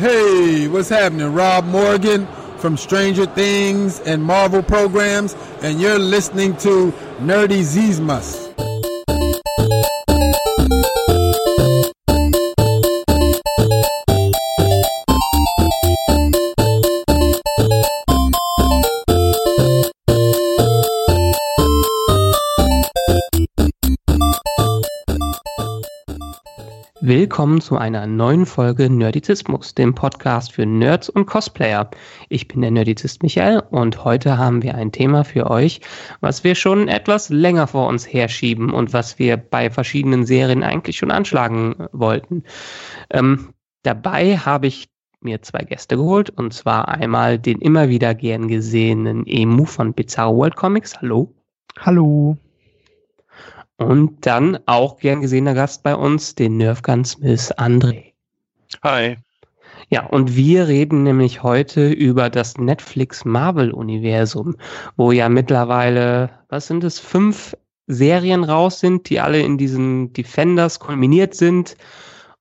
Hey, what's happening? Rob Morgan from Stranger Things and Marvel programs, and you're listening to Nerdy Zizmas. Willkommen zu einer neuen Folge Nerdizismus, dem Podcast für Nerds und Cosplayer. Ich bin der Nerdizist Michael und heute haben wir ein Thema für euch, was wir schon etwas länger vor uns herschieben und was wir bei verschiedenen Serien eigentlich schon anschlagen wollten. Ähm, dabei habe ich mir zwei Gäste geholt und zwar einmal den immer wieder gern gesehenen Emu von Bizarro World Comics. Hallo. Hallo. Und dann auch gern gesehener Gast bei uns, den Nerfgun Smith André. Hi. Ja, und wir reden nämlich heute über das Netflix Marvel-Universum, wo ja mittlerweile, was sind es, fünf Serien raus sind, die alle in diesen Defenders kulminiert sind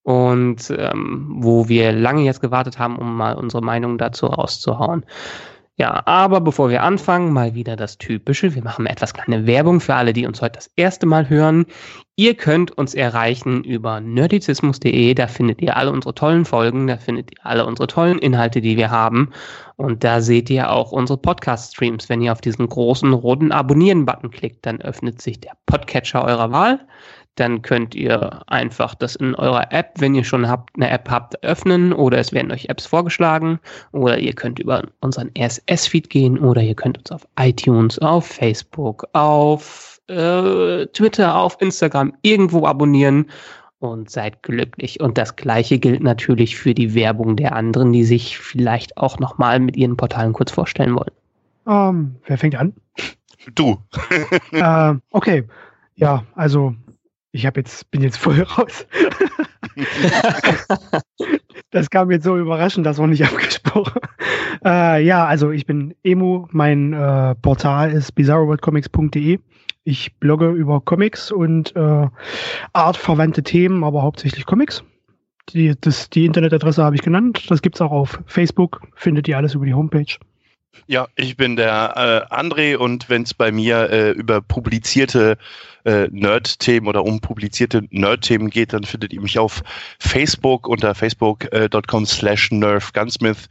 und ähm, wo wir lange jetzt gewartet haben, um mal unsere Meinung dazu rauszuhauen. Ja, aber bevor wir anfangen, mal wieder das Typische. Wir machen etwas kleine Werbung für alle, die uns heute das erste Mal hören. Ihr könnt uns erreichen über nerdizismus.de. Da findet ihr alle unsere tollen Folgen, da findet ihr alle unsere tollen Inhalte, die wir haben. Und da seht ihr auch unsere Podcast-Streams. Wenn ihr auf diesen großen roten Abonnieren-Button klickt, dann öffnet sich der Podcatcher eurer Wahl dann könnt ihr einfach das in eurer App, wenn ihr schon habt, eine App habt, öffnen oder es werden euch Apps vorgeschlagen oder ihr könnt über unseren RSS-Feed gehen oder ihr könnt uns auf iTunes, auf Facebook, auf äh, Twitter, auf Instagram irgendwo abonnieren und seid glücklich. Und das gleiche gilt natürlich für die Werbung der anderen, die sich vielleicht auch nochmal mit ihren Portalen kurz vorstellen wollen. Um, ähm, wer fängt an? Du. uh, okay. Ja, also ich habe jetzt, bin jetzt voll raus. das kam jetzt so überraschend, das war nicht abgesprochen. Äh, ja, also ich bin Emo, mein äh, Portal ist bizarroworldcomics.de. Ich blogge über Comics und äh, artverwandte Themen, aber hauptsächlich Comics. Die, das, die Internetadresse habe ich genannt. Das gibt es auch auf Facebook. Findet ihr alles über die Homepage. Ja, ich bin der äh, André und wenn es bei mir äh, über publizierte äh, Nerd-Themen oder um publizierte Nerd-Themen geht, dann findet ihr mich auf Facebook unter facebook.com slash nerfgunsmith,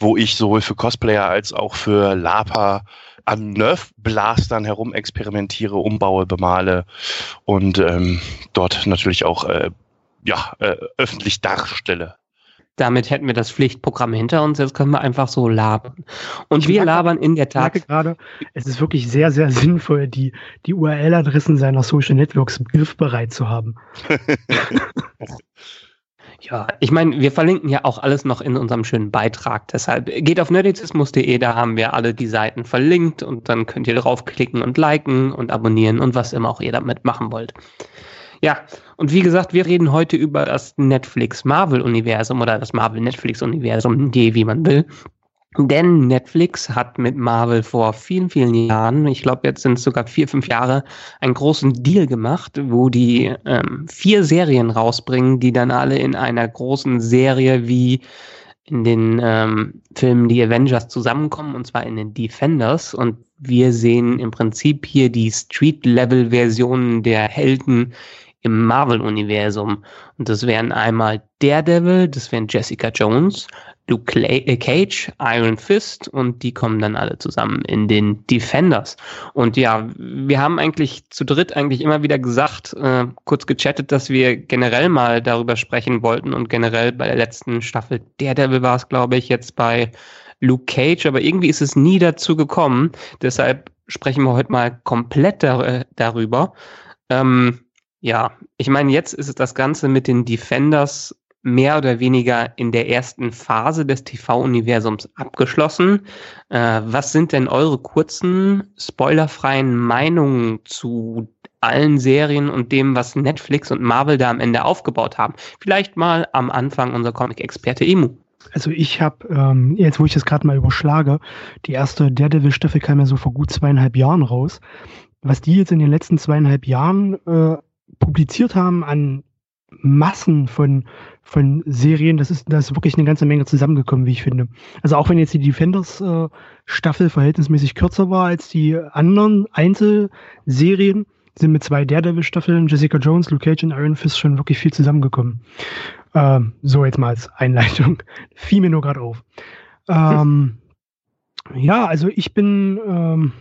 wo ich sowohl für Cosplayer als auch für Lapa an Nerf-Blastern herum experimentiere, umbaue, bemale und ähm, dort natürlich auch äh, ja, äh, öffentlich darstelle damit hätten wir das Pflichtprogramm hinter uns. Jetzt können wir einfach so labern. Und ich wir merke, labern in der Tat. Ich merke gerade, es ist wirklich sehr, sehr sinnvoll, die, die URL-Adressen seiner Social Networks griffbereit zu haben. Ja, ich meine, wir verlinken ja auch alles noch in unserem schönen Beitrag. Deshalb geht auf nerdizismus.de, da haben wir alle die Seiten verlinkt und dann könnt ihr draufklicken und liken und abonnieren und was immer auch ihr damit machen wollt. Ja, und wie gesagt, wir reden heute über das Netflix-Marvel-Universum oder das Marvel-Netflix-Universum, je wie man will. Denn Netflix hat mit Marvel vor vielen, vielen Jahren, ich glaube jetzt sind es sogar vier, fünf Jahre, einen großen Deal gemacht, wo die ähm, vier Serien rausbringen, die dann alle in einer großen Serie wie in den ähm, Filmen die Avengers zusammenkommen, und zwar in den Defenders. Und wir sehen im Prinzip hier die Street-Level-Versionen der Helden im Marvel-Universum. Und das wären einmal Daredevil, das wären Jessica Jones, Luke äh, Cage, Iron Fist und die kommen dann alle zusammen in den Defenders. Und ja, wir haben eigentlich zu dritt eigentlich immer wieder gesagt, äh, kurz gechattet, dass wir generell mal darüber sprechen wollten und generell bei der letzten Staffel Daredevil war es, glaube ich, jetzt bei Luke Cage, aber irgendwie ist es nie dazu gekommen. Deshalb sprechen wir heute mal komplett dar darüber. Ähm, ja, ich meine, jetzt ist das Ganze mit den Defenders mehr oder weniger in der ersten Phase des TV-Universums abgeschlossen. Äh, was sind denn eure kurzen, spoilerfreien Meinungen zu allen Serien und dem, was Netflix und Marvel da am Ende aufgebaut haben? Vielleicht mal am Anfang unser Comic-Experte Emu. Also ich habe, ähm, jetzt wo ich das gerade mal überschlage, die erste Daredevil-Staffel kam ja so vor gut zweieinhalb Jahren raus. Was die jetzt in den letzten zweieinhalb Jahren äh, publiziert haben an Massen von, von Serien. Das ist, da ist wirklich eine ganze Menge zusammengekommen, wie ich finde. Also auch wenn jetzt die Defenders äh, verhältnismäßig kürzer war als die anderen Einzelserien, sind mit zwei Daredevil-Staffeln, Jessica Jones, Luke Cage und Iron Fist schon wirklich viel zusammengekommen. Ähm, so jetzt mal als Einleitung. Fiel mir nur gerade auf. Ähm, ja, also ich bin ähm,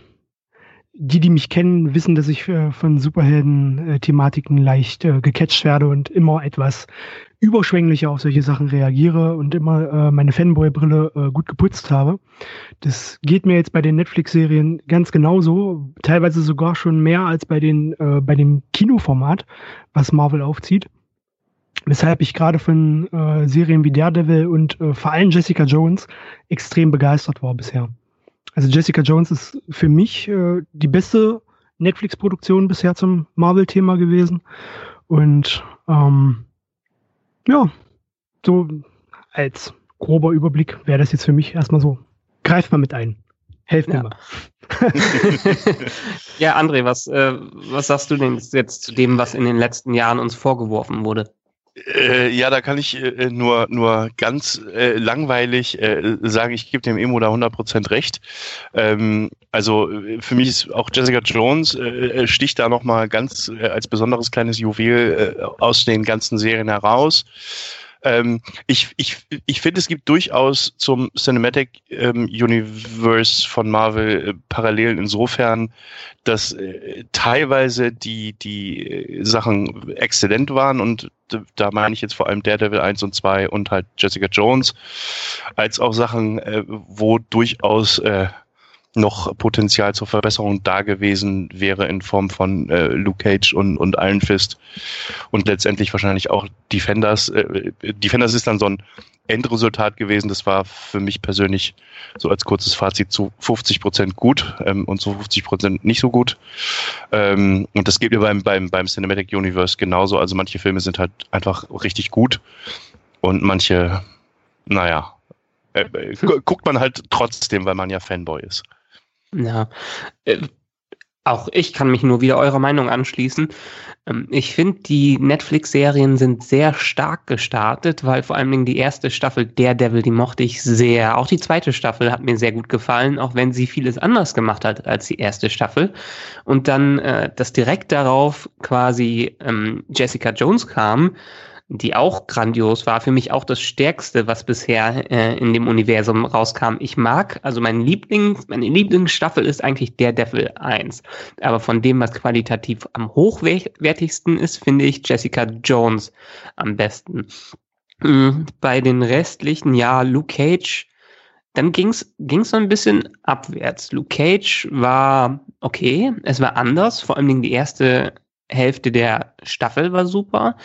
die, die mich kennen, wissen, dass ich äh, von Superhelden-Thematiken leicht äh, gecatcht werde und immer etwas überschwänglicher auf solche Sachen reagiere und immer äh, meine Fanboy-Brille äh, gut geputzt habe. Das geht mir jetzt bei den Netflix-Serien ganz genauso, teilweise sogar schon mehr als bei den äh, bei dem Kinoformat, was Marvel aufzieht. Weshalb ich gerade von äh, Serien wie Daredevil und äh, vor allem Jessica Jones extrem begeistert war bisher. Also Jessica Jones ist für mich äh, die beste Netflix-Produktion bisher zum Marvel-Thema gewesen. Und ähm, ja, so als grober Überblick wäre das jetzt für mich erstmal so. Greift mal mit ein. Helft mir Ja. mal. ja, André, was, äh, was sagst du denn jetzt zu dem, was in den letzten Jahren uns vorgeworfen wurde? Äh, ja, da kann ich äh, nur, nur ganz äh, langweilig äh, sagen, ich gebe dem Emo da 100% recht. Ähm, also äh, für mich ist auch Jessica Jones äh, sticht da nochmal ganz als besonderes kleines Juwel aus den ganzen Serien heraus. Ähm, ich ich, ich finde, es gibt durchaus zum Cinematic ähm, Universe von Marvel äh, Parallelen insofern, dass äh, teilweise die, die äh, Sachen exzellent waren und da meine ich jetzt vor allem Daredevil 1 und 2 und halt Jessica Jones, als auch Sachen, äh, wo durchaus äh, noch Potenzial zur Verbesserung da gewesen wäre in Form von äh, Luke Cage und, und Iron Fist und letztendlich wahrscheinlich auch Defenders. Äh, Defenders ist dann so ein Endresultat gewesen. Das war für mich persönlich so als kurzes Fazit zu 50 Prozent gut ähm, und zu 50 Prozent nicht so gut. Ähm, und das geht mir beim, beim, beim Cinematic Universe genauso. Also manche Filme sind halt einfach richtig gut und manche, naja, äh, äh, gu- guckt man halt trotzdem, weil man ja Fanboy ist. Ja, äh, auch ich kann mich nur wieder eurer Meinung anschließen. Ähm, ich finde, die Netflix-Serien sind sehr stark gestartet, weil vor allen Dingen die erste Staffel Daredevil, die mochte ich sehr. Auch die zweite Staffel hat mir sehr gut gefallen, auch wenn sie vieles anders gemacht hat als die erste Staffel. Und dann, äh, dass direkt darauf quasi ähm, Jessica Jones kam, die auch grandios war, für mich auch das Stärkste, was bisher äh, in dem Universum rauskam. Ich mag, also mein Lieblings, meine Lieblingsstaffel ist eigentlich Daredevil 1. Aber von dem, was qualitativ am hochwertigsten ist, finde ich Jessica Jones am besten. Mm, Bei den restlichen, ja, Luke Cage, dann ging's ging's so ein bisschen abwärts. Luke Cage war okay, es war anders, vor allen Dingen die erste Hälfte der Staffel war super.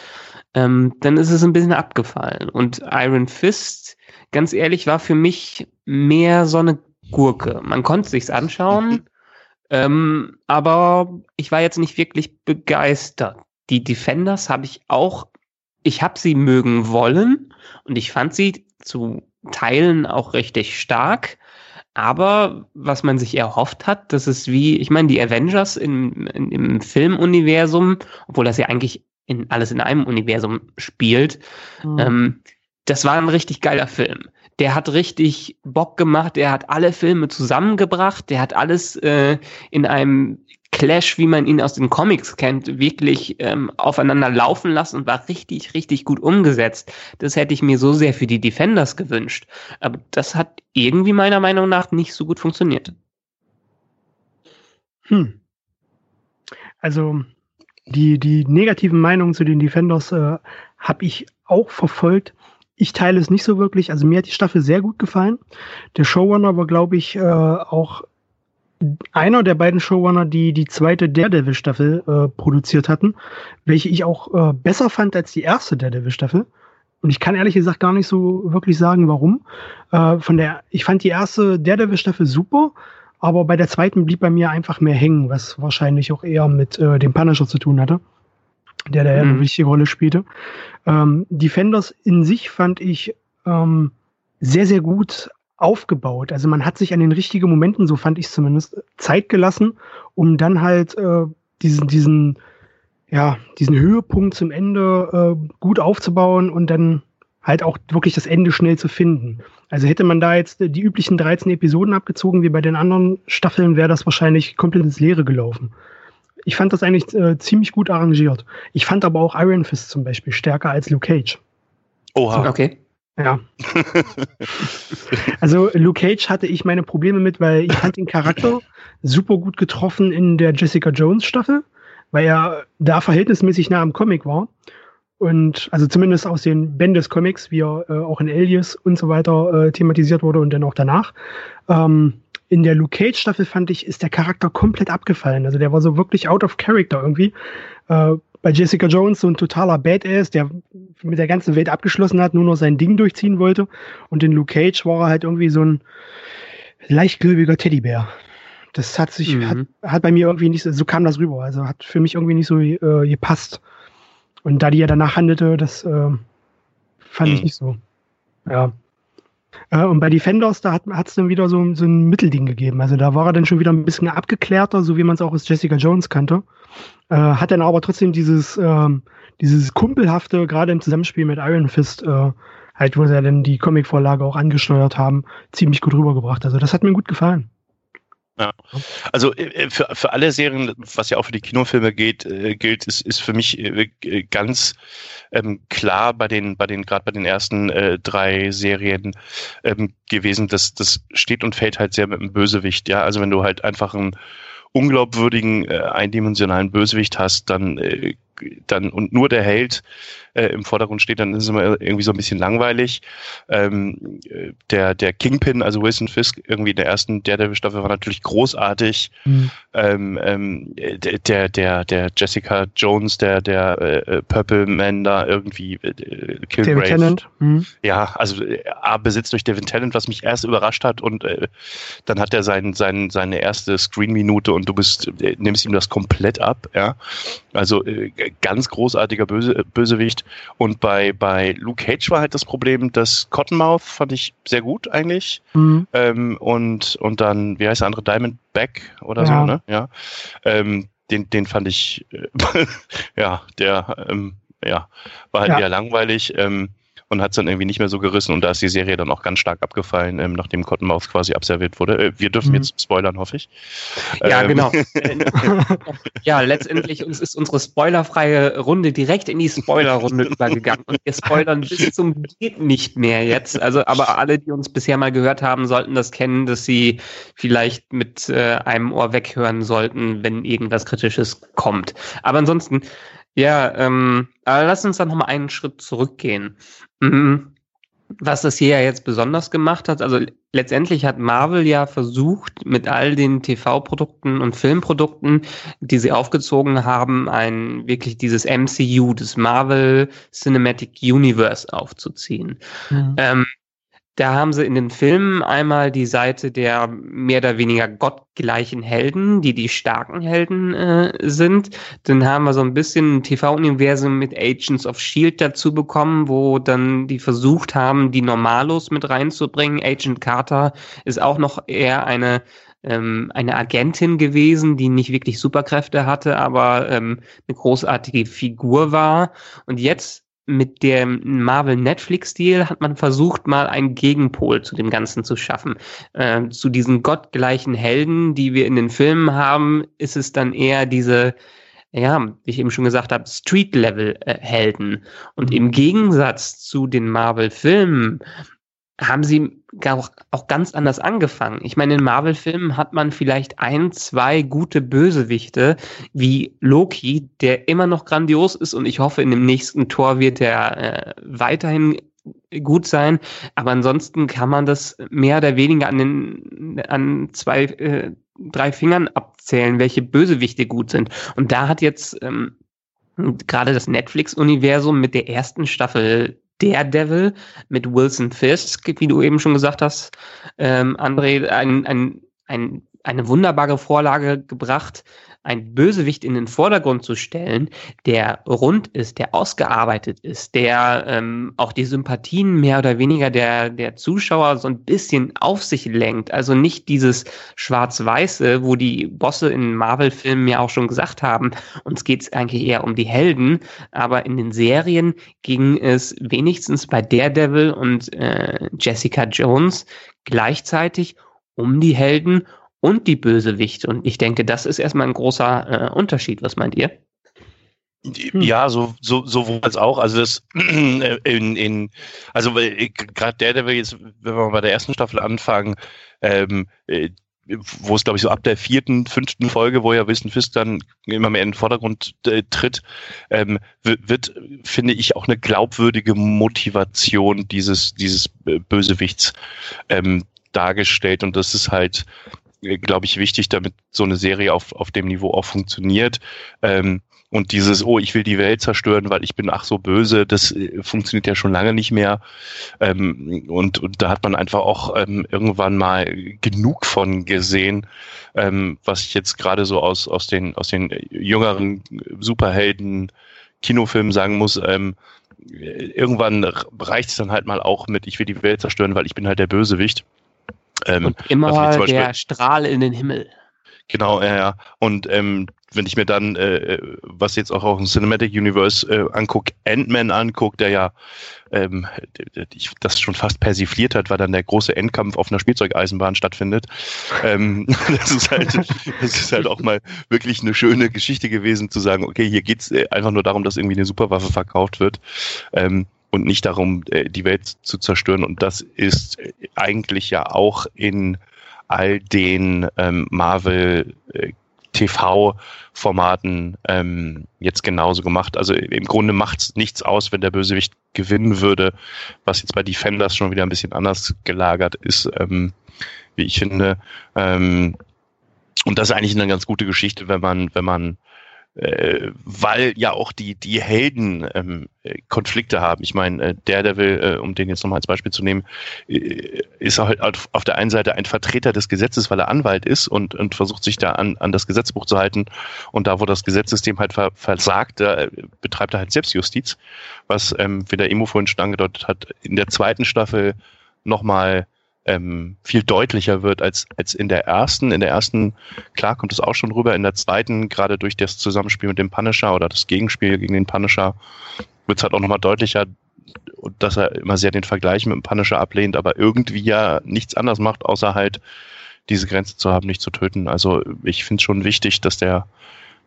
Ähm, dann ist es ein bisschen abgefallen. Und Iron Fist, ganz ehrlich, war für mich mehr so eine Gurke. Man konnte sich's anschauen, ähm, aber ich war jetzt nicht wirklich begeistert. Die Defenders habe ich auch, ich habe sie mögen wollen und ich fand sie zu Teilen auch richtig stark. Aber was man sich erhofft hat, das ist wie, ich meine, die Avengers in, in, im Filmuniversum, obwohl das ja eigentlich in alles in einem Universum spielt, Mhm. ähm, das war ein richtig geiler Film. Der hat richtig Bock gemacht, der hat alle Filme zusammengebracht, der hat alles äh, in einem Clash, wie man ihn aus den Comics kennt, wirklich ähm, aufeinander laufen lassen und war richtig, richtig gut umgesetzt. Das hätte ich mir so sehr für die Defenders gewünscht. Aber das hat irgendwie meiner Meinung nach nicht so gut funktioniert. Hm. Also die, die negativen Meinungen zu den Defenders äh, habe ich auch verfolgt. Ich teile es nicht so wirklich. Also mir hat die Staffel sehr gut gefallen. Der Showrunner war, glaube ich, äh, auch einer der beiden Showrunner, die die zweite Daredevil-Staffel äh, produziert hatten, welche ich auch äh, besser fand als die erste Daredevil-Staffel. Und ich kann ehrlich gesagt gar nicht so wirklich sagen, warum. Äh, von der, ich fand die erste Daredevil-Staffel super, aber bei der zweiten blieb bei mir einfach mehr hängen, was wahrscheinlich auch eher mit äh, dem Punisher zu tun hatte, der da ja eine Mhm. wichtige Rolle spielte. Ähm, Defenders in sich fand ich ähm, sehr, sehr gut aufgebaut. Also man hat sich an den richtigen Momenten, so fand ich zumindest, Zeit gelassen, um dann halt äh, diesen, diesen, ja, diesen Höhepunkt zum Ende äh, gut aufzubauen und dann halt auch wirklich das Ende schnell zu finden. Also hätte man da jetzt die üblichen 13 Episoden abgezogen, wie bei den anderen Staffeln, wäre das wahrscheinlich komplett ins Leere gelaufen. Ich fand das eigentlich äh, ziemlich gut arrangiert. Ich fand aber auch Iron Fist zum Beispiel stärker als Luke Cage. Oha. Okay. Ja. also Luke Cage hatte ich meine Probleme mit, weil ich fand den Charakter super gut getroffen in der Jessica Jones Staffel, weil er da verhältnismäßig nah am Comic war. Und also zumindest aus den Bendis Comics, wie er äh, auch in Alias und so weiter äh, thematisiert wurde und dann auch danach. Ähm, in der Luke Cage Staffel fand ich, ist der Charakter komplett abgefallen. Also der war so wirklich out of character irgendwie. Äh, bei Jessica Jones so ein totaler Badass, der mit der ganzen Welt abgeschlossen hat, nur noch sein Ding durchziehen wollte. Und in Luke Cage war er halt irgendwie so ein leichtgläubiger Teddybär. Das hat sich, mhm. hat, hat bei mir irgendwie nicht so, so kam das rüber. Also hat für mich irgendwie nicht so äh, gepasst. Und da die ja danach handelte, das äh, fand mhm. ich nicht so. Ja. Äh, und bei Defenders, da hat es dann wieder so, so ein Mittelding gegeben. Also da war er dann schon wieder ein bisschen abgeklärter, so wie man es auch aus Jessica Jones kannte. Äh, hat dann aber trotzdem dieses, äh, dieses Kumpelhafte, gerade im Zusammenspiel mit Iron Fist, äh, halt, wo sie ja dann die Comicvorlage auch angesteuert haben, ziemlich gut rübergebracht. Also das hat mir gut gefallen. Ja. Also äh, für, für alle Serien, was ja auch für die Kinofilme geht, äh, gilt, ist, ist für mich äh, ganz ähm, klar bei den, bei den, gerade bei den ersten äh, drei Serien ähm, gewesen, dass das steht und fällt halt sehr mit dem Bösewicht, ja. Also wenn du halt einfach einen unglaubwürdigen, äh, eindimensionalen Bösewicht hast, dann, äh, dann und nur der Held äh, im Vordergrund steht, dann ist es immer irgendwie so ein bisschen langweilig. Ähm, der, der Kingpin, also Wilson Fisk, irgendwie in der ersten Daredevil-Staffel war natürlich großartig. Mhm. Ähm, ähm, der, der, der Jessica Jones, der, der äh, Purple Man da irgendwie äh, Killgrave. David Tennant. Mhm. Ja, also äh, A besitzt durch David Tennant, was mich erst überrascht hat und äh, dann hat er sein, sein, seine erste Screen-Minute und du bist, äh, nimmst ihm das komplett ab, ja. Also äh, ganz großartiger Böse, Bösewicht. Und bei, bei Luke Cage war halt das Problem, dass Cottonmouth fand ich sehr gut eigentlich. Mhm. Ähm, und, und dann, wie heißt der andere, Diamondback oder ja. so, ne? Ja. Ähm, den, den fand ich, ja, der, ähm, ja, war halt ja. eher langweilig. Ähm, und hat es dann irgendwie nicht mehr so gerissen und da ist die Serie dann auch ganz stark abgefallen, ähm, nachdem Cottonmouth quasi abserviert wurde. Äh, wir dürfen mhm. jetzt spoilern, hoffe ich. Ja, ähm. genau. ja, letztendlich uns ist unsere spoilerfreie Runde direkt in die Spoilerrunde übergegangen und wir spoilern bis zum geht nicht mehr jetzt. Also, aber alle, die uns bisher mal gehört haben, sollten das kennen, dass sie vielleicht mit äh, einem Ohr weghören sollten, wenn irgendwas Kritisches kommt. Aber ansonsten ja, ähm, aber lass uns dann nochmal einen Schritt zurückgehen. Mhm. Was das hier ja jetzt besonders gemacht hat, also letztendlich hat Marvel ja versucht, mit all den TV-Produkten und Filmprodukten, die sie aufgezogen haben, ein wirklich dieses MCU, das Marvel Cinematic Universe aufzuziehen. Mhm. Ähm, da haben sie in den Filmen einmal die Seite der mehr oder weniger gottgleichen Helden, die die starken Helden äh, sind. Dann haben wir so ein bisschen ein TV-Universum mit Agents of Shield dazu bekommen, wo dann die versucht haben, die Normalos mit reinzubringen. Agent Carter ist auch noch eher eine ähm, eine Agentin gewesen, die nicht wirklich Superkräfte hatte, aber ähm, eine großartige Figur war. Und jetzt mit dem Marvel Netflix-Deal hat man versucht, mal einen Gegenpol zu dem Ganzen zu schaffen. Äh, zu diesen gottgleichen Helden, die wir in den Filmen haben, ist es dann eher diese, ja, wie ich eben schon gesagt habe, Street-Level-Helden. Und im Gegensatz zu den Marvel-Filmen haben sie auch, ganz anders angefangen. Ich meine, in Marvel-Filmen hat man vielleicht ein, zwei gute Bösewichte, wie Loki, der immer noch grandios ist und ich hoffe, in dem nächsten Tor wird er äh, weiterhin gut sein. Aber ansonsten kann man das mehr oder weniger an den an zwei, äh, drei Fingern abzählen, welche Bösewichte gut sind. Und da hat jetzt ähm, gerade das Netflix-Universum mit der ersten Staffel Daredevil mit Wilson Fisk, wie du eben schon gesagt hast, ähm, André, ein, ein, ein eine wunderbare Vorlage gebracht, ein Bösewicht in den Vordergrund zu stellen, der rund ist, der ausgearbeitet ist, der ähm, auch die Sympathien mehr oder weniger der, der Zuschauer so ein bisschen auf sich lenkt. Also nicht dieses Schwarz-Weiße, wo die Bosse in Marvel-Filmen ja auch schon gesagt haben, uns geht es eigentlich eher um die Helden, aber in den Serien ging es wenigstens bei Daredevil und äh, Jessica Jones gleichzeitig um die Helden und die Bösewichte. Und ich denke, das ist erstmal ein großer äh, Unterschied. Was meint ihr? Hm. Ja, so, so, sowohl als auch. Also das in, in also gerade der, der wir jetzt, wenn wir mal bei der ersten Staffel anfangen, ähm, äh, wo es, glaube ich, so ab der vierten, fünften Folge, wo ja Wissen Fist dann immer mehr in den Vordergrund äh, tritt, ähm, wird, wird, finde ich, auch eine glaubwürdige Motivation dieses, dieses äh, Bösewichts ähm, dargestellt. Und das ist halt, äh, glaube ich, wichtig, damit so eine Serie auf, auf dem Niveau auch funktioniert. Ähm, und dieses, oh, ich will die Welt zerstören, weil ich bin ach so böse, das äh, funktioniert ja schon lange nicht mehr. Ähm, und, und da hat man einfach auch ähm, irgendwann mal genug von gesehen, ähm, was ich jetzt gerade so aus, aus, den, aus den jüngeren Superhelden Kinofilmen sagen muss. Ähm, irgendwann reicht es dann halt mal auch mit, ich will die Welt zerstören, weil ich bin halt der Bösewicht. Ähm, und immer Beispiel, der Strahl in den Himmel. Genau, ja, ja. Und ähm, wenn ich mir dann, äh, was jetzt auch auf dem Cinematic Universe äh, angucke, Ant-Man anguckt, der ja ähm, das schon fast persifliert hat, weil dann der große Endkampf auf einer Spielzeugeisenbahn stattfindet. Ähm, das, ist halt, das ist halt auch mal wirklich eine schöne Geschichte gewesen, zu sagen, okay, hier geht's äh, einfach nur darum, dass irgendwie eine Superwaffe verkauft wird. Ähm, und nicht darum, äh, die Welt zu zerstören. Und das ist eigentlich ja auch in all den ähm, Marvel äh, TV-Formaten ähm, jetzt genauso gemacht. Also im Grunde macht es nichts aus, wenn der Bösewicht gewinnen würde, was jetzt bei Defenders schon wieder ein bisschen anders gelagert ist, ähm, wie ich finde. Ähm, und das ist eigentlich eine ganz gute Geschichte, wenn man, wenn man äh, weil ja auch die, die Helden ähm, Konflikte haben. Ich meine, äh, Daredevil, äh, um den jetzt nochmal als Beispiel zu nehmen, äh, ist halt auf der einen Seite ein Vertreter des Gesetzes, weil er Anwalt ist und, und versucht sich da an, an das Gesetzbuch zu halten. Und da, wo das Gesetzessystem halt ver, versagt, da betreibt er halt Selbstjustiz, was, ähm, wie der Emo vorhin schon angedeutet hat, in der zweiten Staffel nochmal ähm, viel deutlicher wird als, als in der ersten. In der ersten, klar, kommt es auch schon rüber. In der zweiten, gerade durch das Zusammenspiel mit dem Punisher oder das Gegenspiel gegen den Punisher, wird es halt auch nochmal deutlicher, dass er immer sehr den Vergleich mit dem Punisher ablehnt, aber irgendwie ja nichts anderes macht, außer halt diese Grenze zu haben, nicht zu töten. Also ich finde es schon wichtig, dass der,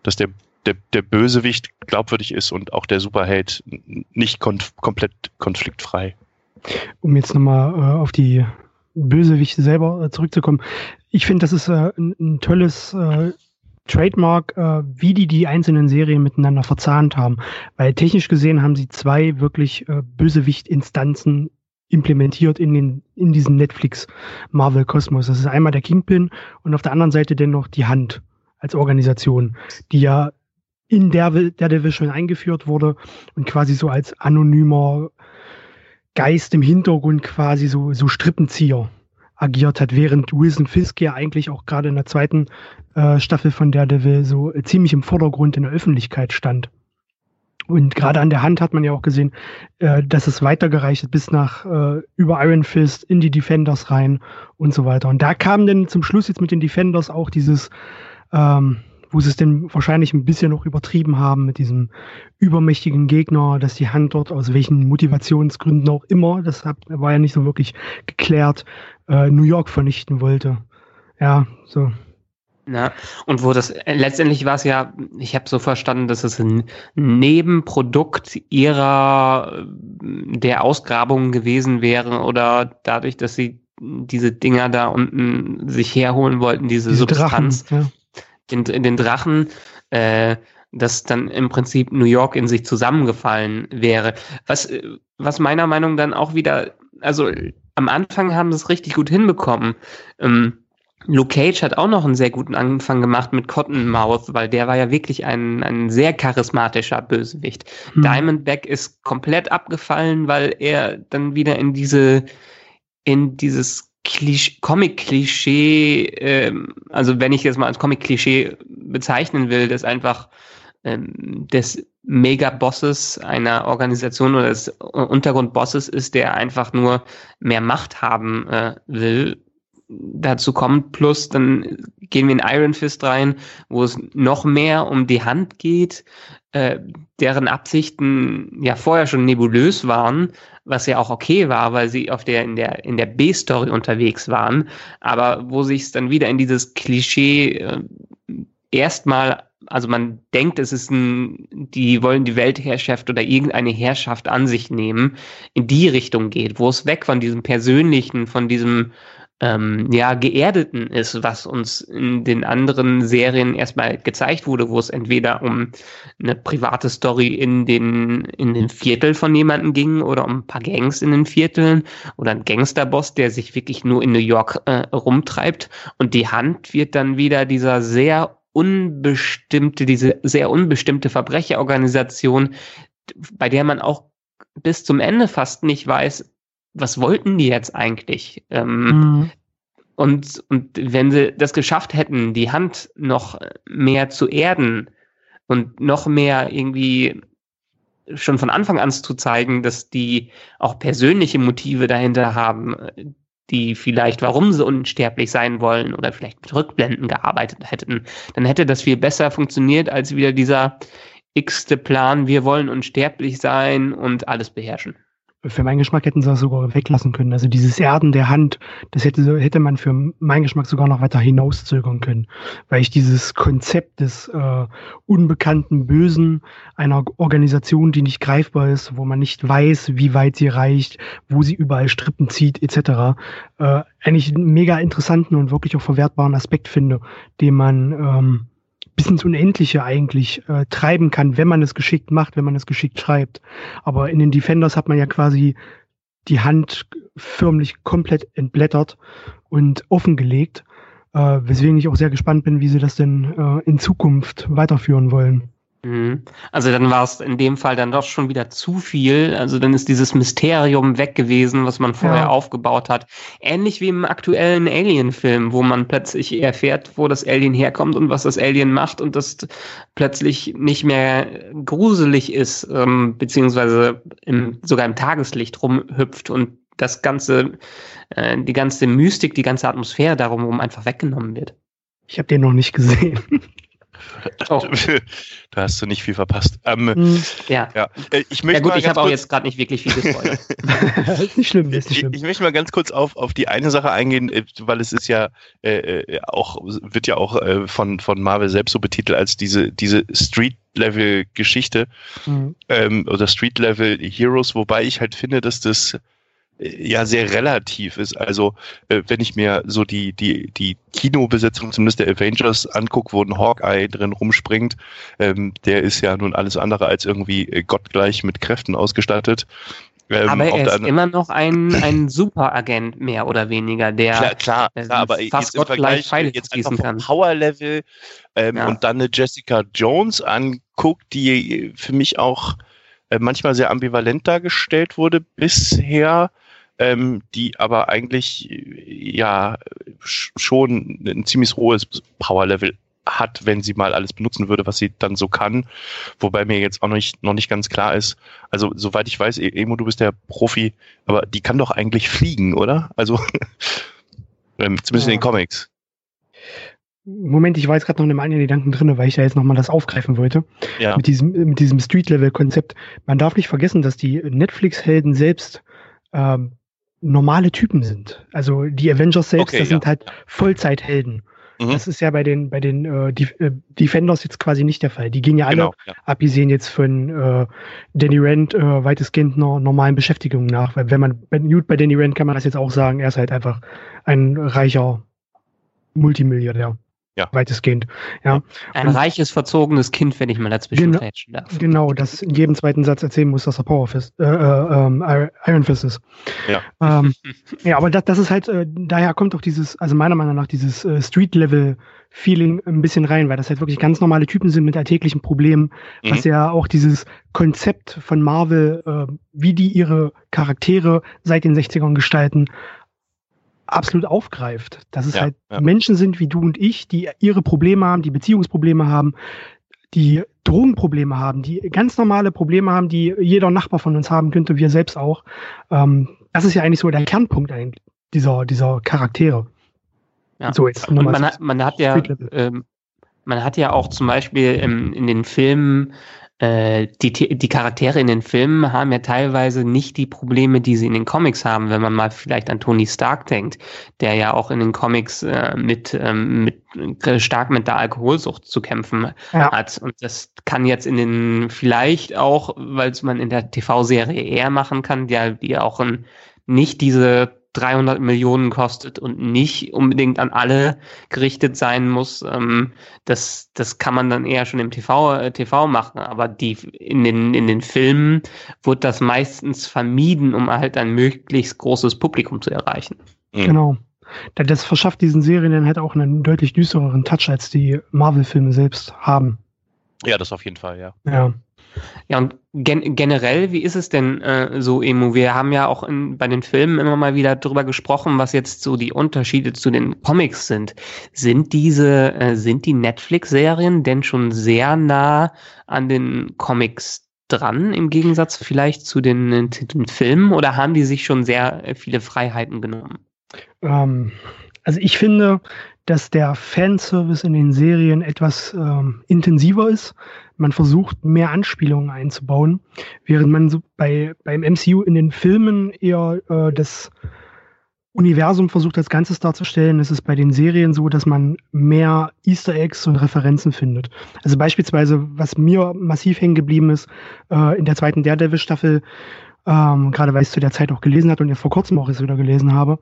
dass der, der, der Bösewicht glaubwürdig ist und auch der Superheld nicht konf komplett konfliktfrei. Um jetzt nochmal äh, auf die Bösewicht selber äh, zurückzukommen. Ich finde, das ist äh, ein, ein, tolles äh, Trademark, äh, wie die die einzelnen Serien miteinander verzahnt haben. Weil technisch gesehen haben sie zwei wirklich äh, Bösewicht-Instanzen implementiert in, den, in diesen Netflix-Marvel-Kosmos. Das ist einmal der Kingpin und auf der anderen Seite dennoch die Hand als Organisation, die ja in der, der Division eingeführt wurde und quasi so als anonymer Geist im Hintergrund quasi so, so Strippenzieher agiert hat, während Wilson Fisk ja eigentlich auch gerade in der zweiten äh, Staffel von Daredevil so äh, ziemlich im Vordergrund in der Öffentlichkeit stand. Und gerade an der Hand hat man ja auch gesehen, äh, dass es weitergereicht bis nach äh, über Iron Fist in die Defenders rein und so weiter. Und da kam dann zum Schluss jetzt mit den Defenders auch dieses ähm, wo sie es denn wahrscheinlich ein bisschen noch übertrieben haben mit diesem übermächtigen Gegner, dass die Hand dort aus welchen Motivationsgründen auch immer, das war ja nicht so wirklich geklärt, äh, New York vernichten wollte. Ja, so. Ja, und wo das letztendlich war es ja, ich habe so verstanden, dass es ein Nebenprodukt ihrer der Ausgrabungen gewesen wäre oder dadurch, dass sie diese Dinger da unten sich herholen wollten, diese, diese Substanz. Drachen, ja den, den Drachen, äh, dass dann im Prinzip New York in sich zusammengefallen wäre. Was, was meiner Meinung dann auch wieder, also am Anfang haben sie es richtig gut hinbekommen. Ähm, Luke Cage hat auch noch einen sehr guten Anfang gemacht mit Cottonmouth, weil der war ja wirklich ein, ein sehr charismatischer Bösewicht. Hm. Diamondback ist komplett abgefallen, weil er dann wieder in diese, in dieses Comic-Klischee, ähm, also wenn ich jetzt mal als Comic-Klischee bezeichnen will, das einfach ähm, des Mega-Bosses einer Organisation oder des Untergrundbosses ist, der einfach nur mehr Macht haben äh, will. Dazu kommt plus, dann gehen wir in Iron Fist rein, wo es noch mehr um die Hand geht, äh, deren Absichten ja vorher schon nebulös waren, was ja auch okay war, weil sie auf der in der in der B-Story unterwegs waren, aber wo sich es dann wieder in dieses Klischee äh, erstmal also man denkt, es ist ein, die wollen die Weltherrschaft oder irgendeine Herrschaft an sich nehmen, in die Richtung geht, wo es weg von diesem Persönlichen, von diesem ähm, ja, geerdeten ist, was uns in den anderen Serien erstmal gezeigt wurde, wo es entweder um eine private Story in den, in den Viertel von jemandem ging oder um ein paar Gangs in den Vierteln oder ein Gangsterboss, der sich wirklich nur in New York äh, rumtreibt. Und die Hand wird dann wieder dieser sehr unbestimmte, diese sehr unbestimmte Verbrecherorganisation, bei der man auch bis zum Ende fast nicht weiß, was wollten die jetzt eigentlich? Ähm, mhm. und, und wenn sie das geschafft hätten, die Hand noch mehr zu erden und noch mehr irgendwie schon von Anfang an zu zeigen, dass die auch persönliche Motive dahinter haben, die vielleicht, warum sie unsterblich sein wollen oder vielleicht mit Rückblenden gearbeitet hätten, dann hätte das viel besser funktioniert als wieder dieser x-te Plan, wir wollen unsterblich sein und alles beherrschen für meinen Geschmack hätten sie das sogar weglassen können. Also dieses Erden der Hand, das hätte, hätte man für meinen Geschmack sogar noch weiter hinauszögern können. Weil ich dieses Konzept des äh, unbekannten Bösen einer Organisation, die nicht greifbar ist, wo man nicht weiß, wie weit sie reicht, wo sie überall Strippen zieht, etc., äh, eigentlich einen mega interessanten und wirklich auch verwertbaren Aspekt finde, den man ähm, bis ins Unendliche eigentlich äh, treiben kann, wenn man es geschickt macht, wenn man es geschickt schreibt. Aber in den Defenders hat man ja quasi die Hand förmlich komplett entblättert und offengelegt, äh, weswegen ich auch sehr gespannt bin, wie sie das denn äh, in Zukunft weiterführen wollen. Mhm. Also dann war es in dem Fall dann doch schon wieder zu viel. Also dann ist dieses Mysterium weg gewesen, was man vorher ja. aufgebaut hat. Ähnlich wie im aktuellen Alien-Film, wo man plötzlich erfährt, wo das Alien herkommt und was das Alien macht und das plötzlich nicht mehr gruselig ist, ähm, beziehungsweise im, sogar im Tageslicht rumhüpft und das ganze, äh, die ganze Mystik, die ganze Atmosphäre darum einfach weggenommen wird. Ich habe den noch nicht gesehen. Oh. Da hast du nicht viel verpasst. Ähm, hm, ja. ja. Äh, ich möchte ja gut, ich habe auch jetzt gerade nicht wirklich viel gespoilert. ist nicht schlimm, ist nicht schlimm. Ich, ich, möchte mal ganz kurz auf, auf die eine Sache eingehen, äh, weil es ist ja äh, äh, auch, wird ja auch äh, von, von Marvel selbst so betitelt als diese, diese Street-Level-Geschichte mhm. ähm, oder Street-Level-Heroes, wobei ich halt finde, dass das ja sehr relativ ist. Also äh, wenn ich mir so die die die Kinobesetzung zumindest der Avengers angucke, wo ein Hawkeye drin rumspringt, ähm, der ist ja nun alles andere als irgendwie äh, gottgleich mit Kräften ausgestattet. Ähm, aber er ist immer noch ein, ein Superagent, mehr oder weniger, der klar, klar, äh, klar aber fast Vergleich Pfeile jetzt einfach vom Power-Level ähm, ja. und dann eine Jessica Jones anguckt, die für mich auch äh, manchmal sehr ambivalent dargestellt wurde bisher ähm, die aber eigentlich ja schon ein ziemlich hohes Power-Level hat, wenn sie mal alles benutzen würde, was sie dann so kann. Wobei mir jetzt auch noch nicht, noch nicht ganz klar ist, also soweit ich weiß, e-, Emo, du bist der Profi, aber die kann doch eigentlich fliegen, oder? Also ähm, zumindest ja. in den Comics. Moment, ich war jetzt gerade noch in einem anderen Gedanken drin, weil ich ja jetzt nochmal das aufgreifen wollte. Ja. Mit diesem, mit diesem Street-Level-Konzept. Man darf nicht vergessen, dass die Netflix-Helden selbst ähm, normale Typen sind. Also die Avengers selbst, okay, das ja. sind halt Vollzeithelden. Mhm. Das ist ja bei den bei den äh, äh, Defenders jetzt quasi nicht der Fall. Die gehen ja alle, genau, ja. abgesehen jetzt von äh, Danny Rand, äh, weitestgehend einer normalen Beschäftigung nach. Weil wenn man bei, bei Danny Rand kann man das jetzt auch sagen, er ist halt einfach ein reicher Multimilliardär. Ja. Weitestgehend. Ja. Ein und, reiches, verzogenes Kind, wenn ich mal dazwischen genau, darf. Genau, das in jedem zweiten Satz erzählen muss, dass er Power Fist, äh, äh, ähm, Iron Fist ist. Ja. Ähm, ja, aber das, das ist halt, äh, daher kommt auch dieses, also meiner Meinung nach, dieses äh, Street-Level-Feeling ein bisschen rein, weil das halt wirklich ganz normale Typen sind mit alltäglichen Problemen, mhm. was ja auch dieses Konzept von Marvel, äh, wie die ihre Charaktere seit den 60ern gestalten, absolut aufgreift. Dass es Ja, halt ja. Menschen sind wie du und ich, die ihre Probleme haben, die Beziehungsprobleme haben, die Drogenprobleme haben, die ganz normale Probleme haben, die jeder Nachbar von uns haben könnte, wir selbst auch. Ähm, das ist ja eigentlich so der Kernpunkt eigentlich dieser, dieser Charaktere. Ja. So, jetzt Und man hat, man hat ja, ähm, man hat ja auch zum Beispiel ähm, in den Filmen, äh, die, die Charaktere in den Filmen haben ja teilweise nicht die Probleme, die sie in den Comics haben, wenn man mal vielleicht an Tony Stark denkt, der ja auch in den Comics äh, mit, ähm, mit äh, stark mit der Alkoholsucht zu kämpfen Ja. hat. Und das kann jetzt in den vielleicht auch, weil es man in der TV-Serie eher machen kann, ja, die auch ein, nicht diese 300 Millionen kostet und nicht unbedingt an alle gerichtet sein muss. Ähm, das, das kann man dann eher schon im TV, äh, TV machen. Aber die in den, in den Filmen wird das meistens vermieden, um halt ein möglichst großes Publikum zu erreichen. Mhm. Genau. Da- Das verschafft diesen Serien dann halt auch einen deutlich düstereren Touch, als die Marvel-Filme selbst haben. Ja, das auf jeden Fall, ja. Ja. Ja, und gen generell, wie ist es denn äh, so, Emu? Wir haben ja auch in, bei den Filmen immer mal wieder drüber gesprochen, was jetzt so die Unterschiede zu den Comics sind. Sind diese, äh, sind die Netflix-Serien denn schon sehr nah an den Comics dran, im Gegensatz vielleicht zu den, äh, zu den Filmen, oder haben die sich schon sehr äh, viele Freiheiten genommen? Ähm, also ich finde, dass der Fanservice in den Serien etwas ähm, intensiver ist. Man versucht, mehr Anspielungen einzubauen, während man so bei, beim MCU in den Filmen eher äh, das Universum versucht als Ganzes darzustellen. Es ist bei den Serien so, dass man mehr Easter Eggs und Referenzen findet. Also beispielsweise, was mir massiv hängen geblieben ist, äh, in der zweiten Daredevil-Staffel, ähm, gerade weil ich es zu der Zeit auch gelesen hatte und jetzt vor kurzem auch jetzt wieder gelesen habe,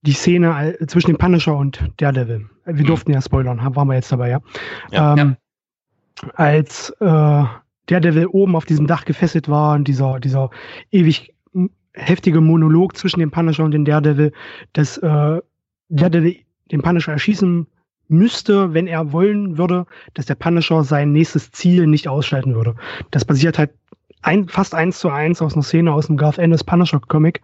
die Szene all- zwischen dem Punisher und Daredevil. Wir Mhm. durften ja spoilern, haben- waren wir jetzt dabei, ja. Ja. ähm, Als äh, Daredevil oben auf diesem Dach gefesselt war und dieser, dieser ewig heftige Monolog zwischen dem Punisher und dem Daredevil, dass äh, Daredevil den Punisher erschießen müsste, wenn er wollen würde, dass der Punisher sein nächstes Ziel nicht ausschalten würde. Das basiert halt ein, fast eins zu eins aus einer Szene aus dem Garth Ennis Punisher Comic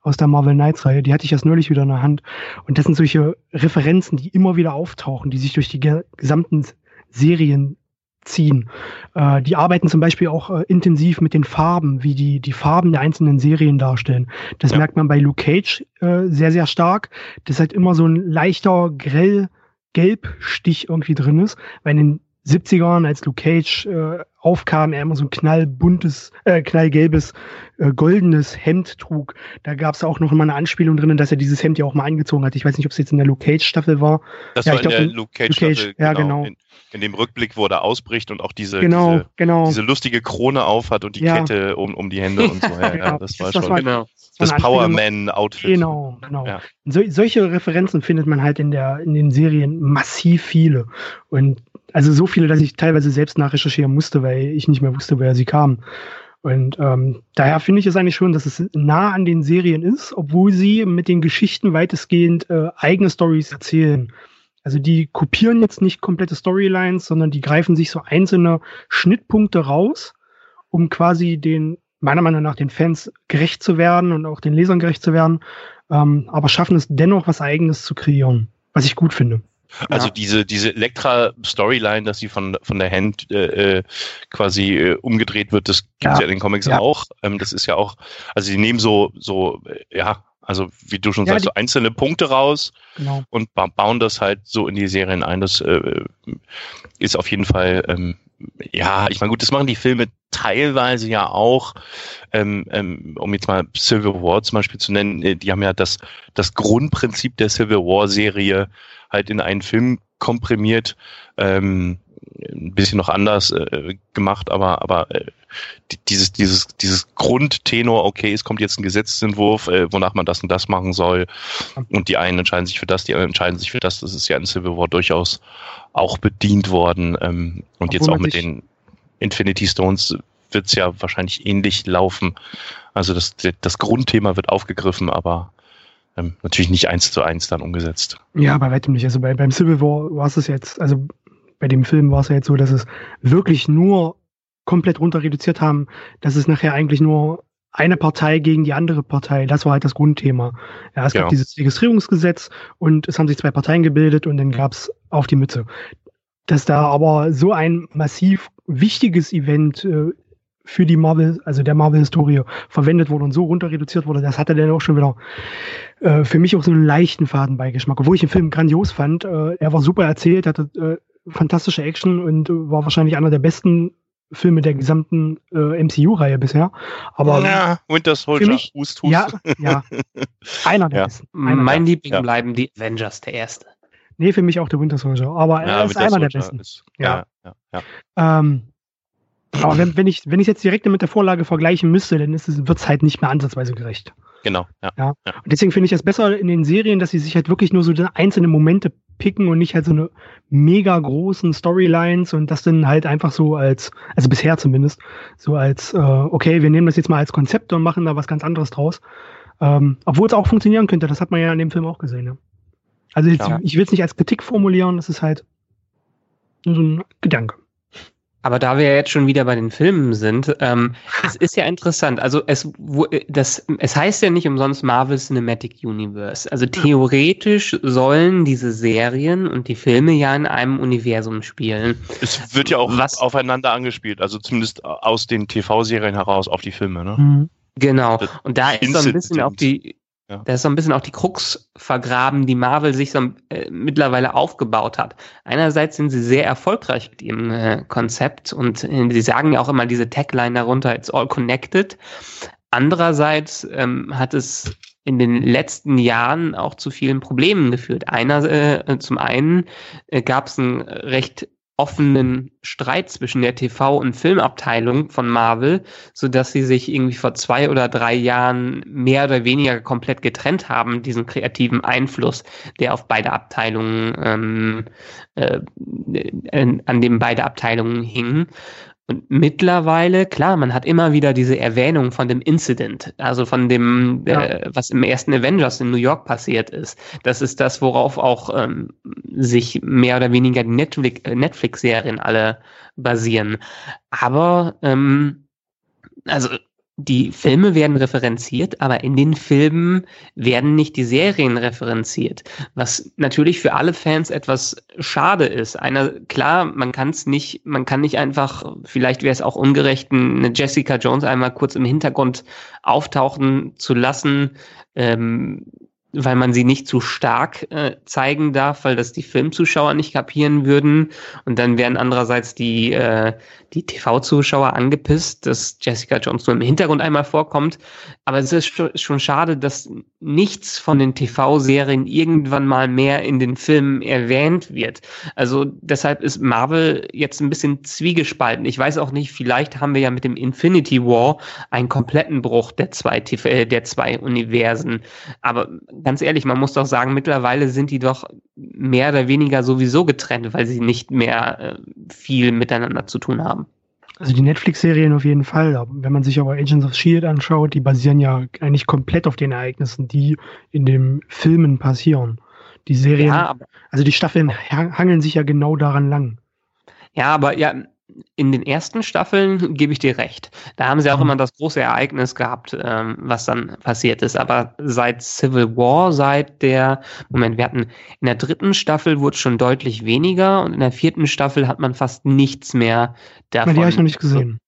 aus der Marvel Knights Reihe. Die hatte ich erst neulich wieder in der Hand. Und das sind solche Referenzen, die immer wieder auftauchen, die sich durch die ge gesamten Serien ziehen. Äh, die arbeiten zum Beispiel auch äh, intensiv mit den Farben, wie die die Farben der einzelnen Serien darstellen. Das Ja. merkt man bei Luke Cage äh, sehr, sehr stark. Das halt immer so ein leichter, grell Gelbstich irgendwie drin ist, weil in den 70ern, als Luke Cage äh, aufkam, er immer so ein knallbuntes, äh, knallgelbes, äh, goldenes Hemd trug. Da gab es auch noch mal eine Anspielung drin, dass er dieses Hemd ja auch mal angezogen hat. Ich weiß nicht, ob es jetzt in der Luke Cage Staffel war. Das Ja, war ich in glaub, der Luke Cage, Luke Cage, Staffel, ja, genau. In, in dem Rückblick, wo er ausbricht und auch diese, Genau, diese, genau. diese lustige Krone aufhat und die Ja. Kette um, um die Hände und so. Ja, ja, Genau. das war Das- das schon war- Genau. das eine Anspielung- Power-Man-Outfit. Genau, genau. Ja. So, solche Referenzen findet man halt in der in den Serien massiv viele und also so viele, dass ich teilweise selbst nachrecherchieren musste, weil ich nicht mehr wusste, woher sie kamen. Und ähm, daher finde ich es eigentlich schon, dass es nah an den Serien ist, obwohl sie mit den Geschichten weitestgehend äh, eigene Stories erzählen. Also die kopieren jetzt nicht komplette Storylines, sondern die greifen sich so einzelne Schnittpunkte raus, um quasi den, meiner Meinung nach, den Fans gerecht zu werden und auch den Lesern gerecht zu werden, ähm, aber schaffen es dennoch, was Eigenes zu kreieren, was ich gut finde. Also Ja. diese, diese Elektra-Storyline, dass sie von, von der Hand äh, äh, quasi äh, umgedreht wird, das gibt's Ja. ja in den Comics Ja. auch. Ähm, das ist ja auch, also die nehmen so, so, äh, ja, also wie du schon sagst, so einzelne Punkte raus Genau. und ba bauen das halt so in die Serien ein. Das äh, ist auf jeden Fall, ähm, ja, ich meine, gut, das machen die Filme teilweise ja auch, ähm, ähm, um jetzt mal Civil War zum Beispiel zu nennen, äh, die haben ja das, das Grundprinzip der Civil War Serie halt in einen Film komprimiert, ähm, ein bisschen noch anders äh, gemacht, aber aber äh, die- dieses dieses dieses Grundtenor, okay, es kommt jetzt ein Gesetzentwurf, äh, wonach man das und das machen soll, und die einen entscheiden sich für das, die anderen entscheiden sich für das. Das ist ja in Civil War durchaus auch bedient worden. Ähm, und Obwohl jetzt auch mit den Infinity Stones wird es ja wahrscheinlich ähnlich laufen. Also das, das Grundthema wird aufgegriffen, aber ähm, natürlich nicht eins zu eins dann umgesetzt. Ja, bei weitem nicht. Also bei, beim Civil War war es jetzt, also bei dem Film war es ja jetzt so, dass es wirklich nur komplett runter reduziert haben, dass es nachher eigentlich nur eine Partei gegen die andere Partei. Das war halt das Grundthema. Ja, es Ja. gab dieses Registrierungsgesetz und es haben sich zwei Parteien gebildet und dann gab's auf die Mütze. Dass da aber so ein massiv wichtiges Event äh, für die Marvel, also der Marvel-Historie verwendet wurde und so runter reduziert wurde, das hatte dann auch schon wieder äh, für mich auch so einen leichten Fadenbeigeschmack. Obwohl ich den Film grandios fand. Äh, er war super erzählt, hatte äh, fantastische Action und äh, war wahrscheinlich einer der besten Filme der gesamten äh, MCU-Reihe bisher. Aber ja, Winter Soldier, für mich- Hust, Hust. ja, ja, einer der Ja. besten. Einer Mein der, Liebling Ja. bleiben die Avengers, der erste. nee, für mich auch der Winter Soldier. Aber er ja, ist Winter einer der Soldier besten. Ist, Ja. ja, ja, ja. Ähm, aber wenn, wenn ich wenn ich jetzt direkt mit der Vorlage vergleichen müsste, dann ist es wird's halt nicht mehr ansatzweise gerecht. Genau, ja. Und deswegen finde ich es besser in den Serien, dass sie sich halt wirklich nur so einzelne Momente picken und nicht halt so eine mega großen Storylines und das dann halt einfach so als, also bisher zumindest, so als, äh, okay, wir nehmen das jetzt mal als Konzept und machen da was ganz anderes draus. Ähm, obwohl es auch funktionieren könnte, das hat man ja in dem Film auch gesehen. Ja. Also jetzt, Ja. ich will es nicht als Kritik formulieren, das ist halt nur so ein Gedanke. Aber da wir ja jetzt schon wieder bei den Filmen sind, ähm, es ist ja interessant. Also es, wo, das, es heißt ja nicht umsonst Marvel Cinematic Universe. Also theoretisch sollen diese Serien und die Filme ja in einem Universum spielen. Es wird ja auch Was- aufeinander angespielt, also zumindest aus den TV-Serien heraus auf die Filme, ne? Mhm. Genau. Und da ist so ein bisschen auch die, Ja. da ist so ein bisschen auch die Krux vergraben, die Marvel sich so äh, mittlerweile aufgebaut hat. Einerseits sind sie sehr erfolgreich mit ihrem äh, Konzept und äh, sie sagen ja auch immer diese Tagline darunter, it's all connected. Andererseits ähm, hat es in den letzten Jahren auch zu vielen Problemen geführt. Einer, äh, zum einen äh, gab es einen recht offenen Streit zwischen der TV- und Filmabteilung von Marvel, so dass sie sich irgendwie vor zwei oder drei Jahren mehr oder weniger komplett getrennt haben, diesen kreativen Einfluss, der auf beide Abteilungen, ähm, äh, an dem beide Abteilungen hingen. Und mittlerweile, klar, man hat immer wieder diese Erwähnung von dem Incident, also von dem, äh, was im ersten Avengers in New York passiert ist. Das ist das, worauf auch ähm, sich mehr oder weniger die Netflix- äh, Netflix-Serien alle basieren. Aber ähm, also die Filme werden referenziert, aber in den Filmen werden nicht die Serien referenziert, was natürlich für alle Fans etwas schade ist. Einer, klar, man kann es nicht, man kann nicht einfach, vielleicht wäre es auch ungerecht, eine Jessica Jones einmal kurz im Hintergrund auftauchen zu lassen, ähm, weil man sie nicht zu stark äh, zeigen darf, weil das die Filmzuschauer nicht kapieren würden. Und dann wären andererseits die, äh, die TV-Zuschauer angepisst, dass Jessica Jones nur im Hintergrund einmal vorkommt. Aber es ist schon, schade, dass nichts von den TV-Serien irgendwann mal mehr in den Filmen erwähnt wird. Also deshalb ist Marvel jetzt ein bisschen zwiegespalten. Ich weiß auch nicht, vielleicht haben wir ja mit dem Infinity War einen kompletten Bruch der zwei, TV äh, der zwei Universen. Aber ganz ehrlich, man muss doch sagen, mittlerweile sind die doch mehr oder weniger sowieso getrennt, weil sie nicht mehr äh, viel miteinander zu tun haben. Also die Netflix-Serien auf jeden Fall. Wenn man sich aber Agents of S.H.I.E.L.D. anschaut, die basieren ja eigentlich komplett auf den Ereignissen, die in den Filmen passieren. Die Serien, Ja, also die Staffeln ha- hangeln sich ja genau daran lang. ja, aber ja, in den ersten Staffeln gebe ich dir recht. Da haben sie auch Mhm. immer das große Ereignis gehabt, ähm, was dann passiert ist. Aber seit Civil War, seit der, Moment, wir hatten in der dritten Staffel wurde schon deutlich weniger und in der vierten Staffel hat man fast nichts mehr davon. die habe ich noch nicht gesehen.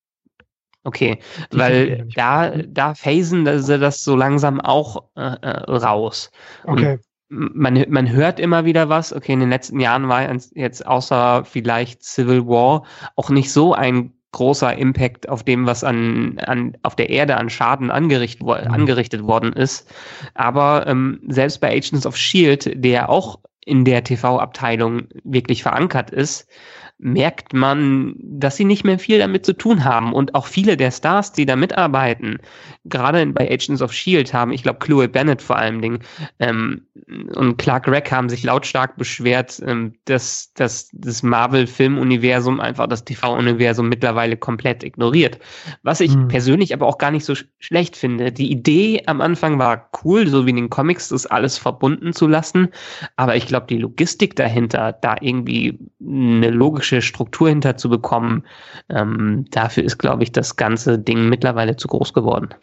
Okay, Die weil da, da phasen sie das so langsam auch äh, äh, raus. Okay. Man, man hört immer wieder was. Okay, in den letzten Jahren war jetzt- außer vielleicht Civil War auch nicht so ein großer Impact auf dem, was an, an auf der Erde an Schaden angerichtet, wo, Mhm. angerichtet worden ist. Aber ähm, selbst bei Agents of Shield, der auch in der TV-Abteilung wirklich verankert ist, merkt man, dass sie nicht mehr viel damit zu tun haben. Und auch viele der Stars, die da mitarbeiten, gerade bei Agents of Shield haben, ich glaube, Chloe Bennett vor allen Dingen ähm, und Clark Gregg haben sich lautstark beschwert, ähm, dass, dass das Marvel-Filmuniversum einfach das TV-Universum mittlerweile komplett ignoriert. Was ich Hm. persönlich aber auch gar nicht so sch schlecht finde. Die Idee am Anfang war cool, so wie in den Comics, das alles verbunden zu lassen. Aber ich glaube, die Logistik dahinter, da irgendwie eine logische Struktur hinter zu bekommen, ähm, dafür ist, glaube ich, das ganze Ding mittlerweile zu groß geworden.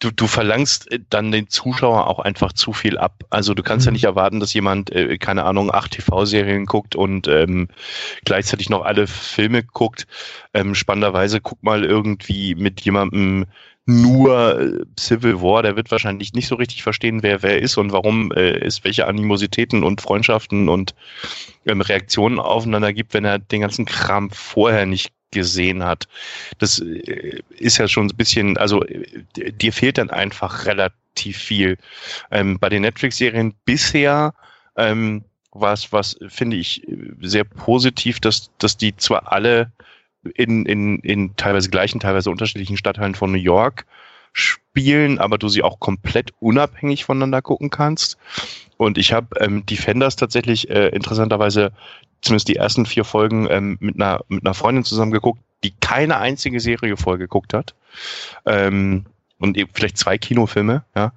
du, du verlangst äh, dann den Zuschauer auch einfach zu viel ab. Also du kannst mhm. ja nicht erwarten, dass jemand, äh, keine Ahnung, acht TV-Serien guckt und ähm, gleichzeitig noch alle Filme guckt. Ähm, spannenderweise guck mal irgendwie mit jemandem nur äh, Civil War, der wird wahrscheinlich nicht so richtig verstehen, wer wer ist und warum äh, es welche Animositäten und Freundschaften und ähm, Reaktionen aufeinander gibt, wenn er den ganzen Kram vorher nicht gesehen hat. Das äh, ist ja schon ein bisschen, also äh, dir fehlt dann einfach relativ viel. Ähm, bei den Netflix-Serien bisher ähm, war es, was finde ich sehr positiv, dass, dass die zwar alle in, in, in teilweise gleichen, teilweise unterschiedlichen Stadtteilen von New York spielen, aber du sie auch komplett unabhängig voneinander gucken kannst. Und ich habe ähm, Defenders tatsächlich äh, interessanterweise zumindest die ersten vier Folgen ähm, mit, einer, mit einer Freundin zusammen geguckt, die keine einzige Serie vorgeguckt hat. Ähm, und eben vielleicht zwei Kinofilme, ja.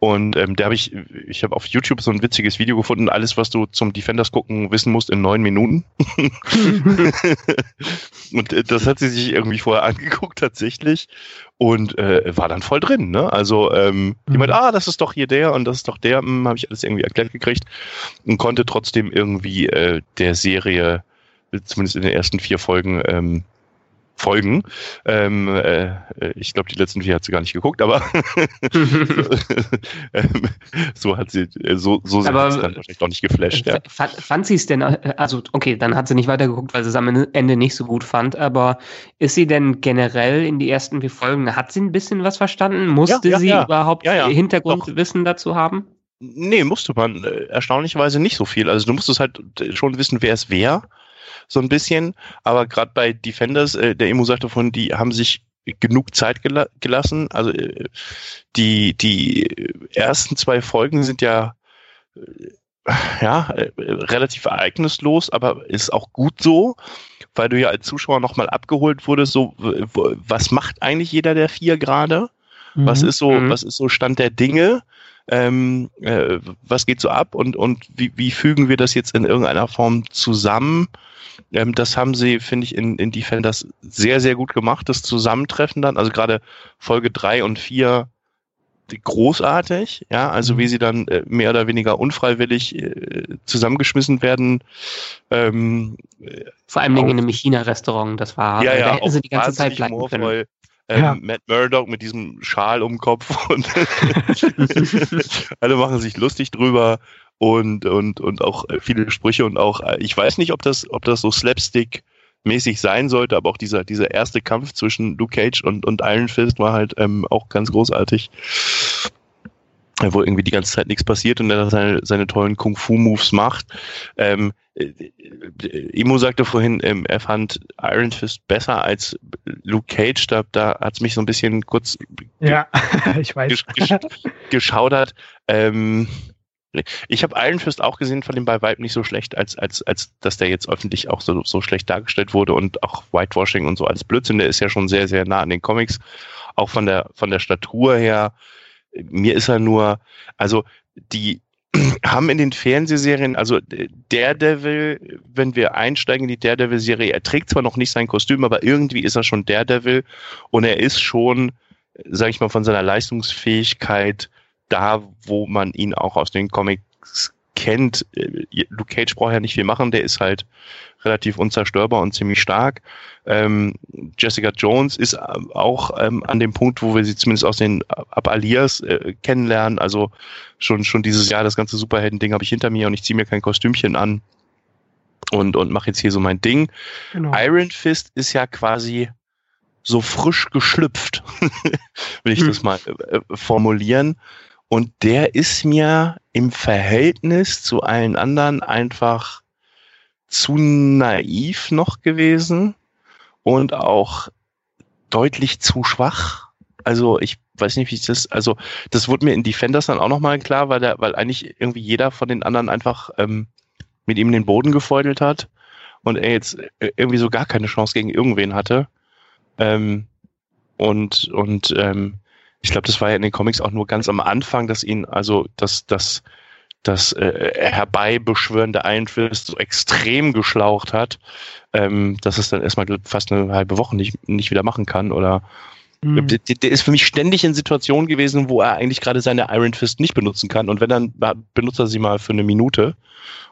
Und ähm, da habe ich, ich habe auf YouTube so ein witziges Video gefunden, alles, was du zum Defenders gucken wissen musst in neun Minuten. und äh, das hat sie sich irgendwie vorher angeguckt tatsächlich und äh, war dann voll drin. Ne? Also ähm, mhm. jemand, ah, das ist doch hier der und das ist doch der, hm, habe ich alles irgendwie erklärt gekriegt und konnte trotzdem irgendwie äh, der Serie zumindest in den ersten vier Folgen ähm, Folgen. Ähm, äh, ich glaube, die letzten vier hat sie gar nicht geguckt, aber ähm, so hat sie, äh, so, so sind aber, sie dann wahrscheinlich doch nicht geflasht. Ja. Fand, fand sie es denn, also okay, dann hat sie nicht weitergeguckt, weil sie es am Ende nicht so gut fand, aber ist sie denn generell in die ersten vier Folgen, hat sie ein bisschen was verstanden? Musste ja, ja, sie ja. überhaupt Hintergrundwissen dazu haben? Nee, musste man äh, erstaunlicherweise nicht so viel. Also du musstest halt schon wissen, wer es wäre so ein bisschen. Aber gerade bei Defenders, äh, der Emo sagte von, die haben sich genug Zeit gela gelassen. Also äh, die, die ersten zwei Folgen sind ja äh, ja, äh, relativ ereignislos, aber ist auch gut so, weil du ja als Zuschauer nochmal abgeholt wurdest, so, was macht eigentlich jeder der vier gerade? Mhm. Was ist so, mhm. was ist so Stand der Dinge? Ähm, äh, was geht so ab und, und wie, wie fügen wir das jetzt in irgendeiner Form zusammen? Ähm, das haben sie, finde ich, in, in Defenders sehr, sehr gut gemacht, das Zusammentreffen dann. Also gerade Folge drei und vier großartig, ja, also wie mhm. sie dann äh, mehr oder weniger unfreiwillig äh, zusammengeschmissen werden. Ähm, Vor allem in einem China-Restaurant, das war, ja, ja, da hätten sie die ganze Zeit bleiben können. Ähm, ja. Matt Murdock mit diesem Schal um den Kopf und alle machen sich lustig drüber und, und, und auch viele Sprüche und auch, ich weiß nicht, ob das, ob das so Slapstick mäßig sein sollte, aber auch dieser, dieser erste Kampf zwischen Luke Cage und, und Iron Fist war halt ähm, auch ganz großartig. Wo irgendwie die ganze Zeit nichts passiert und er seine, seine tollen Kung-Fu-Moves macht. Ähm, äh, Imo sagte vorhin, ähm, er fand Iron Fist besser als Luke Cage. Da, da hat es mich so ein bisschen kurz ja, ich weiß. Gesch geschaudert. Ähm, ich habe Iron Fist auch gesehen, von dem bei Vibe nicht so schlecht, als, als, als dass der jetzt öffentlich auch so, so schlecht dargestellt wurde und auch Whitewashing und so als Blödsinn, der ist ja schon sehr, sehr nah an den Comics. Auch von der, von der Statur her. Mir ist er nur, also die haben in den Fernsehserien, also Daredevil, wenn wir einsteigen in die Daredevil-Serie, er trägt zwar noch nicht sein Kostüm, aber irgendwie ist er schon Daredevil und er ist schon, sag ich mal, von seiner Leistungsfähigkeit da, wo man ihn auch aus den Comics kennt. Äh, Luke Cage braucht ja nicht viel machen, der ist halt relativ unzerstörbar und ziemlich stark. Ähm, Jessica Jones ist äh, auch ähm, an dem Punkt, wo wir sie zumindest aus den Ab Alias äh, kennenlernen. Also schon schon dieses Jahr das ganze Superhelden-Ding habe ich hinter mir und ich ziehe mir kein Kostümchen an und und mache jetzt hier so mein Ding. Genau. Iron Fist ist ja quasi so frisch geschlüpft, will ich hm. das mal äh, formulieren. Und der ist mir im Verhältnis zu allen anderen einfach zu naiv noch gewesen und auch deutlich zu schwach. Also ich weiß nicht, wie ich das, also das wurde mir in Defenders dann auch nochmal klar, weil der, weil eigentlich irgendwie jeder von den anderen einfach ähm, mit ihm den Boden gefeudelt hat und er jetzt irgendwie so gar keine Chance gegen irgendwen hatte. Ähm, und und ähm, ich glaube, das war ja in den Comics auch nur ganz am Anfang, dass ihn, also das, das, das äh, herbeibeschwörende Iron Fist so extrem geschlaucht hat, ähm, dass es dann erstmal fast eine halbe Woche nicht, nicht wieder machen kann oder Mhm. Der, der, ist für mich ständig in Situationen gewesen, wo er eigentlich gerade seine Iron Fist nicht benutzen kann. Und wenn dann benutzt er sie mal für eine Minute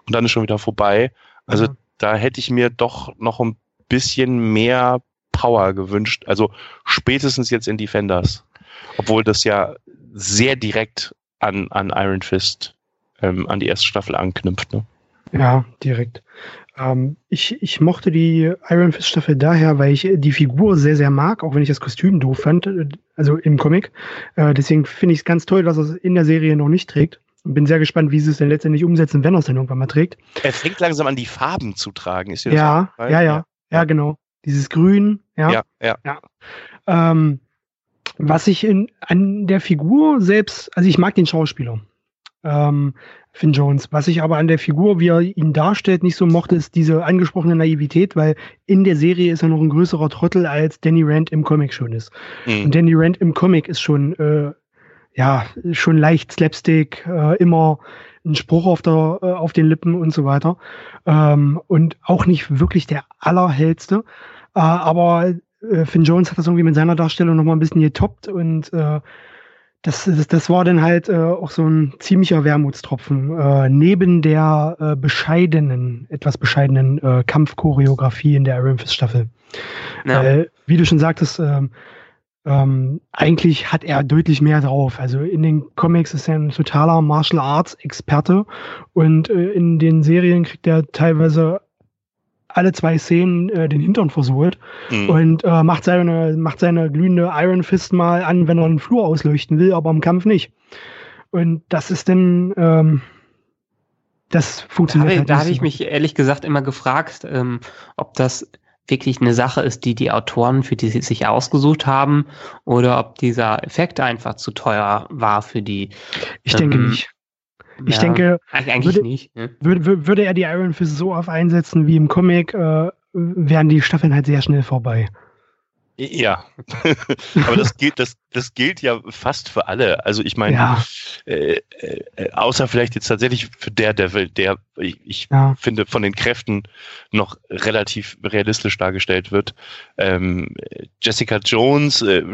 und dann ist schon wieder vorbei. Also mhm. da hätte ich mir doch noch ein bisschen mehr Power gewünscht. Also spätestens jetzt in Defenders. Obwohl das ja sehr direkt an, an Iron Fist, ähm, an die erste Staffel anknüpft. Ne? Ja, direkt. Ähm, ich, ich mochte die Iron Fist Staffel daher, weil ich die Figur sehr, sehr mag, auch wenn ich das Kostüm doof fand, äh, also im Comic. Äh, deswegen finde ich es ganz toll, dass er es in der Serie noch nicht trägt. Bin sehr gespannt, wie sie es denn letztendlich umsetzen, wenn er es dann irgendwann mal trägt. Er fängt langsam an, die Farben zu tragen. Ist dir das ja, ja, ja, ja, ja, genau. Dieses Grün, ja. Ja, ja. ja. Ähm, was ich in, an der Figur selbst, also ich mag den Schauspieler, ähm, Finn Jones. Was ich aber an der Figur, wie er ihn darstellt, nicht so mochte, ist diese angesprochene Naivität, weil in der Serie ist er noch ein größerer Trottel, als Danny Rand im Comic schon ist. Mhm. Und Danny Rand im Comic ist schon, äh, ja, schon leicht Slapstick, äh, immer ein Spruch auf, der, äh, auf den Lippen und so weiter. Ähm, und auch nicht wirklich der allerhellste. Äh, aber äh, Finn Jones hat das irgendwie mit seiner Darstellung nochmal ein bisschen getoppt und äh, das, das, das war dann halt äh, auch so ein ziemlicher Wermutstropfen. Äh, neben der äh, bescheidenen, etwas bescheidenen äh, Kampfchoreografie in der Iron Fist Staffel. Ja. Äh, wie du schon sagtest, ähm, ähm, eigentlich hat er deutlich mehr drauf. Also in den Comics ist er ein totaler Martial Arts Experte und äh, in den Serien kriegt er teilweise alle zwei Szenen äh, den Hintern versohlt mhm. und äh, macht, seine, macht seine glühende Iron Fist mal an, wenn er einen Flur ausleuchten will, aber im Kampf nicht. Und das ist dann, ähm, das funktioniert. Da, halt da habe ich mich ehrlich gesagt immer gefragt, ähm, ob das wirklich eine Sache ist, die die Autoren für die sie sich ausgesucht haben, oder ob dieser Effekt einfach zu teuer war für die. Ich ähm, denke nicht. Ich ja, denke, eigentlich würde, nicht. Ne? Würde, würde er die Iron Fist so oft einsetzen wie im Comic, äh, wären die Staffeln halt sehr schnell vorbei. Ja, aber das gilt, das, das gilt ja fast für alle. Also ich meine, ja. äh, äh, außer vielleicht jetzt tatsächlich für der Devil, der ich, ich ja. finde von den Kräften noch relativ realistisch dargestellt wird. Ähm, Jessica Jones äh,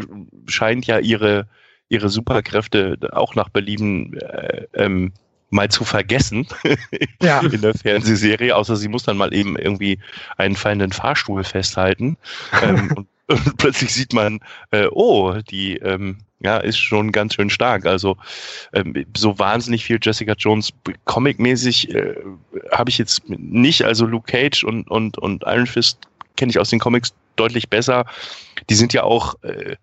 scheint ja ihre ihre Superkräfte auch nach Belieben äh, ähm, mal zu vergessen ja. in der Fernsehserie, außer sie muss dann mal eben irgendwie einen fallenden Fahrstuhl festhalten. ähm, und, und, plötzlich sieht man, äh, oh, die ähm, ja, ist schon ganz schön stark. Also ähm, so wahnsinnig viel Jessica Jones Comic-mäßig äh, habe ich jetzt nicht. Also Luke Cage und, und, und Iron Fist kenne ich aus den Comics deutlich besser. Die sind ja auch äh,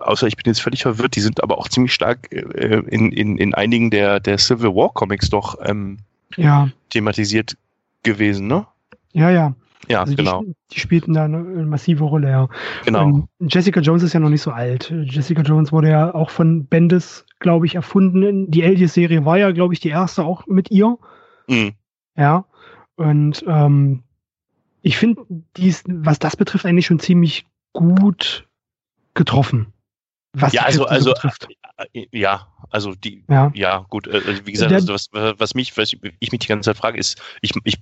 außer ich bin jetzt völlig verwirrt, die sind aber auch ziemlich stark äh, in, in, in einigen der, der Civil War Comics doch ähm, ja. thematisiert gewesen, ne? Ja, ja. Ja, also genau. Die, die, spielten da eine, massive Rolle, ja. Genau. Und Jessica Jones ist ja noch nicht so alt. Jessica Jones wurde ja auch von Bendis, glaube ich, erfunden. Die Alias-Serie war ja, glaube ich, die erste auch mit ihr. Mhm. Ja. Und ähm, ich finde, was das betrifft, eigentlich schon ziemlich gut getroffen. Was ja, also, also betrifft. Äh, äh, ja, also die, ja, ja gut, äh, also wie gesagt, also was, was mich, was ich mich die ganze Zeit frage, ist, ich, ich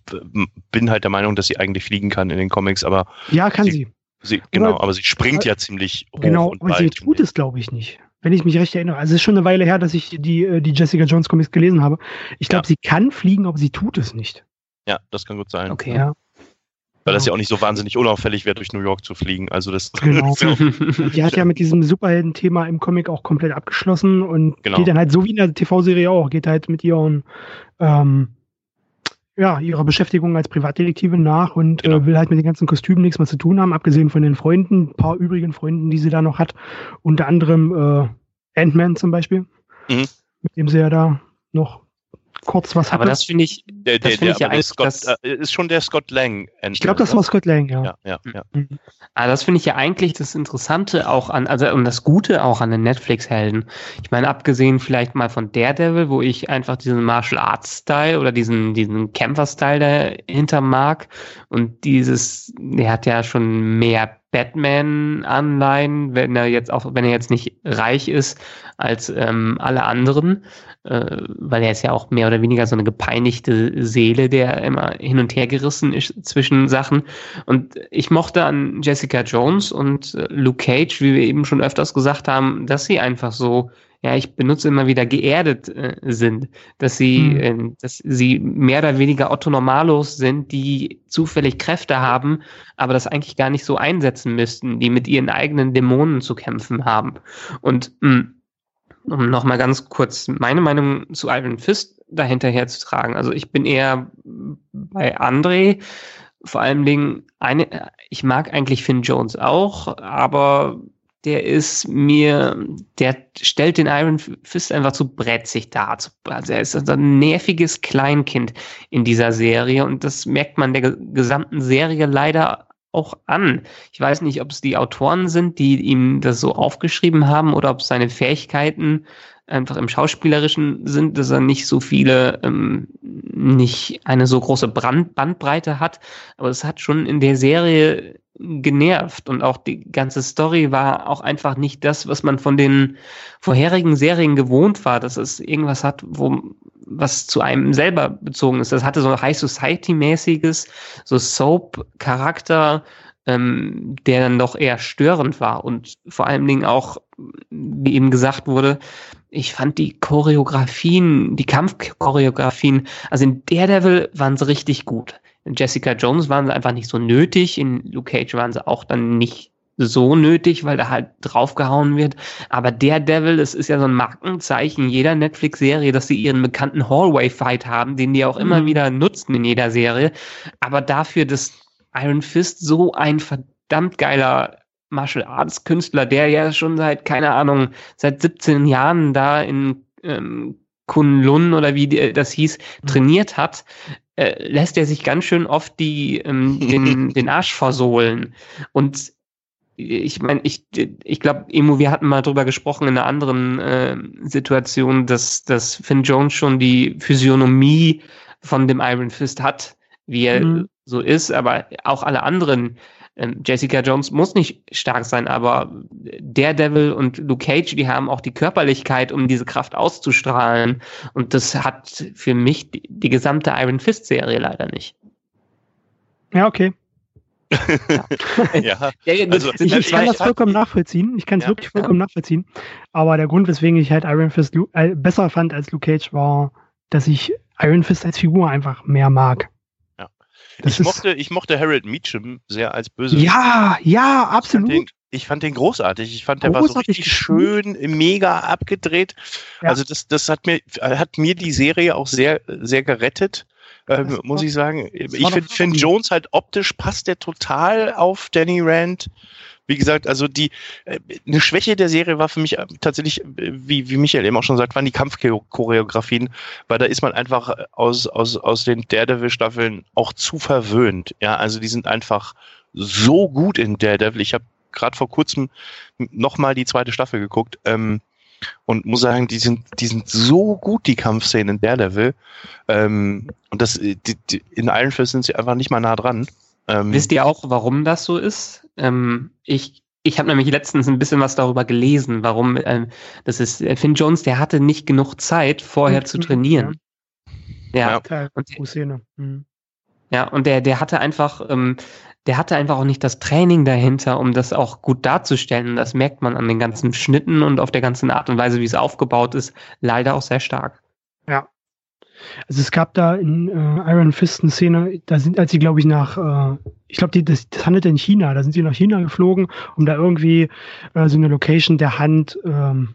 bin halt der Meinung, dass sie eigentlich fliegen kann in den Comics, aber ja, kann sie. sie. sie genau, aber, aber, sie springt ja ziemlich hoch Genau, und aber sie tut es, glaube ich, nicht. Wenn ich mich recht erinnere. Also es ist schon eine Weile her, dass ich die, die Jessica Jones Comics gelesen habe. Ich glaube, ja. sie kann fliegen, aber sie tut es nicht. Ja, das kann gut sein. Okay. Ja. Weil das ja auch nicht so wahnsinnig unauffällig wäre, durch New York zu fliegen. Also das. Genau. die hat ja mit diesem Superhelden-Thema im Comic auch komplett abgeschlossen und genau. geht dann halt so wie in der TV-Serie auch, geht halt mit ihren ähm, ja, ihrer Beschäftigung als Privatdetektive nach und äh, genau. äh, will halt mit den ganzen Kostümen nichts mehr zu tun haben, abgesehen von den Freunden, ein paar übrigen Freunden, die sie da noch hat. Unter anderem äh, Ant-Man zum Beispiel, mhm. mit dem sie ja da noch kurz was hatte. Aber das finde ich, der, der, der, ja Scott, das, äh, ist schon der Scott Lang. Ich glaube, das war Scott Lang, ja. ja, ja, ja. Mhm. Aber das finde ich ja eigentlich das Interessante auch an, also und das Gute auch an den Netflix-Helden. Ich meine, abgesehen vielleicht mal von Daredevil, wo ich einfach diesen Martial Arts Style oder diesen, diesen Kämpfer Style dahinter mag und dieses, der hat ja schon mehr Batman-Anleihen, wenn er jetzt auch, wenn er jetzt nicht reich ist als ähm, alle anderen, äh, weil er ist ja auch mehr oder weniger so eine gepeinigte Seele, der immer hin und her gerissen ist zwischen Sachen. Und ich mochte an Jessica Jones und äh, Luke Cage, wie wir eben schon öfters gesagt haben, dass sie einfach so ja, ich benutze immer wieder geerdet äh, sind, dass sie, mhm. äh, dass sie mehr oder weniger Otto Normalos sind, die zufällig Kräfte haben, aber das eigentlich gar nicht so einsetzen müssten, die mit ihren eigenen Dämonen zu kämpfen haben. Und mh, hm, um nochmal ganz kurz meine Meinung zu Iron Fist dahinter herzutragen. Also ich bin eher bei André, vor allen Dingen eine, ich mag eigentlich Finn Jones auch, aber der ist mir, der stellt den Iron Fist einfach zu bretzig dar. Also er ist ein nerviges Kleinkind in dieser Serie und das merkt man der gesamten Serie leider auch an. Ich weiß nicht, ob es die Autoren sind, die ihm das so aufgeschrieben haben oder ob seine Fähigkeiten einfach im Schauspielerischen sind, dass er nicht so viele, ähm, nicht eine so große Brand Bandbreite hat. Aber es hat schon in der Serie genervt und auch die ganze Story war auch einfach nicht das, was man von den vorherigen Serien gewohnt war, dass es irgendwas hat, wo was zu einem selber bezogen ist. Das hatte so High Society mäßiges, so Soap Charakter, ähm, der dann doch eher störend war und vor allen Dingen auch, wie eben gesagt wurde, ich fand die Choreografien, die Kampfchoreografien, also in Daredevil waren sie richtig gut. In Jessica Jones waren sie einfach nicht so nötig, in Luke Cage waren sie auch dann nicht so nötig, weil da halt draufgehauen wird. Aber Daredevil, das ist ja so ein Markenzeichen jeder Netflix-Serie, dass sie ihren bekannten Hallway-Fight haben, den die auch immer mhm. wieder nutzen in jeder Serie. Aber dafür, dass Iron Fist so ein verdammt geiler Martial Arts Künstler, der ja schon seit, keine Ahnung, seit 17 Jahren da in ähm, Kunlun oder wie die, das hieß, mhm. trainiert hat, äh, lässt er sich ganz schön oft die, ähm, den, den Arsch versohlen. Und ich meine, ich, ich glaube, Emo, wir hatten mal drüber gesprochen in einer anderen äh, Situation, dass, dass Finn Jones schon die Physiognomie von dem Iron Fist hat, wie er mhm. so ist, aber auch alle anderen ähm, Jessica Jones muss nicht stark sein, aber Daredevil und Luke Cage, die haben auch die Körperlichkeit, um diese Kraft auszustrahlen. Und das hat für mich die, die gesamte Iron Fist Serie leider nicht. Ja, okay. ja. ja. also, ich, ich kann das vollkommen nachvollziehen. Ich kann es ja. wirklich vollkommen ja. nachvollziehen. Aber der Grund, weswegen ich halt Iron Fist äh, besser fand als Luke Cage, war, dass ich Iron Fist als Figur einfach mehr mag. Das ich, mochte, ich mochte Harold Meacham sehr als böse. Ja, ja, absolut. Ich fand, den, ich fand den großartig. Ich fand, der war so richtig schön, mega abgedreht. Ja. Also das, das hat mir, hat mir die Serie auch sehr, sehr gerettet. Ähm, muss ich sagen. Ich finde Finn Jones halt optisch passt der total auf Danny Rand wie gesagt, also die äh, eine Schwäche der Serie war für mich äh, tatsächlich, äh, wie, wie Michael eben auch schon sagt, waren die Kampfchoreografien, weil da ist man einfach aus, aus, aus den Daredevil-Staffeln auch zu verwöhnt. Ja, also die sind einfach so gut in Daredevil. Ich habe gerade vor kurzem nochmal die zweite Staffel geguckt. Ähm, und muss sagen, die sind, die sind so gut, die Kampfszenen in Daredevil. Ähm, und das, die, die, in Iron Fist sind sie einfach nicht mal nah dran. Ähm, Wisst ihr auch, warum das so ist? Ähm, ich ich habe nämlich letztens ein bisschen was darüber gelesen, warum ähm, das ist. Äh, Finn Jones, der hatte nicht genug Zeit, vorher mhm. zu trainieren. Ja. ja. Und, mhm. ja, und der, der hatte einfach, ähm, der hatte einfach auch nicht das Training dahinter, um das auch gut darzustellen. Und das merkt man an den ganzen Schnitten und auf der ganzen Art und Weise, wie es aufgebaut ist, leider auch sehr stark. Ja, also es gab da in äh, Iron Fist eine Szene, da sind, als sie, glaube ich, nach, äh, ich glaube, das, das handelte in China, da sind sie nach China geflogen, um da irgendwie äh, so eine Location der Hand ähm,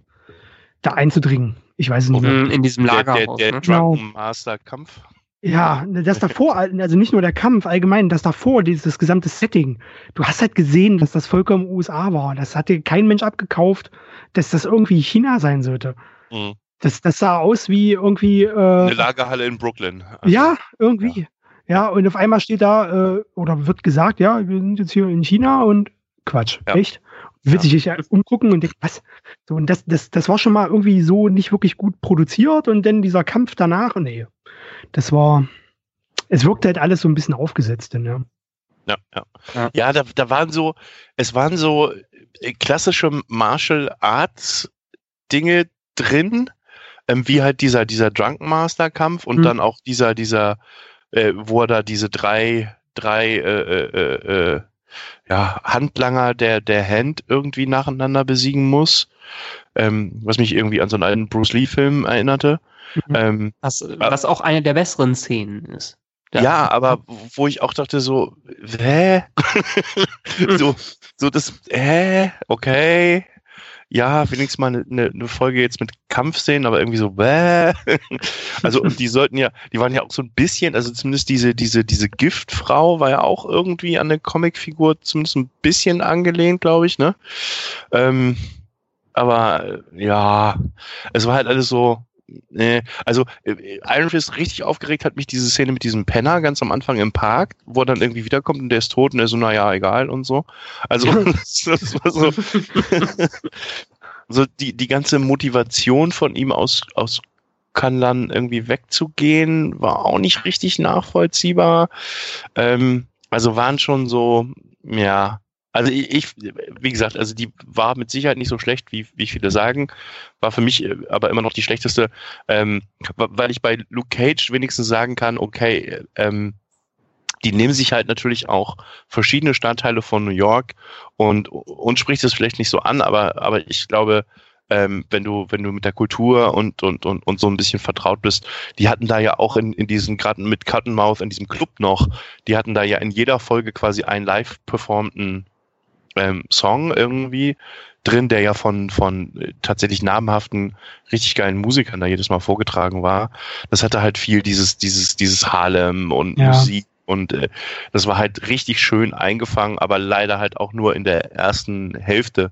da einzudringen. Ich weiß es nicht mehr. In diesem Lagerhaus. Der, der, der ne? Genau. Drunken Master Kampf. Ja, das davor, also nicht nur der Kampf, allgemein, das davor, dieses das gesamte Setting. Du hast halt gesehen, dass das vollkommen USA war. Das hat dir kein Mensch abgekauft, dass das irgendwie China sein sollte. Mhm. Das, das sah aus wie irgendwie. Äh, Eine Lagerhalle in Brooklyn. Also, ja, irgendwie. Ja. ja. und auf einmal steht da, äh, oder wird gesagt, ja, wir sind jetzt hier in China und Quatsch, ja. echt? Wird ja. sich ja umgucken und denkt, was? So, und das, das, das war schon mal irgendwie so nicht wirklich gut produziert und dann dieser Kampf danach, nee. Das war, es wirkte halt alles so ein bisschen aufgesetzt, denn, ja. ja, ja. Ja, ja da, da waren so, es waren so äh, klassische Martial Arts Dinge drin, ähm, wie halt dieser, dieser Drunken Master Kampf und mhm. dann auch dieser, dieser, äh, wo er da diese drei, drei, äh, äh, äh, äh, ja, Handlanger der, der Hand irgendwie nacheinander besiegen muss. Ähm, was mich irgendwie an so einen alten Bruce Lee-Film erinnerte. Mhm. Ähm, was, was auch eine der besseren Szenen ist. Ja. ja, aber wo ich auch dachte so, hä? so, so das, hä? Okay. Ja, wenigstens mal eine, eine Folge jetzt mit Kampfszenen, aber irgendwie so, bäh. also, und die sollten ja, die waren ja auch so ein bisschen, also zumindest diese, diese, diese Giftfrau war ja auch irgendwie an eine Comicfigur zumindest ein bisschen angelehnt, glaube ich, ne? Ähm, aber ja, es war halt alles so, Nee, also äh, Iron Fist richtig aufgeregt hat mich diese Szene mit diesem Penner ganz am Anfang im Park, wo er dann irgendwie wiederkommt und der ist tot und er so, naja, egal und so. Also das war so, so die, die ganze Motivation von ihm aus, aus Kanlan irgendwie wegzugehen, war auch nicht richtig nachvollziehbar. Ähm, also waren schon so, ja, also ich, wie gesagt, also die war mit Sicherheit nicht so schlecht, wie, wie viele sagen. War für mich äh, aber immer noch die schlechteste, ähm, weil ich bei Luke Cage wenigstens sagen kann, okay, ähm, die nehmen sich halt natürlich auch verschiedene Stadtteile von New York und uns spricht es vielleicht nicht so an, aber, aber ich glaube, ähm, wenn du, wenn du mit der Kultur und, und, und, und so ein bisschen vertraut bist, die hatten da ja auch in, in diesen, gerade mit Cottonmouth in diesem Club noch, die hatten da ja in jeder Folge quasi einen live performten ähm, Song irgendwie drin, der ja von, von äh, tatsächlich namhaften, richtig geilen Musikern da jedes Mal vorgetragen war. Das hatte halt viel dieses, dieses, dieses Harlem und ja. Musik und äh, das war halt richtig schön eingefangen, aber leider halt auch nur in der ersten Hälfte.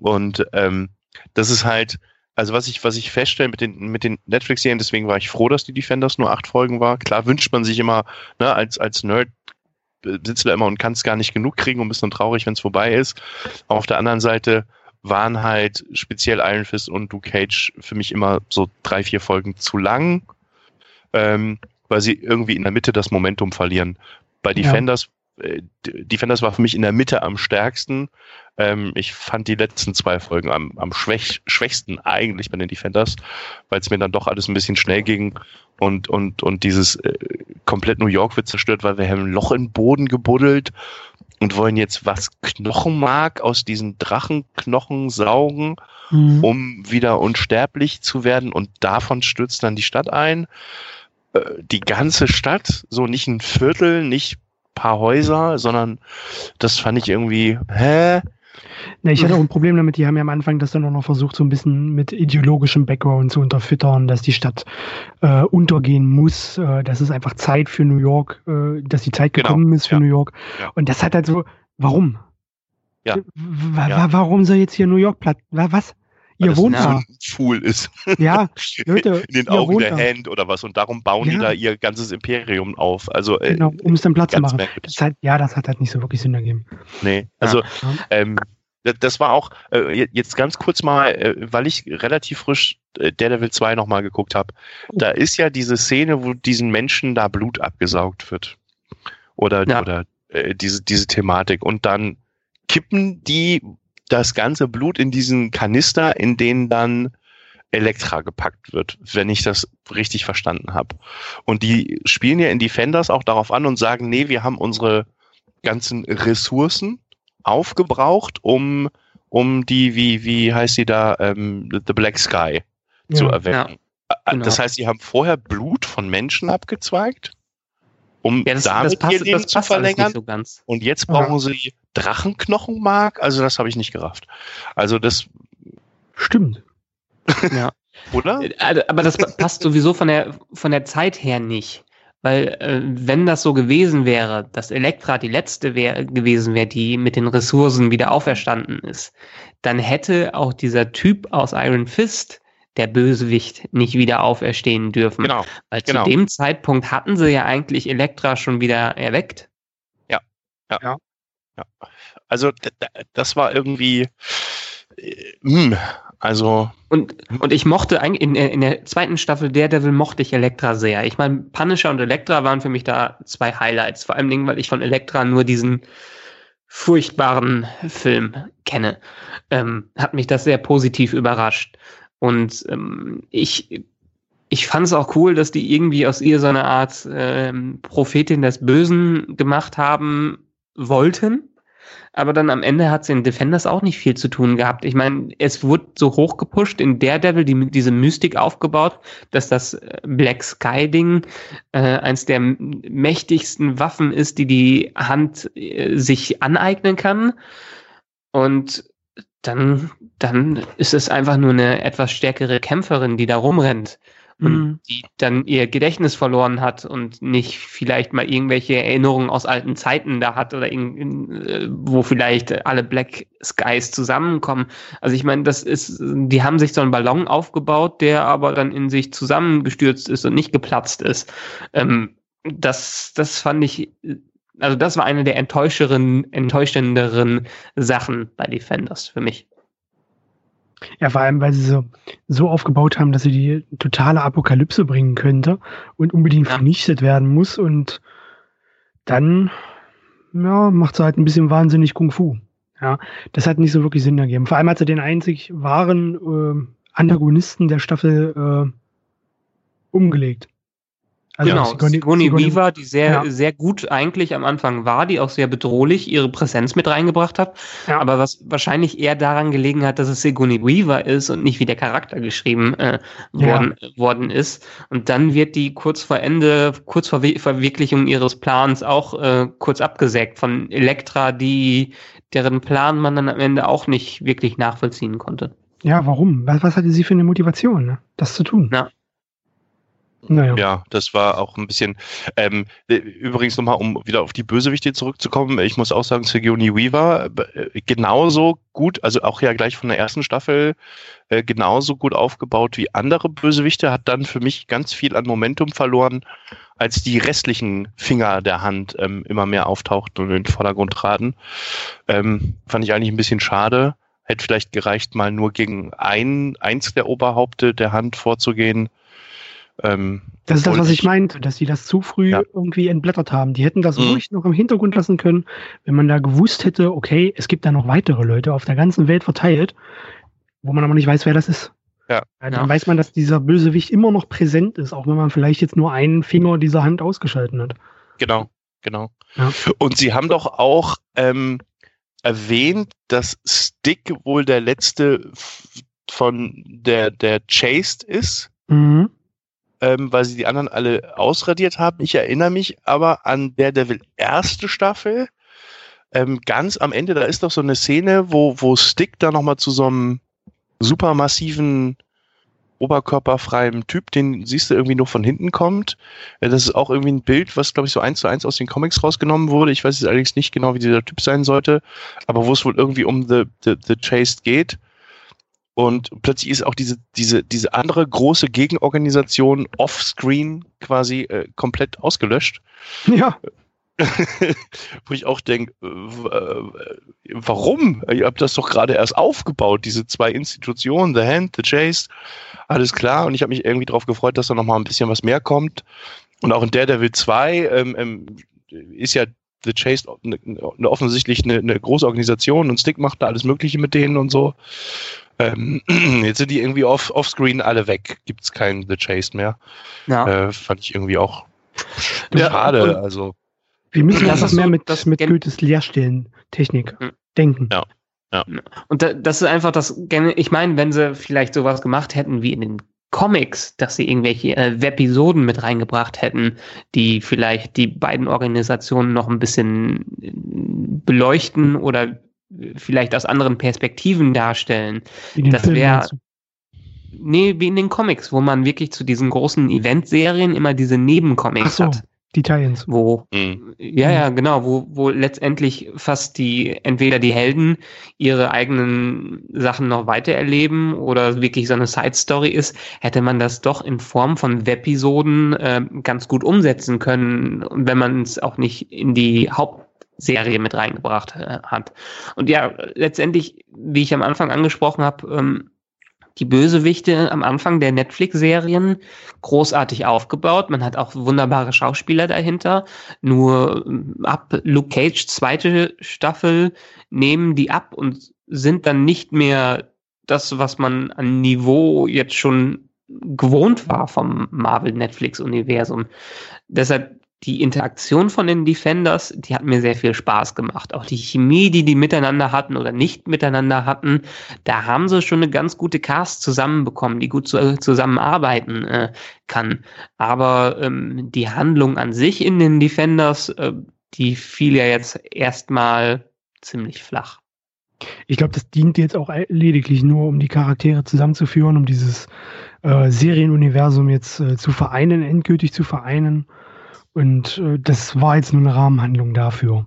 Und ähm, das ist halt, also was ich, was ich feststelle mit den, mit den Netflix-Serien, deswegen war ich froh, dass die Defenders nur acht Folgen war. Klar wünscht man sich immer, ne, als, als Nerd sitzt du da immer und kannst gar nicht genug kriegen und bist dann traurig, wenn es vorbei ist. Auf der anderen Seite waren halt speziell Iron Fist und Luke Cage für mich immer so drei, vier Folgen zu lang, ähm, weil sie irgendwie in der Mitte das Momentum verlieren. Bei Defenders, ja. äh, Defenders war für mich in der Mitte am stärksten. Ähm, ich fand die letzten zwei Folgen am, am schwäch, schwächsten eigentlich bei den Defenders, weil es mir dann doch alles ein bisschen schnell ging und, und, und dieses äh, komplett New York wird zerstört, weil wir haben ein Loch in den Boden gebuddelt und wollen jetzt was Knochenmark aus diesen Drachenknochen saugen, mhm. um wieder unsterblich zu werden und davon stürzt dann die Stadt ein. Äh, die ganze Stadt, so nicht ein Viertel, nicht paar Häuser, sondern das fand ich irgendwie, hä? Ne, ich hatte auch ein Problem damit, die haben ja am Anfang das dann auch noch versucht, so ein bisschen mit ideologischem Background zu unterfüttern, dass die Stadt äh, untergehen muss, äh, dass es einfach Zeit für New York, äh, dass die Zeit genau. gekommen ist für ja. New York. Ja. Und das hat halt so, warum? Ja. ja. Warum soll jetzt hier New York platt? Was? Ihr Weil wohnt da. Schwul ist. Ja, Leute, in den Augen der Hand oder was. Und darum bauen ja. die da ihr ganzes Imperium auf. Also, äh, genau, um es dann Platz zu machen. Das halt, ja, das hat halt nicht so wirklich Sinn ergeben. Nee, also ja. ähm, das war auch, äh, jetzt ganz kurz mal, äh, weil ich relativ frisch äh, Daredevil 2 nochmal geguckt habe. Da ist ja diese Szene, wo diesen Menschen da Blut abgesaugt wird. Oder, ja. oder äh, diese, diese Thematik. Und dann kippen die das ganze Blut in diesen Kanister, in denen dann Elektra gepackt wird, wenn ich das richtig verstanden habe. Und die spielen ja in Defenders auch darauf an und sagen, nee, wir haben unsere ganzen Ressourcen aufgebraucht, um, um die, wie, wie heißt sie da, ähm, The Black Sky ja, zu erwecken. Ja, genau. Das heißt, sie haben vorher Blut von Menschen abgezweigt, um ja, das, damit das passt, ihr Leben zu verlängern. So und jetzt brauchen ja. sie Drachenknochenmark. Also das habe ich nicht gerafft. Also das stimmt. ja. Oder? Äh, aber das passt sowieso von der von der Zeit her nicht. Weil äh, wenn das so gewesen wäre, dass Elektra die letzte wär, gewesen wäre, die mit den Ressourcen wieder auferstanden ist, dann hätte auch dieser Typ aus Iron Fist, der Bösewicht, nicht wieder auferstehen dürfen. Genau. Weil genau. zu dem Zeitpunkt hatten sie ja eigentlich Elektra schon wieder erweckt. Ja. Ja. ja. Ja. Also das war irgendwie äh, mh, also. Und, und ich mochte eigentlich, in, in der zweiten Staffel Daredevil mochte ich Elektra sehr. Ich meine, Punisher und Elektra waren für mich da zwei Highlights. Vor allem Dingen, weil ich von Elektra nur diesen furchtbaren Film kenne. Ähm, hat mich das sehr positiv überrascht. Und ähm, ich, ich fand es auch cool, dass die irgendwie aus ihr so eine Art ähm, Prophetin des Bösen gemacht haben wollten aber dann am Ende hat es in Defenders auch nicht viel zu tun gehabt. Ich meine, es wurde so hochgepusht in Daredevil, die, diese Mystik aufgebaut, dass das äh, Black Sky-Ding äh, eins der mächtigsten Waffen ist, die die Hand äh, sich aneignen kann. Und dann, dann ist es einfach nur eine etwas stärkere Kämpferin, die da rumrennt und mhm. die dann ihr Gedächtnis verloren hat und nicht vielleicht mal irgendwelche Erinnerungen aus alten Zeiten da hat oder in, äh, wo vielleicht alle Black Skies zusammenkommen. Also ich meine, das ist, die haben sich so einen Ballon aufgebaut, der aber dann in sich zusammengestürzt ist und nicht geplatzt ist. Ähm, das, das fand ich, also das war eine der enttäuscheren, enttäuschenderen Sachen bei Defenders für mich. Ja, vor allem, weil sie so, so aufgebaut haben, dass sie die totale Apokalypse bringen könnte und unbedingt ja. vernichtet werden muss. Und dann ja, macht sie halt ein bisschen wahnsinnig Kung Fu. Ja, das hat nicht so wirklich Sinn ergeben. Vor allem hat sie den einzig wahren äh, Antagonisten der Staffel äh, umgelegt. Also genau, Sigourney, Sigourney Weaver, die sehr, ja. sehr gut eigentlich am Anfang war, die auch sehr bedrohlich ihre Präsenz mit reingebracht hat, ja. aber was wahrscheinlich eher daran gelegen hat, dass es Sigourney Weaver ist und nicht wie der Charakter geschrieben äh, worden, ja. worden ist. Und dann wird die kurz vor Ende, kurz vor Verwirklichung ihres Plans auch äh, kurz abgesägt von Elektra, die deren Plan man dann am Ende auch nicht wirklich nachvollziehen konnte. Ja, warum? Was, was hatte sie für eine Motivation, ne? das zu tun? Ja. Naja. Ja, das war auch ein bisschen. Ähm, übrigens nochmal, um wieder auf die Bösewichte zurückzukommen, ich muss auch sagen, Sigourney Weaver äh, genauso gut, also auch ja gleich von der ersten Staffel äh, genauso gut aufgebaut wie andere Bösewichte, hat dann für mich ganz viel an Momentum verloren, als die restlichen Finger der Hand ähm, immer mehr auftauchten und in den Vordergrund traten. Ähm, fand ich eigentlich ein bisschen schade. Hätte vielleicht gereicht, mal nur gegen ein, eins der Oberhaupte der Hand vorzugehen ähm, das ist das, was ich meinte, dass sie das zu früh ja. irgendwie entblättert haben. Die hätten das mhm. ruhig noch im Hintergrund lassen können, wenn man da gewusst hätte, okay, es gibt da noch weitere Leute auf der ganzen Welt verteilt, wo man aber nicht weiß, wer das ist. Ja. ja dann ja. weiß man, dass dieser Bösewicht immer noch präsent ist, auch wenn man vielleicht jetzt nur einen Finger dieser Hand ausgeschalten hat. Genau, genau. Ja. Und sie haben doch auch ähm, erwähnt, dass Stick wohl der letzte von der, der Chased ist. Mhm ähm, weil sie die anderen alle ausradiert haben. Ich erinnere mich aber an Daredevil erste Staffel. Ähm, ganz am Ende, da ist doch so eine Szene, wo, wo Stick da nochmal zu so einem supermassiven oberkörperfreien Typ, den siehst du irgendwie nur von hinten kommt. Äh, das ist auch irgendwie ein Bild, was, glaube ich, so eins zu eins aus den Comics rausgenommen wurde. Ich weiß jetzt allerdings nicht genau, wie dieser Typ sein sollte, aber wo es wohl irgendwie um The, the, the Chased geht. Und plötzlich ist auch diese, diese, diese andere große Gegenorganisation offscreen quasi äh, komplett ausgelöscht. Ja. Wo ich auch denke, äh, warum? Ihr habt das doch gerade erst aufgebaut, diese zwei Institutionen, The Hand, The Chase, alles klar. Und ich habe mich irgendwie darauf gefreut, dass da nochmal ein bisschen was mehr kommt. Und auch in Daredevil 2 ähm, ähm, ist ja The Chase eine, eine offensichtlich eine, eine große Organisation und Stick macht da alles Mögliche mit denen und so. Ähm, jetzt sind die irgendwie off, offscreen alle weg. Gibt es keinen The Chase mehr. Ja. Äh, fand ich irgendwie auch ja, schade. Also. Wir müssen einfach mehr mit, das mit Goethes Leerstellen-Technik mhm. denken. Ja. Ja. Und das ist einfach das, ich meine, wenn sie vielleicht sowas gemacht hätten wie in den Comics, dass sie irgendwelche äh, Episoden mit reingebracht hätten, die vielleicht die beiden Organisationen noch ein bisschen äh, beleuchten oder vielleicht aus anderen Perspektiven darstellen. Das wäre Nee, wie in den Comics, wo man wirklich zu diesen großen Event-Serien immer diese Nebencomics so, hat. Die Tie-ins. Wo, mhm. ja, ja, genau, wo, wo letztendlich fast die, entweder die Helden ihre eigenen Sachen noch weitererleben oder wirklich so eine Side-Story ist, hätte man das doch in Form von Webisoden äh, ganz gut umsetzen können, wenn man es auch nicht in die Haupt Serie mit reingebracht äh, hat. Und ja, letztendlich, wie ich am Anfang angesprochen habe, ähm, die Bösewichte am Anfang der Netflix-Serien großartig aufgebaut. Man hat auch wunderbare Schauspieler dahinter. Nur ähm, ab Luke Cage zweite Staffel nehmen die ab und sind dann nicht mehr das, was man an Niveau jetzt schon gewohnt war vom Marvel Netflix Universum. Deshalb die Interaktion von den Defenders, die hat mir sehr viel Spaß gemacht. Auch die Chemie, die die miteinander hatten oder nicht miteinander hatten, da haben sie schon eine ganz gute Cast zusammenbekommen, die gut zu, zusammenarbeiten äh, kann. Aber ähm, die Handlung an sich in den Defenders, äh, die fiel ja jetzt erstmal ziemlich flach. Ich glaube, das dient jetzt auch lediglich nur, um die Charaktere zusammenzuführen, um dieses äh, Serienuniversum jetzt äh, zu vereinen, endgültig zu vereinen. Und äh, das war jetzt nur eine Rahmenhandlung dafür.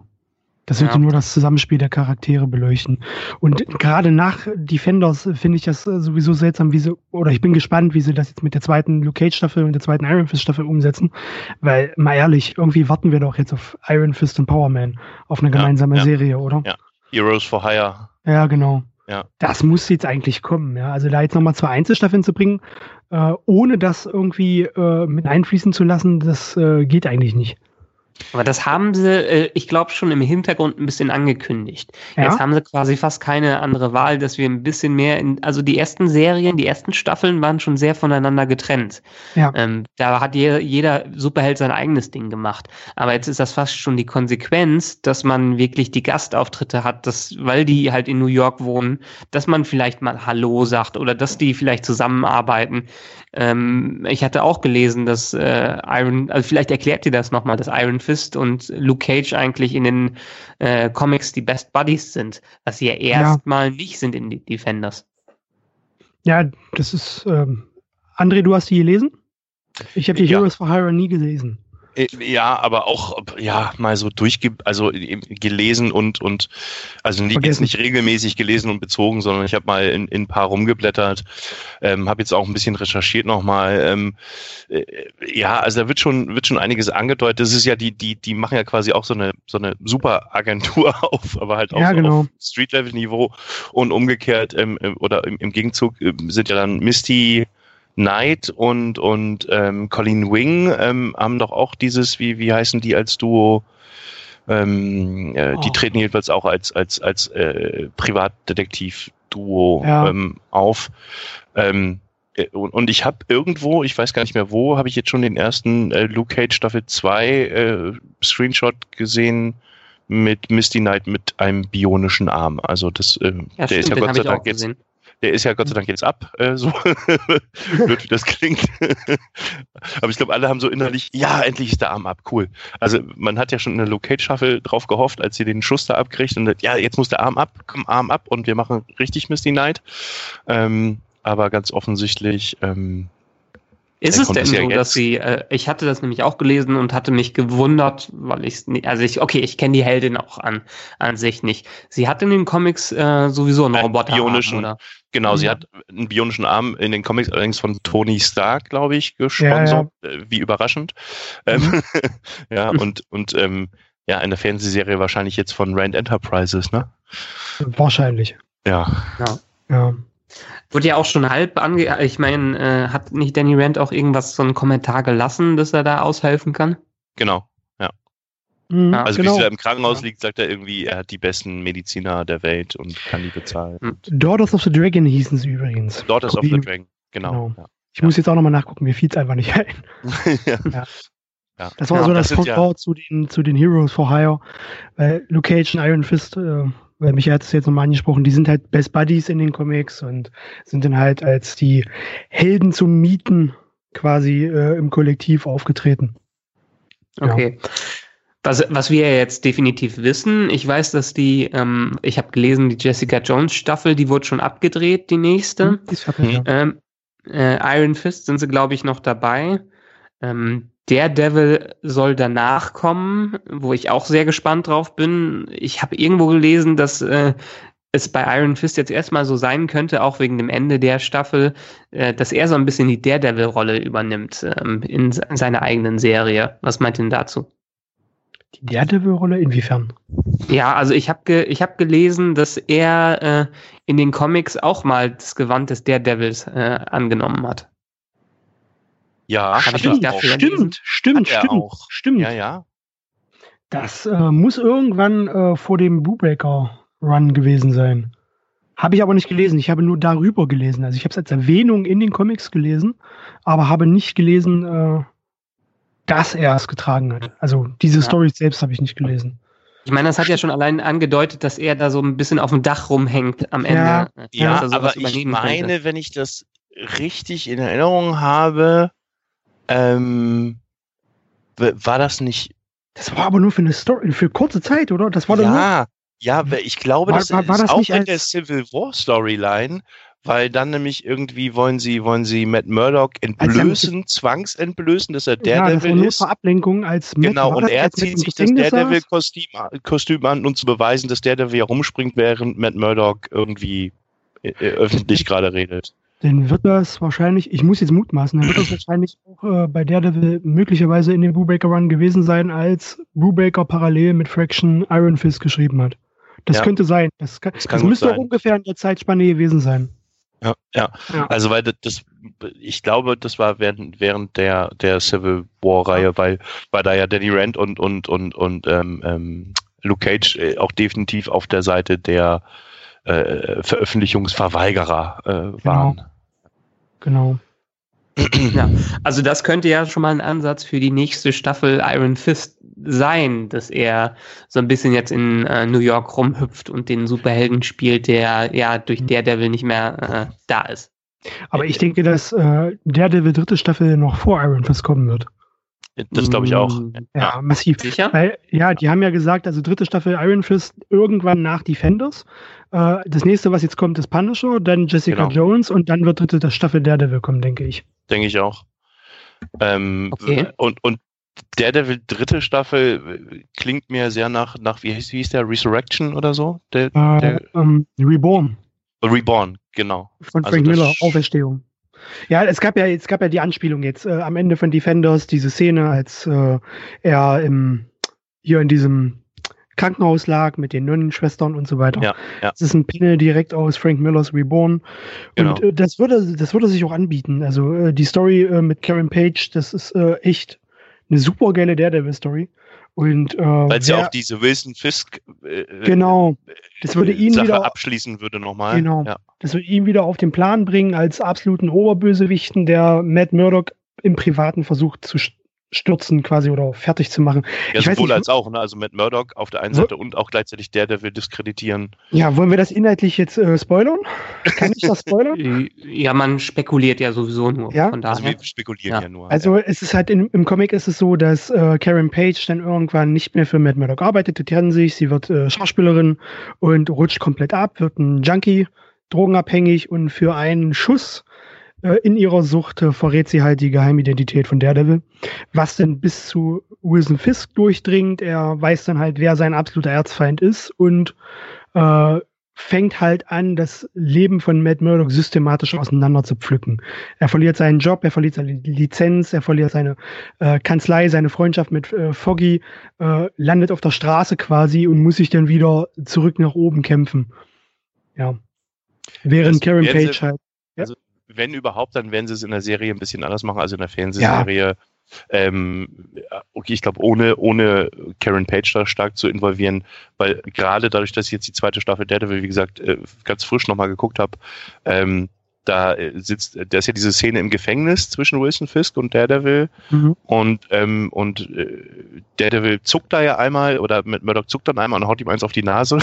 Das sollte ja. nur das Zusammenspiel der Charaktere beleuchten. Und gerade nach Defenders finde ich das äh, sowieso seltsam, wie sie, oder ich bin gespannt, wie sie das jetzt mit der zweiten Luke Cage Staffel und der zweiten Iron Fist Staffel umsetzen. Weil, mal ehrlich, irgendwie warten wir doch jetzt auf Iron Fist und Power Man, auf eine gemeinsame ja, ja. Serie, oder? Ja. Heroes for Hire. Ja, genau. Ja. Das muss jetzt eigentlich kommen, ja. Also da jetzt nochmal zwei Einzelstaffeln zu bringen, äh, ohne das irgendwie äh, mit einfließen zu lassen, das äh, geht eigentlich nicht. Aber das haben sie, äh, ich glaube, schon im Hintergrund ein bisschen angekündigt. Ja? Jetzt haben sie quasi fast keine andere Wahl, dass wir ein bisschen mehr in, also die ersten Serien, die ersten Staffeln waren schon sehr voneinander getrennt. Ja. Ähm, da hat jeder, jeder Superheld sein eigenes Ding gemacht. Aber jetzt ist das fast schon die Konsequenz, dass man wirklich die Gastauftritte hat, dass, weil die halt in New York wohnen, dass man vielleicht mal Hallo sagt oder dass die vielleicht zusammenarbeiten. Ähm, ich hatte auch gelesen, dass äh, Iron, also vielleicht erklärt ihr das nochmal, dass Iron Fist und Luke Cage eigentlich in den äh, Comics die Best Buddies sind, was sie ja erstmal ja. nicht sind in die Defenders. Ja, das ist, ähm, André, du hast die gelesen? Ich habe die ja. Heroes for Hire nie gelesen. Äh, ja, aber auch ja mal so durchge also gelesen und und also nicht, jetzt nicht regelmäßig gelesen und bezogen, sondern ich habe mal in, in ein paar rumgeblättert, ähm, habe jetzt auch ein bisschen recherchiert nochmal. Ähm, äh, ja, also da wird schon wird schon einiges angedeutet. Das ist ja die die die machen ja quasi auch so eine so eine super Agentur auf, aber halt auch ja, so genau. auf Street Level Niveau und umgekehrt ähm, oder im, im Gegenzug äh, sind ja dann Misty Knight und, und ähm, Colleen Wing ähm, haben doch auch dieses, wie, wie heißen die als Duo? Ähm, äh, oh. Die treten jedenfalls auch als, als, als äh, Privatdetektiv-Duo ja. ähm, auf. Ähm, äh, und, und ich habe irgendwo, ich weiß gar nicht mehr wo, habe ich jetzt schon den ersten äh, Luke Cage Staffel 2 äh, Screenshot gesehen mit Misty Knight mit einem bionischen Arm. Also das, äh, ja, der stimmt, ist ja Gott sei Dank jetzt. Gesehen der ist ja Gott sei Dank jetzt ab, äh, so blöd wie das klingt. Aber ich glaube, alle haben so innerlich, ja, endlich ist der Arm ab, cool. Also man hat ja schon in der Locate Shuffle drauf gehofft, als sie den Schuss da abkriegt und ja, jetzt muss der Arm ab, komm, Arm ab und wir machen richtig Misty Night. Ähm, aber ganz offensichtlich ähm, ist es denn so, ja dass sie, äh, ich hatte das nämlich auch gelesen und hatte mich gewundert, weil ich, also ich, okay, ich kenne die Heldin auch an, an sich nicht. Sie hat in den Comics äh, sowieso einen, einen Roboter. Bionischen, oder? Genau, ja. sie hat einen bionischen Arm in den Comics allerdings von Tony Stark, glaube ich, gesponsert. Ja, ja. Äh, wie überraschend. Ähm, mhm. ja, und, und ähm, ja, in der Fernsehserie wahrscheinlich jetzt von Rand Enterprises, ne? Wahrscheinlich. Ja. Ja. ja. Wurde ja auch schon halb ange... Ich meine, äh, hat nicht Danny Rand auch irgendwas, so einen Kommentar gelassen, dass er da aushelfen kann? Genau, ja. Mhm, also genau. wie er im Krankenhaus ja. liegt, sagt er irgendwie, er hat die besten Mediziner der Welt und kann die bezahlen. Mhm. Daughters of the Dragon hießen sie übrigens. Daughters of the Dragon, genau. genau. Ja. Ich muss jetzt auch nochmal nachgucken, mir fiel es einfach nicht ein. ja. ja. Das war so das, das Pendant zu, den, zu den Heroes for Hire. Weil Luke Cage und Iron Fist äh, weil Michael hat es jetzt nochmal angesprochen, die sind halt Best Buddies in den Comics und sind dann halt als die Helden zum Mieten quasi äh, im Kollektiv aufgetreten. Okay. Ja. Was, was wir jetzt definitiv wissen, ich weiß, dass die, ähm, ich habe gelesen, die Jessica Jones Staffel, die wurde schon abgedreht, die nächste. Hm, ich hab, ja. ähm, äh, Iron Fist sind sie, glaube ich, noch dabei. Ähm, der Devil soll danach kommen, wo ich auch sehr gespannt drauf bin. Ich habe irgendwo gelesen, dass äh, es bei Iron Fist jetzt erstmal so sein könnte, auch wegen dem Ende der Staffel, äh, dass er so ein bisschen die Daredevil-Rolle übernimmt ähm, in, in seiner eigenen Serie. Was meint ihr denn dazu? Die Daredevil-Rolle inwiefern? Ja, also ich habe ge hab gelesen, dass er äh, in den Comics auch mal das Gewand des Daredevils äh, angenommen hat. Ja, stimmt, nicht dafür stimmt, stimmt, Hat stimmt, auch. stimmt. ja, ja. Das äh, muss irgendwann äh, vor dem Bluebreaker-Run gewesen sein. Habe ich aber nicht gelesen. Ich habe nur darüber gelesen. Also ich habe es als Erwähnung in den Comics gelesen, aber habe nicht gelesen, äh, dass er es getragen hat. Also diese Ja. Story selbst habe ich nicht gelesen. Ich meine, das hat ja schon allein angedeutet, dass er da so ein bisschen auf dem Dach rumhängt am Ende. Ja. Ja, er aber ich meine, könnte. wenn ich das richtig in Erinnerung habe, ähm, war das nicht. Das war aber nur für eine Story, für kurze Zeit, oder? Das war doch nur. Ja, ja, ich glaube, War- das war- war ist das auch nicht in der Civil War Storyline, weil dann nämlich irgendwie wollen sie, wollen sie Matt Murdock Als entblößen, zwangsentblößen, dass er Ja, das Daredevil nur ist. zur Ablenkung als Matt- Genau, und er zieht sich das? Daredevil-Kostüm Kostüm an, um zu beweisen, dass Daredevil herumspringt, während Matt Murdock irgendwie äh, äh, öffentlich gerade redet. Dann wird das wahrscheinlich, ich muss jetzt mutmaßen, dann wird das wahrscheinlich auch äh, bei Daredevil möglicherweise in dem Brubaker Run gewesen sein, als Brubaker parallel mit Fraction Iron Fist geschrieben hat. Das Ja. könnte sein. Das, kann, Das das, kann gut müsste auch sein. ungefähr in der Zeitspanne gewesen sein. Ja, ja. Ja. Also weil das, das ich glaube, das war während, während der, der Civil War Reihe, weil, weil da ja Danny Rand und, und, und, und ähm, ähm, Luke Cage äh, auch definitiv auf der Seite der äh, Veröffentlichungsverweigerer äh, waren. Genau. Ja, also das könnte ja schon mal ein Ansatz für die nächste Staffel Iron Fist sein, dass er so ein bisschen jetzt in äh, New York rumhüpft und den Superhelden spielt, der ja durch Daredevil nicht mehr äh, da ist. Aber ich denke, dass äh, Daredevil dritte Staffel noch vor Iron Fist kommen wird. Das glaube ich auch. Mm, Ja, massiv. Sicher? Weil, ja, die haben ja gesagt, also dritte Staffel Iron Fist irgendwann nach Defenders. Äh, das nächste, was jetzt kommt, ist Punisher, dann Jessica Genau. Jones und dann wird dritte Staffel Daredevil kommen, denke ich. Denke ich auch. Ähm, Okay. Und, und Daredevil dritte Staffel klingt mir sehr nach, nach wie, hieß, wie hieß der, Resurrection oder so? Der, Äh, der ähm, Reborn Reborn, genau. von Also Frank das- Miller, Auferstehung. Ja, es gab ja, es gab ja die Anspielung jetzt äh, am Ende von Defenders, diese Szene, als äh, er im, hier in diesem Krankenhaus lag mit den Nonnenschwestern und so weiter. Ja, ja. Das ist ein Panel direkt aus Frank Millers Reborn. Genau. Und äh, das würde, das würde sich auch anbieten. Also äh, die Story äh, mit Karen Page, das ist äh, echt eine super geile Daredevil-Story. Und äh, Weil sie wer- auch diese Wilson Fisk äh, genau, das würde ihn Sache wieder abschließen würde nochmal. Genau. Ja. das wird ihn wieder auf den Plan bringen als absoluten Oberbösewichten, der Matt Murdock im Privaten versucht zu stürzen quasi oder fertig zu machen. Ja, Ich sowohl nicht, als auch, ne? Also Matt Murdock auf der einen Seite und auch gleichzeitig der, der will diskreditieren. Ja, wollen wir das inhaltlich jetzt äh, spoilern? Kann ich das spoilern? Ja, man spekuliert ja sowieso nur. Ja? Von Also daher. wir spekulieren Ja. ja, nur. Also es ist halt in, im Comic ist es so, dass äh, Karen Page dann irgendwann nicht mehr für Matt Murdock arbeitet, die trennen sich, sie wird äh, Schauspielerin und rutscht komplett ab, wird ein Junkie, drogenabhängig und für einen Schuss äh, in ihrer Sucht äh, verrät sie halt die Geheimidentität von Daredevil, was dann bis zu Wilson Fisk durchdringt. Er weiß dann halt, wer sein absoluter Erzfeind ist und äh, fängt halt an, das Leben von Matt Murdock systematisch auseinander zu pflücken. Er verliert seinen Job, er verliert seine Lizenz, er verliert seine äh, Kanzlei, seine Freundschaft mit äh, Foggy, äh, landet auf der Straße quasi und muss sich dann wieder zurück nach oben kämpfen. Ja. Während Karen Page halt. Wenn überhaupt, dann werden sie es in der Serie ein bisschen anders machen als in der Fernsehserie. Ähm, okay, ich glaube, ohne, ohne Karen Page da stark zu involvieren, weil gerade dadurch, dass ich jetzt die zweite Staffel Daredevil, wie gesagt, äh, ganz frisch nochmal geguckt habe, ähm, da äh, sitzt, da ist ja diese Szene im Gefängnis zwischen Wilson Fisk und Daredevil Mhm. und, ähm, und äh, Daredevil zuckt da ja einmal oder mit Murdoch zuckt dann einmal und haut ihm eins auf die Nase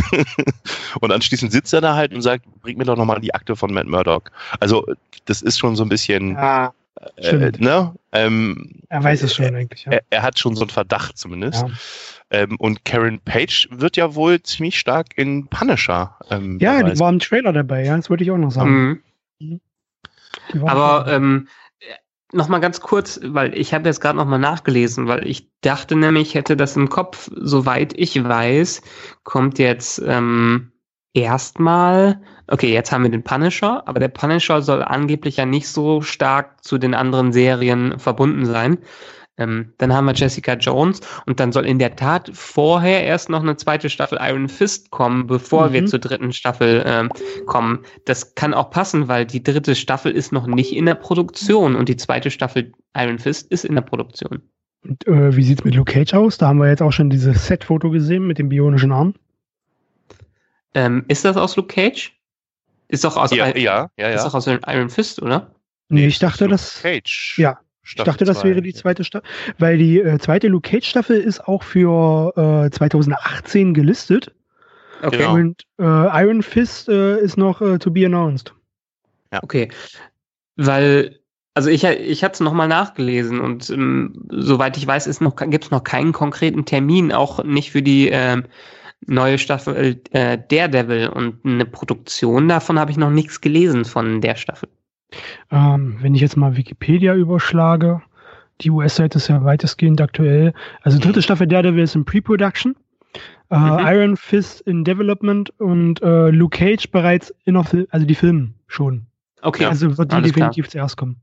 und anschließend sitzt er da halt und sagt, bring mir doch nochmal die Akte von Matt Murdock. Also das ist schon so ein bisschen, Ja, äh, ne? Ähm, er weiß es schon eigentlich. Ja. er, er hat schon so einen Verdacht zumindest. Ja. Ähm, und Karen Page wird ja wohl ziemlich stark in Punisher. Ähm, Ja, die war im Trailer dabei, ja, das wollte ich auch noch sagen. Mhm. Aber ähm, noch mal ganz kurz, weil ich habe jetzt gerade noch mal nachgelesen, weil ich dachte nämlich, ich hätte das im Kopf. Soweit ich weiß, kommt jetzt ähm, erstmal. Okay, jetzt haben wir den Punisher, aber der Punisher soll angeblich ja nicht so stark zu den anderen Serien verbunden sein. Ähm, dann haben wir Jessica Jones und dann soll in der Tat vorher erst noch eine zweite Staffel Iron Fist kommen, bevor mhm. wir zur dritten Staffel ähm, kommen. Das kann auch passen, weil die dritte Staffel ist noch nicht in der Produktion und die zweite Staffel Iron Fist ist in der Produktion. Und, äh, wie sieht's mit Luke Cage aus? Da haben wir jetzt auch schon dieses Set-Foto gesehen mit dem bionischen Arm. Ähm, ist das aus Luke Cage? Ist doch aus, ja, ja, ja, ist doch aus Iron Fist, oder? Nee, ich dachte, das. Cage. Ja. Staffel ich dachte, das zwei, wäre die zweite Staffel, weil die äh, zweite Luke Cage Staffel ist auch für äh, 2018 gelistet. Okay. Genau. Und äh, Iron Fist äh, ist noch äh, to be announced. Ja. Okay. Weil, also ich, ich hatte es nochmal nachgelesen und ähm, soweit ich weiß, gibt es noch keinen konkreten Termin, auch nicht für die ähm, neue Staffel äh, Daredevil und eine Produktion davon habe ich noch nichts gelesen von der Staffel. Ähm, wenn ich jetzt mal Wikipedia überschlage, die US-Seite ist ja weitestgehend aktuell. Also dritte Staffel Daredevil ist in Pre-Production. Äh, mhm. Iron Fist in Development und äh, Luke Cage bereits in also die Filme schon. Okay. Also wird die definitiv klar. zuerst kommen.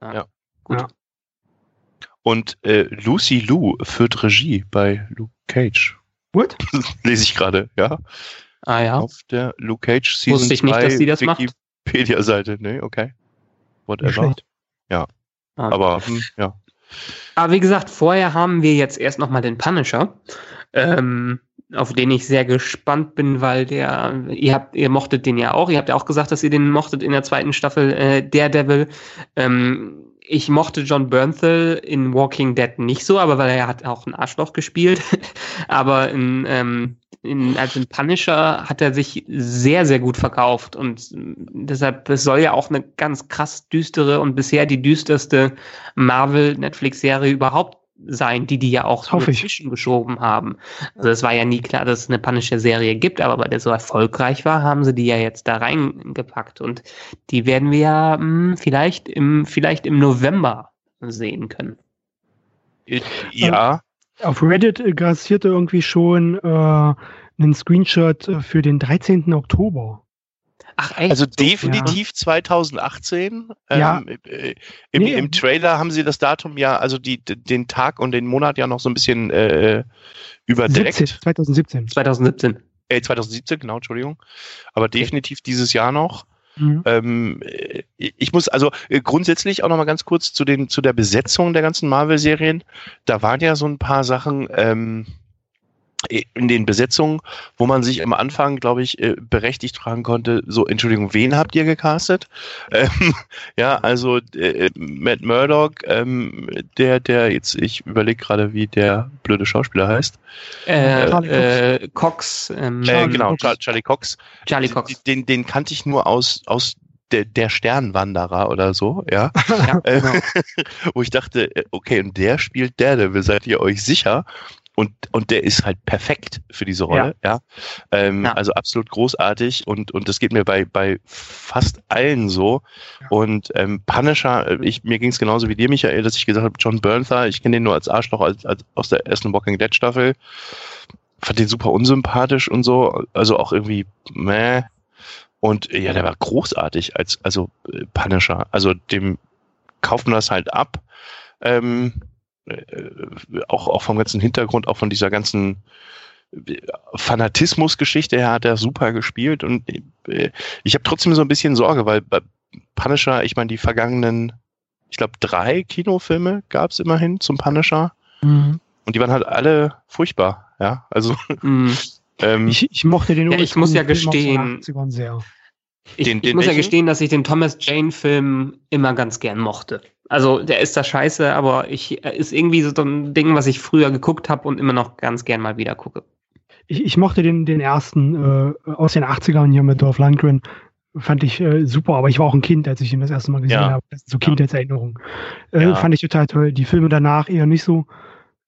Ja, ja. gut. Ja. Und äh, Lucy Lou führt Regie bei Luke Cage. What? Lese ich gerade, ja. Ah ja. Auf der Luke Cage Season Wusste ich nicht, dass sie das macht. Wikipedia-Seite, ne, okay. Whatever. Ja. Ah. Aber, hm, ja. Aber wie gesagt, vorher haben wir jetzt erst nochmal den Punisher, ähm, auf den ich sehr gespannt bin, weil der, ihr habt, ihr mochtet den ja auch, ihr habt ja auch gesagt, dass ihr den mochtet in der zweiten Staffel äh, Daredevil. Ähm, ich mochte John Bernthal in Walking Dead nicht so, aber weil er hat auch ein Arschloch gespielt. aber in, ähm, in, als in Punisher hat er sich sehr, sehr gut verkauft und deshalb, es soll ja auch eine ganz krass düstere und bisher die düsterste Marvel-Netflix-Serie überhaupt sein, die die ja auch Hoffe dazwischen geschoben haben. Also es war ja nie klar, dass es eine panische Serie gibt, aber weil der so erfolgreich war, haben sie die ja jetzt da reingepackt und die werden wir ja mh, hm, vielleicht im vielleicht im November sehen können. Ja. Auf Reddit grassierte irgendwie schon äh, einen Screenshot für den 13. Oktober. Ach, echt? Also definitiv ja. 2018. Ja. Ähm, äh, im, nee. Im Trailer haben sie das Datum ja, also die, den Tag und den Monat ja noch so ein bisschen äh, überdeckt. 17, 2017. 2017. Äh, 2017, genau, Entschuldigung. Aber definitiv dieses Jahr noch. Mhm. Ähm, äh, ich muss also äh, grundsätzlich auch noch mal ganz kurz zu den zu der Besetzung der ganzen Marvel-Serien. Da waren ja so ein paar Sachen. Ähm, in den Besetzungen, wo man sich am Anfang, glaube ich, äh, berechtigt fragen konnte, so, Entschuldigung, wen habt ihr gecastet? Ähm, ja, also äh, Matt Murdock, ähm, der, der jetzt, ich überlege gerade, wie der blöde Schauspieler heißt. Äh, äh, Cox. Ähm, äh, genau, Cox. Charlie Cox. Charlie Cox. Den, den kannte ich nur aus, aus der, der Sternwanderer oder so, ja. ja genau. Wo ich dachte, okay, und der spielt Daredevil, seid ihr euch sicher? Und, und der ist halt perfekt für diese Rolle, ja. ja? Ähm, ja. Also absolut großartig und, und das geht mir bei, bei fast allen so. Ja. Und ähm, Punisher, äh, ich, mir ging es genauso wie dir, Michael, dass ich gesagt habe, John Bernthal, ich kenne den nur als Arschloch als, als aus der ersten Walking Dead Staffel. Fand den super unsympathisch und so, also auch irgendwie meh. Und ja, der war großartig als also äh, Punisher. Also dem kauft man das halt ab. Ähm, äh, auch, auch vom ganzen Hintergrund, auch von dieser ganzen äh, Fanatismus-Geschichte her hat er super gespielt und äh, ich habe trotzdem so ein bisschen Sorge, weil bei Punisher, ich meine, die vergangenen, ich glaube, drei Kinofilme gab es immerhin zum Punisher mhm. und die waren halt alle furchtbar, ja, also mhm. ähm, ich, ich, mochte den ja, ich muss ja gestehen, sehr. Ich, den, ich muss ja gestehen, dass ich den Thomas Jane-Film immer ganz gern mochte. Also der ist da scheiße, aber ich ist irgendwie so ein Ding, was ich früher geguckt habe und immer noch ganz gern mal wieder gucke. Ich, ich mochte den, den ersten äh, aus den 80ern hier mit Dorf Landgren. Fand ich äh, super, aber ich war auch ein Kind, als ich ihn das erste Mal gesehen ja. habe. Das ist so Kindheitserinnerung. Äh, ja. Fand ich total toll. Die Filme danach eher nicht so,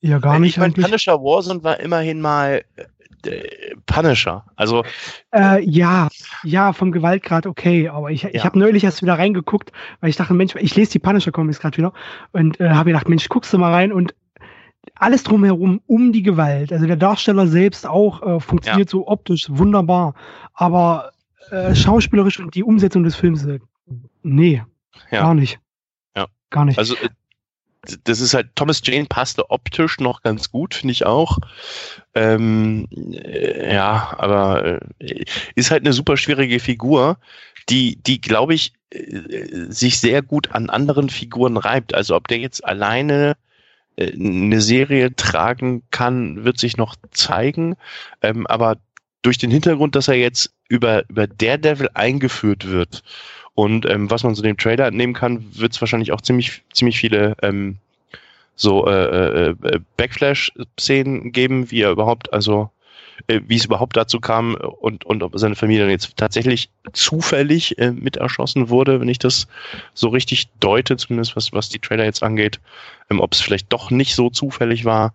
eher gar nicht. Ich meine, Punisher Warzone war immerhin mal äh, Punisher. Also äh, ja, ja, vom Gewaltgrad okay, aber ich, ja. ich habe neulich erst wieder reingeguckt, weil ich dachte, Mensch, ich lese die Punisher Comics gerade wieder und äh, habe gedacht, Mensch, guckst du mal rein und alles drumherum um die Gewalt. Also der Darsteller selbst auch äh, funktioniert ja. so optisch wunderbar, aber äh, schauspielerisch und die Umsetzung des Films, nee, ja. gar nicht. Ja. Gar nicht. Also das ist halt, Thomas Jane passte optisch noch ganz gut, finde ich auch. Ähm, äh, ja, aber äh, ist halt eine super schwierige Figur, die, die glaube ich, äh, sich sehr gut an anderen Figuren reibt. Also ob der jetzt alleine eine Serie tragen kann, wird sich noch zeigen. Ähm, aber durch den Hintergrund, dass er jetzt über, über Daredevil eingeführt wird und ähm, was man so dem Trailer entnehmen kann, wird es wahrscheinlich auch ziemlich, ziemlich viele ähm, so äh, äh, äh, Backflash-Szenen geben, wie er überhaupt, also äh, wie es überhaupt dazu kam und, und ob seine Familie dann jetzt tatsächlich zufällig äh, mit erschossen wurde, wenn ich das so richtig deute, zumindest was, was die Trailer jetzt angeht, ähm, ob es vielleicht doch nicht so zufällig war.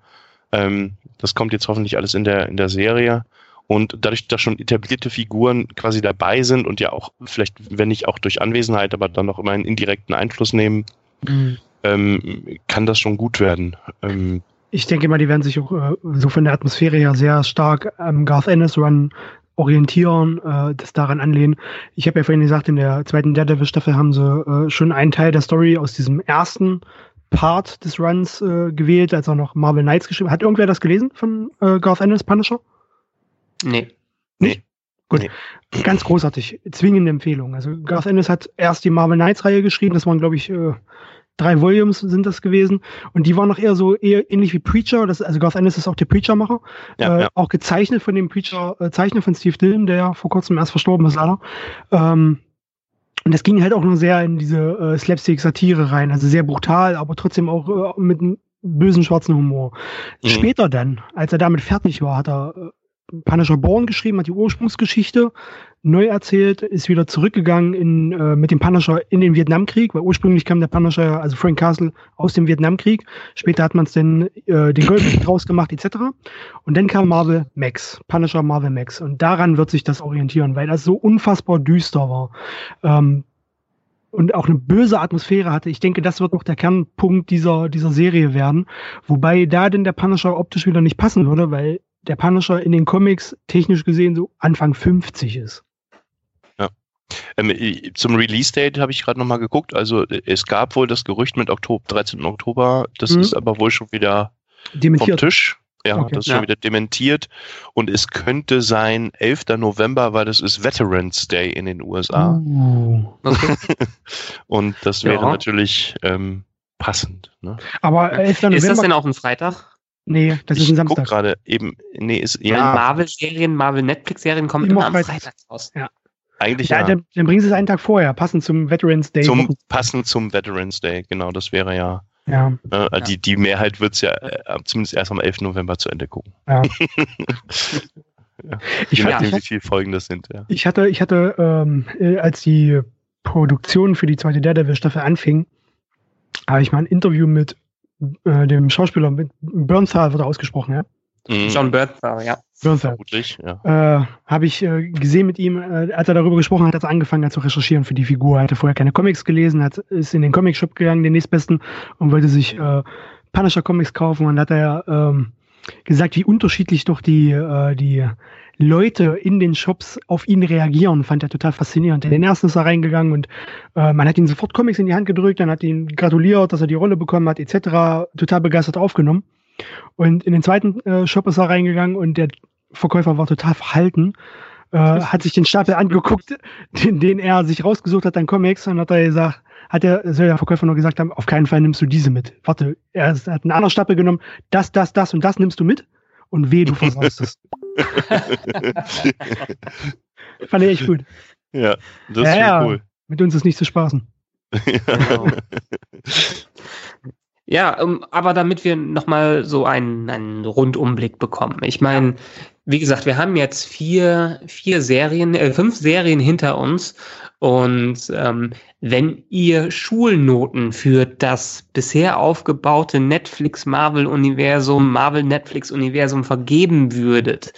Ähm, das kommt jetzt hoffentlich alles in der, in der Serie. Und dadurch, dass schon etablierte Figuren quasi dabei sind und ja auch vielleicht, wenn nicht auch durch Anwesenheit, aber dann noch immer einen indirekten Einfluss nehmen, mhm. ähm, kann das schon gut werden. Ähm, ich denke mal, die werden sich auch äh, so von der Atmosphäre her sehr stark am Garth Ennis Run orientieren, äh, das daran anlehnen. Ich habe ja vorhin gesagt, in der zweiten Daredevil-Staffel haben sie äh, schon einen Teil der Story aus diesem ersten Part des Runs äh, gewählt, als er noch Marvel Knights geschrieben hat. Irgendwer das gelesen von äh, Garth Ennis Punisher? Nee. Nicht? Gut. Nee. Ganz großartig. Zwingende Empfehlung. Also Garth Ennis hat erst die Marvel Knights Reihe geschrieben. Das waren, glaube ich, äh, drei Volumes sind das gewesen. Und die waren noch eher so eher ähnlich wie Preacher. Das, also Garth Ennis ist auch der Preacher-Macher. Ja, äh, ja. Auch gezeichnet von dem Preacher-Zeichner äh, von Steve Dillon, der ja vor kurzem erst verstorben ist, leider. Ähm, und das ging halt auch nur sehr in diese äh, Slapstick-Satire rein. Also sehr brutal, aber trotzdem auch mit einem bösen schwarzen Humor. Mhm. Später dann, als er damit fertig war, hat er Punisher Born geschrieben, hat die Ursprungsgeschichte neu erzählt, ist wieder zurückgegangen in, äh, mit dem Punisher in den Vietnamkrieg, weil ursprünglich kam der Punisher, also Frank Castle, aus dem Vietnamkrieg. Später hat man es dann äh, den Golfkrieg draus gemacht, etc. Und dann kam Marvel Max, Punisher Marvel Max. Und daran wird sich das orientieren, weil das so unfassbar düster war. Ähm, und auch eine böse Atmosphäre hatte. Ich denke, das wird noch der Kernpunkt dieser, dieser Serie werden. Wobei da denn der Punisher optisch wieder nicht passen würde, weil der Punisher in den Comics technisch gesehen so Anfang 50 ist. Ja. Ähm, zum Release-Date habe ich gerade nochmal geguckt. Also es gab wohl das Gerücht mit Oktober, 13. Oktober. Das mhm. ist aber wohl schon wieder Dementiert. vom Tisch. Ja, okay. das ist ja. schon wieder dementiert. Und es könnte sein 11. November, weil das ist Veterans Day in den USA. Uh. Okay. Und das wäre ja. natürlich ähm, passend. Ne? Aber 11. November. Ist das denn auch ein Freitag? Nee, das ich ist ein Samstag. gerade eben, nee, ist, ja. Marvel-Serien, Marvel-Netflix-Serien kommen immer, am Freitag raus. Ja. Eigentlich ja. ja. Dann, dann bringen sie es einen Tag vorher, passend zum Veterans Day. Zum, passend zum Veterans Day, genau, das wäre ja. Ja. Äh, die, die Mehrheit wird es ja äh, zumindest erst am 11. November zu Ende gucken. Ja. ja. Ich Je nachdem, wie viele Folgen das sind. Ja. Ich hatte, ich hatte ähm, äh, als die Produktion für die zweite Daredevil-Staffel anfing, habe ich mal ein Interview mit äh, dem Schauspieler mit Bernthal wird er ausgesprochen, ja? Mhm. John Bernthal, ja. Bernthal. Vermutlich, ja. Äh, Habe ich äh, gesehen mit ihm, äh, als er darüber gesprochen hat, hat er angefangen hat zu recherchieren für die Figur. Er hatte vorher keine Comics gelesen, hat, ist in den Comic-Shop gegangen, den nächstbesten, und wollte sich äh, Punisher Comics kaufen und hat er ähm, gesagt, wie unterschiedlich doch die, äh, die Leute in den Shops auf ihn reagieren, fand er total faszinierend. In den ersten ist er reingegangen und äh, man hat ihn sofort Comics in die Hand gedrückt, dann hat ihn gratuliert, dass er die Rolle bekommen hat, etc. Total begeistert aufgenommen. Und in den zweiten äh, Shop ist er reingegangen und der Verkäufer war total verhalten, äh, hat sich den Stapel angeguckt, den, den er sich rausgesucht hat an Comics und hat er gesagt, hat der, soll der Verkäufer nur gesagt haben, auf keinen Fall nimmst du diese mit. Warte, er hat einen anderen Stapel genommen, das, das, das und das nimmst du mit und weh, du versaust es. Fand ich echt gut. Ja, das ist ja, cool. Mit uns ist nicht zu spaßen. Genau. Ja, um, aber damit wir nochmal so einen, einen Rundumblick bekommen. Ich meine, wie gesagt, wir haben jetzt vier, vier Serien, äh, fünf Serien hinter uns und ähm, wenn ihr Schulnoten für das bisher aufgebaute Netflix-Marvel-Universum, Marvel-Netflix-Universum vergeben würdet,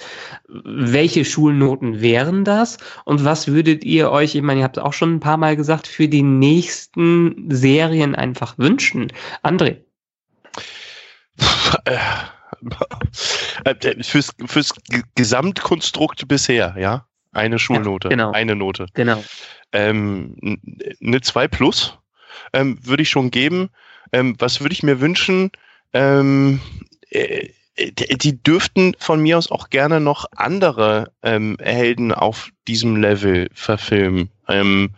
welche Schulnoten wären das? Und was würdet ihr euch, ich meine, ihr habt es auch schon ein paar Mal gesagt, für die nächsten Serien einfach wünschen? André? Äh, fürs, fürs Gesamtkonstrukt bisher, ja? Eine Schulnote. Ja, genau. Eine Note. Genau ähm, eine 2 plus ähm, würde ich schon geben. Ähm, was würde ich mir wünschen? Ähm, äh, die dürften von mir aus auch gerne noch andere ähm, Helden auf diesem Level verfilmen. Ähm,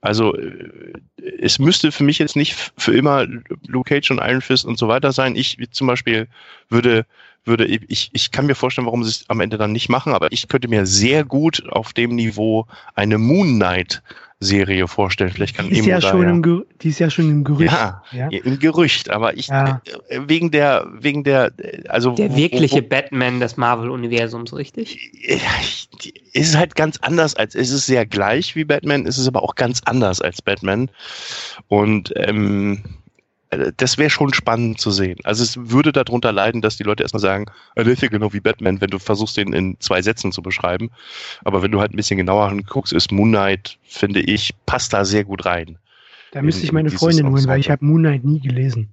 also äh, es müsste für mich jetzt nicht für immer Luke Cage und Iron Fist und so weiter sein. Ich zum Beispiel würde würde ich, ich kann mir vorstellen, warum sie es am Ende dann nicht machen, aber ich könnte mir sehr gut auf dem Niveau eine Moon Knight Serie vorstellen. Vielleicht kann die ist, ja schon ja, im die ist ja schon im Gerücht. Ja, ja. im Gerücht, aber ich ja. Äh, wegen der wegen der also der wirkliche wo, wo, Batman des Marvel Universums, richtig? Ist halt ganz anders als es ist sehr gleich wie Batman, ist es aber auch ganz anders als Batman und ähm, äh, das wäre schon spannend zu sehen. Also es würde darunter leiden, dass die Leute erstmal sagen, ist ja genau wie Batman, wenn du versuchst, den in zwei Sätzen zu beschreiben. Aber wenn du halt ein bisschen genauer guckst, ist Moon Knight, finde ich, passt da sehr gut rein. Da müsste ich meine Freundin holen, weil ich habe Moon Knight nie gelesen.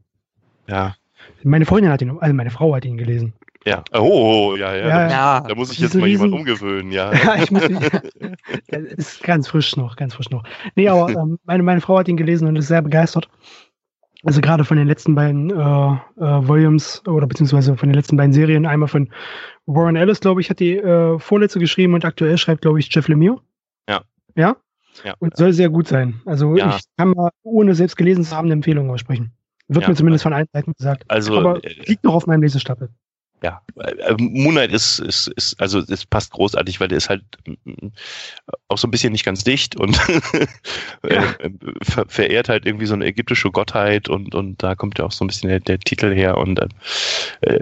Ja. Meine Freundin hat ihn, also meine Frau hat ihn gelesen. Ja, oh, ja, ja. ja, ja. Da, muss ich jetzt mal riesen... jemand umgewöhnen, ja. ja, ich muss mich, das ist ganz frisch noch, ganz frisch noch. Nee, aber ähm, meine, meine Frau hat ihn gelesen und ist sehr begeistert. Also gerade von den letzten beiden äh, äh, Volumes oder beziehungsweise von den letzten beiden Serien, einmal von Warren Ellis, glaube ich, hat die äh, vorletzte geschrieben und aktuell schreibt, glaube ich, Jeff Lemire. Ja. Ja? Ja. Und soll sehr gut sein. Also ja. ich kann mal, ohne selbst gelesen zu haben, eine Empfehlung aussprechen. Wird ja. mir zumindest von allen Seiten gesagt. Also, Aber äh, liegt noch auf meinem Lesestapel ja, äh, Moonlight ist, ist, ist, also es passt großartig, weil der ist halt mm, auch so ein bisschen nicht ganz dicht und ja. Äh, ver verehrt halt irgendwie so eine ägyptische Gottheit und, und da kommt ja auch so ein bisschen der, der Titel her und äh,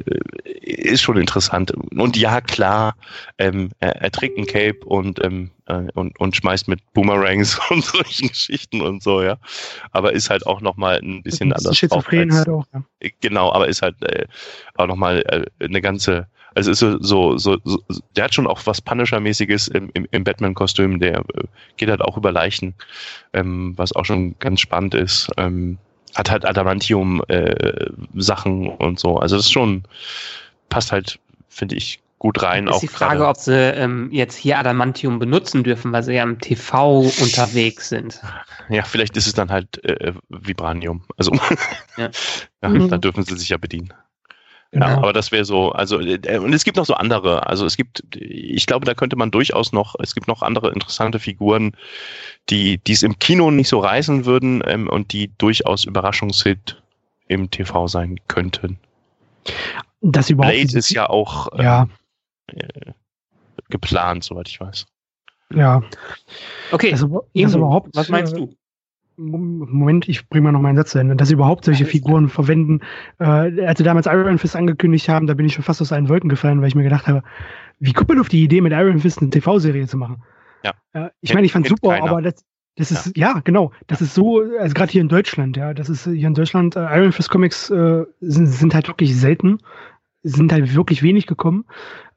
ist schon interessant. Und ja, klar, ähm, er, er trägt ein Cape und ähm, äh, und, und schmeißt mit Boomerangs und solchen Geschichten und so, ja. Aber ist halt auch nochmal ein bisschen anders. Schizophren halt auch, ja. Genau, aber ist halt äh, auch nochmal äh, eine ganze, also ist so, so, so, so, der hat schon auch was Punisher-mäßiges im, im, im Batman-Kostüm, der äh, geht halt auch über Leichen, ähm, was auch schon ganz spannend ist. Ähm, hat halt Adamantium-Sachen äh, und so. Also das ist schon, passt halt, finde ich, gut rein. Ist auch die Frage, grade. ob sie ähm, jetzt hier Adamantium benutzen dürfen, weil sie ja im TV unterwegs sind. Ja, vielleicht ist es dann halt äh, Vibranium. Also ja. ja mhm. da dürfen sie sich ja bedienen. Genau. Ja, aber das wäre so, also äh, und es gibt noch so andere, also es gibt, ich glaube, da könnte man durchaus noch, es gibt noch andere interessante Figuren, die die es im Kino nicht so reißen würden ähm, und die durchaus Überraschungshit im TV sein könnten. Das überhaupt Blade ist ja auch ja. Äh, geplant, soweit ich weiß. Ja. Okay, das, das überhaupt, was meinst du? Moment, ich bringe mal noch meinen Satz zu Ende. Dass sie überhaupt solche Figuren verwenden. Äh, als sie damals Iron Fist angekündigt haben, da bin ich schon fast aus allen Wolken gefallen, weil ich mir gedacht habe, wie kommt man auf die Idee, mit Iron Fist eine TV-Serie zu machen? Ja. Äh, ich meine, ich fand super, keiner. aber das, das ist, ja, ja genau, das ja. ist so, also gerade hier in Deutschland, ja, das ist hier in Deutschland, äh, Iron Fist Comics äh, sind, sind halt wirklich selten, sind halt wirklich wenig gekommen.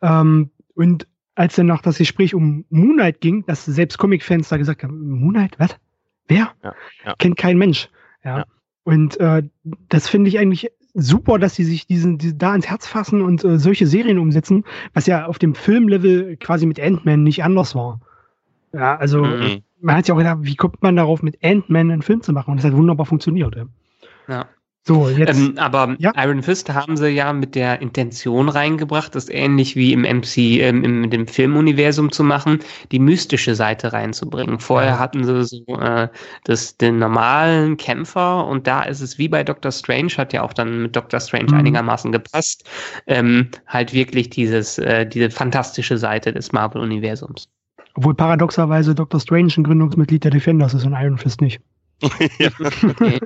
Ähm, und als dann noch das Gespräch um Moonlight ging, dass selbst Comic-Fans da gesagt haben, Moonlight, was? Wer? Ja, ja. Kennt kein Mensch. Ja. ja. Und äh, das finde ich eigentlich super, dass sie sich diesen, die, da ins Herz fassen und äh, solche Serien umsetzen, was ja auf dem Filmlevel quasi mit Ant-Man nicht anders war. Ja, also mhm. man hat ja auch gedacht, wie kommt man darauf, mit Ant-Man einen Film zu machen? Und das hat wunderbar funktioniert. Ja. ja. So, jetzt. Ähm, aber ja? Iron Fist haben sie ja mit der Intention reingebracht, das ähnlich wie im MC, ähm, im, dem Filmuniversum zu machen, die mystische Seite reinzubringen. Vorher ja. hatten sie so äh, das, den normalen Kämpfer und da ist es wie bei Doctor Strange, hat ja auch dann mit Doctor Strange mhm. einigermaßen gepasst, ähm, halt wirklich dieses, äh, diese fantastische Seite des Marvel-Universums. Obwohl paradoxerweise Doctor Strange ein Gründungsmitglied der Defenders ist und Iron Fist nicht.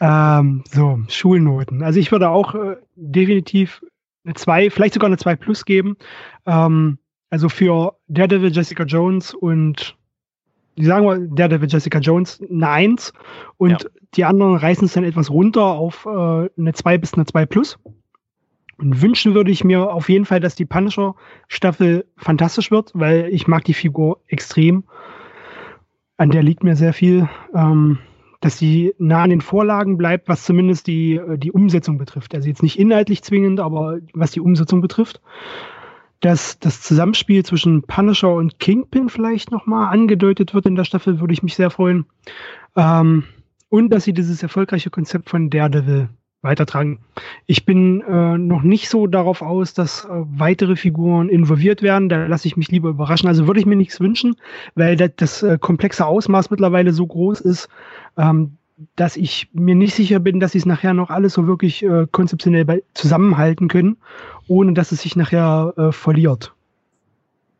ähm, so, Schulnoten. Also ich würde auch äh, definitiv eine 2, vielleicht sogar eine 2 plus geben. Ähm, also für Daredevil, Jessica Jones und die sagen wir Daredevil, Jessica Jones eine 1 und ja. die anderen reißen es dann etwas runter auf äh, eine 2 bis eine 2 plus. Und wünschen würde ich mir auf jeden Fall, dass die Punisher-Staffel fantastisch wird, weil ich mag die Figur extrem an der liegt mir sehr viel, ähm, dass sie nah an den Vorlagen bleibt, was zumindest die, äh, die Umsetzung betrifft. Also jetzt nicht inhaltlich zwingend, aber was die Umsetzung betrifft. Dass das Zusammenspiel zwischen Punisher und Kingpin vielleicht nochmal angedeutet wird in der Staffel, würde ich mich sehr freuen. Ähm, und dass sie dieses erfolgreiche Konzept von Daredevil weitertragen. Ich bin äh, noch nicht so darauf aus, dass äh, weitere Figuren involviert werden. Da lasse ich mich lieber überraschen. Also würde ich mir nichts wünschen, weil das, das äh, komplexe Ausmaß mittlerweile so groß ist, ähm, dass ich mir nicht sicher bin, dass sie es nachher noch alles so wirklich äh, konzeptionell bei, zusammenhalten können, ohne dass es sich nachher äh, verliert.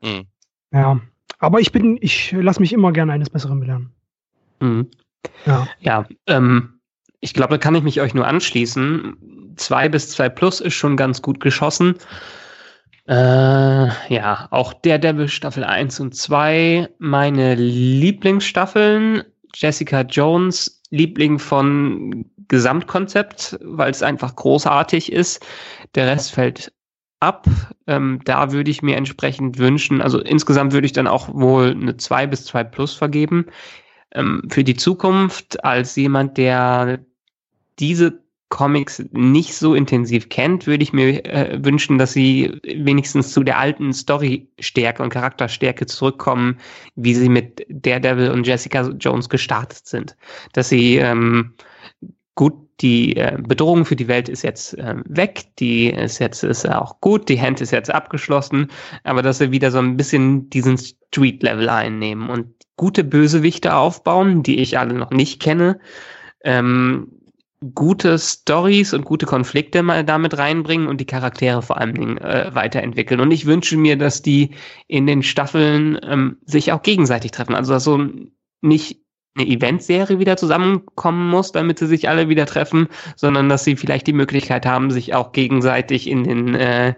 Mhm. Ja, aber ich bin, ich lasse mich immer gerne eines Besseren belehren. Mhm. Ja, ja ähm, ich glaube, da kann ich mich euch nur anschließen. 2 bis 2 plus ist schon ganz gut geschossen. Äh, ja, auch der Devil Staffel 1 und 2, meine Lieblingsstaffeln. Jessica Jones, Liebling von Gesamtkonzept, weil es einfach großartig ist. Der Rest fällt ab. Ähm, da würde ich mir entsprechend wünschen, also insgesamt würde ich dann auch wohl eine 2 bis 2 plus vergeben. Ähm, für die Zukunft als jemand, der diese Comics nicht so intensiv kennt, würde ich mir äh, wünschen, dass sie wenigstens zu der alten Storystärke und Charakterstärke zurückkommen, wie sie mit Daredevil und Jessica Jones gestartet sind. Dass sie ähm, gut, die äh, Bedrohung für die Welt ist jetzt äh, weg, die ist jetzt ist auch gut, die Hand ist jetzt abgeschlossen, aber dass sie wieder so ein bisschen diesen Street-Level einnehmen und gute Bösewichte aufbauen, die ich alle noch nicht kenne. Ähm, gute Stories und gute Konflikte mal damit reinbringen und die Charaktere vor allen Dingen äh, weiterentwickeln. Und ich wünsche mir, dass die in den Staffeln ähm, sich auch gegenseitig treffen. Also dass so nicht eine Eventserie wieder zusammenkommen muss, damit sie sich alle wieder treffen, sondern dass sie vielleicht die Möglichkeit haben, sich auch gegenseitig in den äh,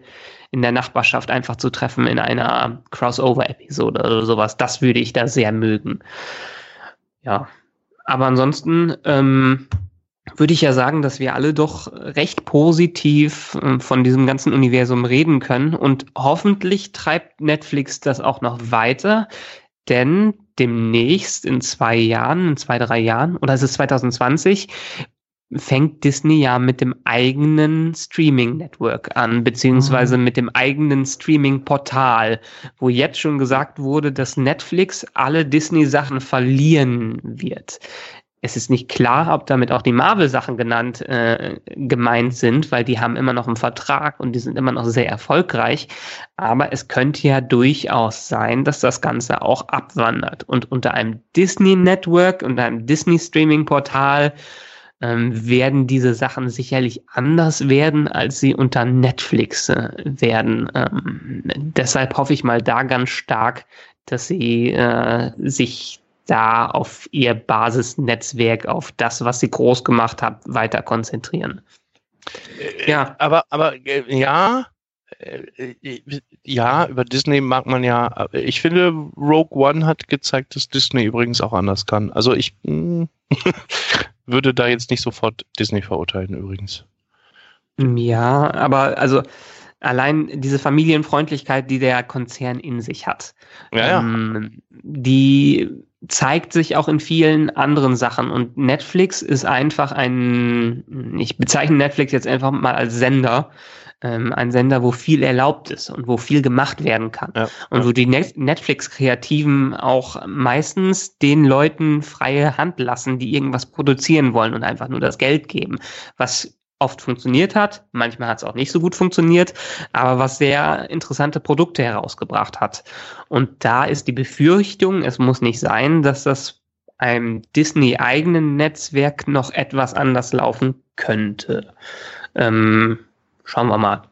in der Nachbarschaft einfach zu treffen in einer Crossover-Episode oder sowas. Das würde ich da sehr mögen. Ja. Aber ansonsten ähm, würde ich ja sagen, dass wir alle doch recht positiv äh, von diesem ganzen Universum reden können und hoffentlich treibt Netflix das auch noch weiter, denn demnächst in zwei Jahren, in zwei, drei Jahren, oder ist es 2020, fängt Disney ja mit dem eigenen Streaming-Network an, beziehungsweise mhm. mit dem eigenen Streaming-Portal, wo jetzt schon gesagt wurde, dass Netflix alle Disney-Sachen verlieren wird. Es ist nicht klar, ob damit auch die Marvel-Sachen genannt äh, gemeint sind, weil die haben immer noch einen Vertrag und die sind immer noch sehr erfolgreich. Aber es könnte ja durchaus sein, dass das Ganze auch abwandert und unter einem Disney Network, unter einem Disney Streaming Portal ähm, werden diese Sachen sicherlich anders werden, als sie unter Netflix äh, werden. Ähm, deshalb hoffe ich mal da ganz stark, dass sie äh, sich da auf ihr Basisnetzwerk, auf das, was sie groß gemacht hat, weiter konzentrieren. Äh, ja. Aber, aber äh, ja, äh, ja, über Disney mag man ja. Ich finde, Rogue One hat gezeigt, dass Disney übrigens auch anders kann. Also ich hm, würde da jetzt nicht sofort Disney verurteilen übrigens. Ja, aber also allein diese Familienfreundlichkeit, die der Konzern in sich hat, ja, ähm, die zeigt sich auch in vielen anderen Sachen. Und Netflix ist einfach ein, ich bezeichne Netflix jetzt einfach mal als Sender, ähm, ein Sender, wo viel erlaubt ist und wo viel gemacht werden kann. Ja, und wo die Netflix-Kreativen auch meistens den Leuten freie Hand lassen, die irgendwas produzieren wollen und einfach nur das Geld geben. Was oft funktioniert hat, manchmal hat es auch nicht so gut funktioniert, aber was sehr interessante Produkte herausgebracht hat. Und da ist die Befürchtung, es muss nicht sein, dass das einem Disney-eigenen Netzwerk noch etwas anders laufen könnte. Ähm, schauen wir mal.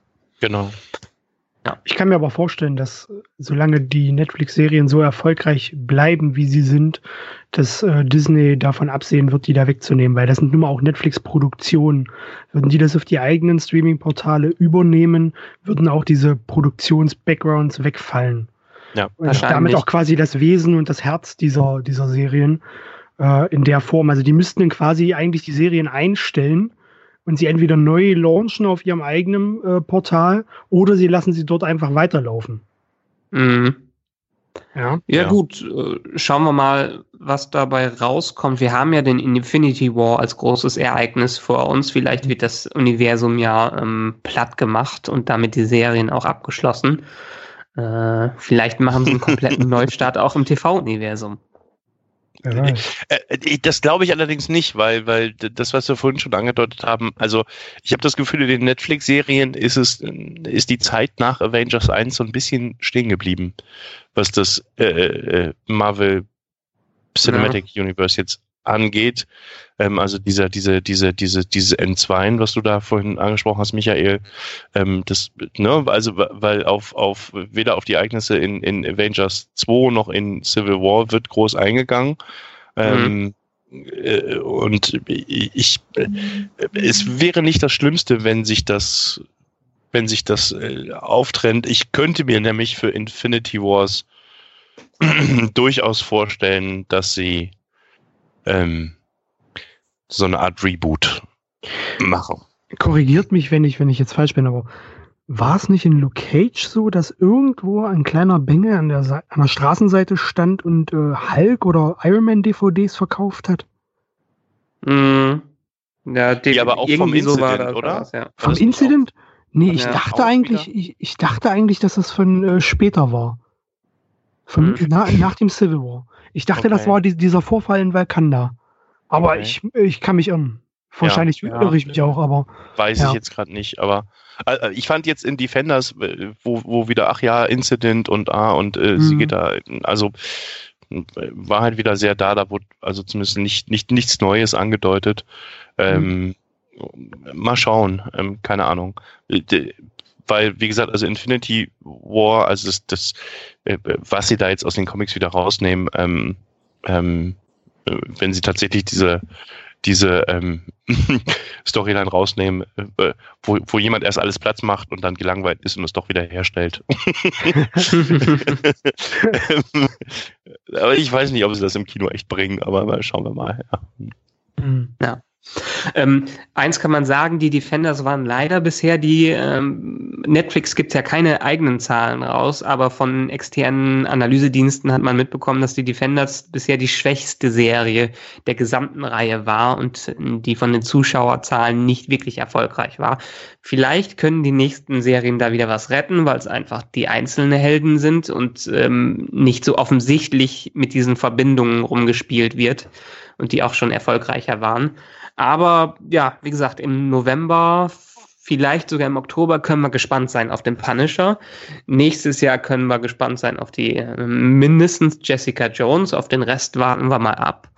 Genau. Ja. Ich kann mir aber vorstellen, dass solange die Netflix-Serien so erfolgreich bleiben, wie sie sind, dass äh, Disney davon absehen wird, die da wegzunehmen, weil das sind nun mal auch Netflix-Produktionen. Würden die das auf die eigenen Streaming-Portale übernehmen, würden auch diese Produktions-Backgrounds wegfallen. Ja, und damit auch quasi das Wesen und das Herz dieser, dieser Serien äh, in der Form. Also die müssten dann quasi eigentlich die Serien einstellen und sie entweder neu launchen auf ihrem eigenen äh, Portal oder sie lassen sie dort einfach weiterlaufen. Mhm. Ja. ja, ja, gut, äh, schauen wir mal, was dabei rauskommt. Wir haben ja den Infinity War als großes Ereignis vor uns. Vielleicht wird das Universum ja ähm, platt gemacht und damit die Serien auch abgeschlossen. Äh, vielleicht machen sie einen kompletten Neustart auch im TV-Universum. Äh, äh, das glaube ich allerdings nicht, weil, weil das, was wir vorhin schon angedeutet haben, also ich habe das Gefühl, in den Netflix-Serien ist es, ist die Zeit nach Avengers 1 so ein bisschen stehen geblieben, was das äh, äh, Marvel Cinematic ja. Universe jetzt angeht. Ähm, also dieser, diese, diese, diese, diese N2, was du da vorhin angesprochen hast, Michael, ähm, das, ne, also weil auf, auf weder auf die Ereignisse in, in Avengers 2 noch in Civil War wird groß eingegangen. Ähm, mhm. äh, und ich, äh, es wäre nicht das Schlimmste, wenn sich das, wenn sich das äh, auftrennt. Ich könnte mir nämlich für Infinity Wars durchaus vorstellen, dass sie ähm, so eine Art Reboot machen. Korrigiert mich, wenn ich, wenn ich jetzt falsch bin, aber war es nicht in Luke Cage so, dass irgendwo ein kleiner Bengel an der, an der Straßenseite stand und äh, Hulk oder Iron Man DVDs verkauft hat? Mhm. Ja, die, ja, aber auch vom Incident, so war das, oder? Das, ja. Vom Incident? Nee, ich ja, dachte eigentlich, ich, ich, dachte eigentlich, dass das von äh, später war. Von, mhm. na, nach dem Civil War. Ich dachte, okay. das war die, dieser Vorfall in Valkanda. Aber okay. ich, ich kann mich irren. Wahrscheinlich ja, irre ich mich auch, aber. Weiß ja. ich jetzt gerade nicht, aber äh, ich fand jetzt in Defenders, äh, wo, wo wieder, ach ja, Incident und ah, und äh, mhm. sie geht da, also war halt wieder sehr da, da wurde also zumindest nicht, nicht nichts Neues angedeutet. Ähm, mhm. Mal schauen, ähm, keine Ahnung. Weil, wie gesagt, also Infinity War, also das, das äh, was sie da jetzt aus den Comics wieder rausnehmen, ähm, ähm, äh, wenn sie tatsächlich diese diese ähm, Storyline rausnehmen, äh, wo, wo jemand erst alles Platz macht und dann gelangweilt ist und es doch wieder herstellt. aber ich weiß nicht, ob sie das im Kino echt bringen, aber schauen wir mal. Ja. ja. Ähm, eins kann man sagen, die Defenders waren leider bisher die, ähm, Netflix gibt ja keine eigenen Zahlen raus, aber von externen Analysediensten hat man mitbekommen, dass die Defenders bisher die schwächste Serie der gesamten Reihe war und die von den Zuschauerzahlen nicht wirklich erfolgreich war. Vielleicht können die nächsten Serien da wieder was retten, weil es einfach die einzelnen Helden sind und ähm, nicht so offensichtlich mit diesen Verbindungen rumgespielt wird und die auch schon erfolgreicher waren. Aber ja, wie gesagt, im November, vielleicht sogar im Oktober können wir gespannt sein auf den Punisher. Nächstes Jahr können wir gespannt sein auf die äh, mindestens Jessica Jones. Auf den Rest warten wir mal ab.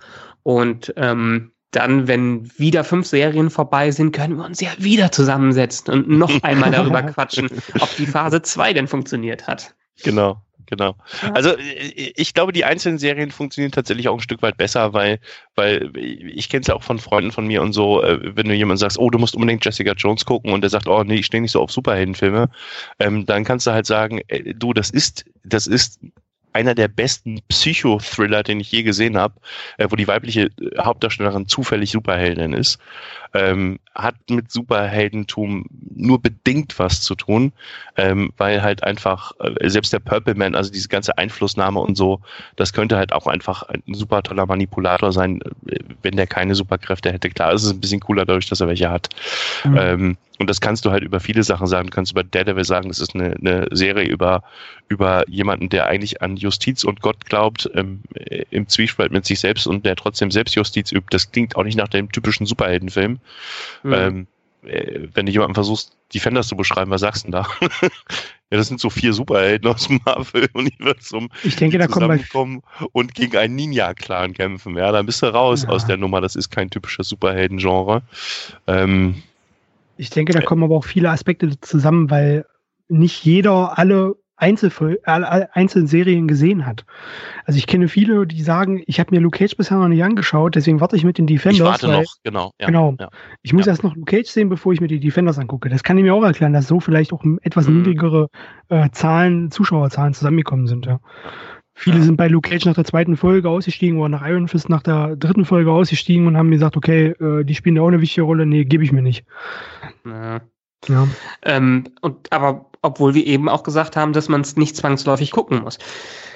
Und ähm, dann, wenn wieder fünf Serien vorbei sind, können wir uns ja wieder zusammensetzen und noch einmal darüber quatschen, ob die Phase 2 denn funktioniert hat. Genau genau. Ja. Also äh, ich glaube, die einzelnen Serien funktionieren tatsächlich auch ein Stück weit besser, weil, weil ich kenne es ja auch von Freunden von mir und so, äh, wenn du jemand sagst, oh, du musst unbedingt Jessica Jones gucken und der sagt, oh nee, ich stehe nicht so auf Superheldenfilme, ähm, dann kannst du halt sagen, äh, du, das ist, das ist einer der besten Psychothriller, den ich je gesehen habe, äh, wo die weibliche Hauptdarstellerin zufällig Superheldin ist ähm, hat mit Superheldentum nur bedingt was zu tun, ähm, weil halt einfach äh, selbst der Purple Man, also diese ganze Einflussnahme und so, das könnte halt auch einfach ein super toller Manipulator sein, äh, wenn der keine Superkräfte hätte. Klar, es ist ein bisschen cooler dadurch, dass er welche hat. Mhm. Ähm, und das kannst du halt über viele Sachen sagen. Du kannst über Daredevil sagen, das ist eine, eine Serie über, über jemanden, der eigentlich an Justiz und Gott glaubt, ähm, im Zwiespalt mit sich selbst und der trotzdem Selbstjustiz übt. Das klingt auch nicht nach dem typischen Superheldenfilm. Mhm. Ähm, äh, wenn du jemanden versuchst, Defenders zu beschreiben, was sagst du denn da? ja, das sind so vier Superhelden aus dem Marvel-Universum. Ich denke, da kommen und gegen einen Ninja-Clan kämpfen. Ja, dann bist du raus ja. aus der Nummer. Das ist kein typisches Superhelden-Genre. Ähm, ich denke, da kommen aber auch viele Aspekte zusammen, weil nicht jeder alle Einzelfil einzelnen Serien gesehen hat. Also ich kenne viele, die sagen, ich habe mir Luke Cage bisher noch nicht angeschaut, deswegen warte ich mit den Defenders. Ich warte weil, noch, genau. Ja, genau. Ja, ich muss ja. erst noch Luke Cage sehen, bevor ich mir die Defenders angucke. Das kann ich mir auch erklären, dass so vielleicht auch etwas mhm. niedrigere äh, Zahlen, Zuschauerzahlen zusammengekommen sind. Ja. Viele sind bei Luke Cage nach der zweiten Folge ausgestiegen oder nach Iron Fist nach der dritten Folge ausgestiegen und haben gesagt, okay, äh, die spielen ja auch eine wichtige Rolle. Nee, gebe ich mir nicht. Ja. Ja. Ähm, und aber obwohl wir eben auch gesagt haben, dass man es nicht zwangsläufig gucken muss.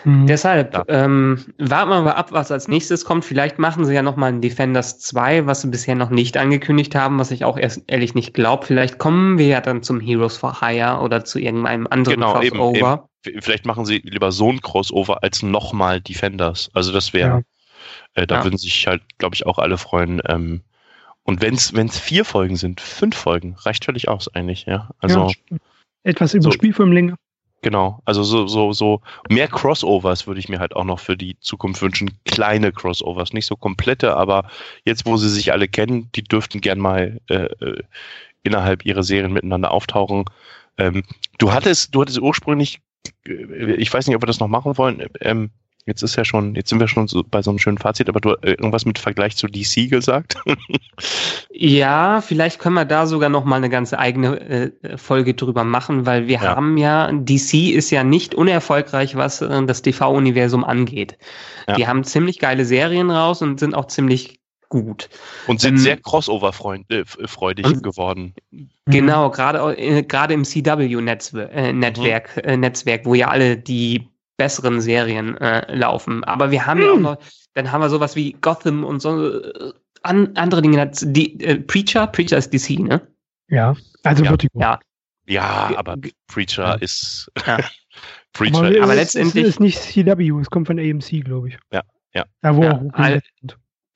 Mhm. Deshalb ja. ähm, warten wir mal ab, was als nächstes kommt. Vielleicht machen sie ja noch mal ein Defenders 2, was sie bisher noch nicht angekündigt haben, was ich auch erst ehrlich nicht glaube. Vielleicht kommen wir ja dann zum Heroes for Hire oder zu irgendeinem anderen genau, Crossover. Eben, eben. Vielleicht machen sie lieber so ein Crossover als nochmal Defenders. Also das wäre, äh, da Ja. würden sich halt, glaube ich, auch alle freuen. Ähm, und wenn es vier Folgen sind, fünf Folgen, reicht völlig aus eigentlich, ja. Also ja, etwas über so- Spielfilmlänge. genau, also so, so, so mehr Crossovers würde ich mir halt auch noch für die Zukunft wünschen. Kleine Crossovers, nicht so komplette, aber jetzt, wo sie sich alle kennen, die dürften gern mal äh, äh, innerhalb ihrer Serien miteinander auftauchen. Ähm, du hattest, du hattest ursprünglich, ich weiß nicht, ob wir das noch machen wollen. Ähm, jetzt ist ja schon, jetzt sind wir schon so bei so einem schönen Fazit, aber du äh, irgendwas mit Vergleich zu DC gesagt. Ja, vielleicht können wir da sogar noch mal eine ganz eigene äh, Folge drüber machen, weil wir Ja. haben ja, DC ist ja nicht unerfolgreich, was äh, das TV-Universum angeht. Ja. Die haben ziemlich geile Serien raus und sind auch ziemlich gut. Und sind Ähm, sehr crossover-freudig äh, geworden. Genau, gerade äh, gerade im CW-Netzwerk, äh, Netzwerk, äh, Netzwerk, wo ja alle die besseren Serien äh, laufen. Aber wir haben ja auch Hm. noch, dann haben wir sowas wie Gotham und so äh, an, andere Dinge. Die äh, Preacher, Preacher ist DC, ne? Ja, also Ja. Vertigo. Ja. Ja, aber Preacher Ja. ist Ja. Preacher Aber, ist Aber es letztendlich- ist, ist nicht CW, es kommt von AMC, glaube ich. Ja, ja. Da wo Ja, auch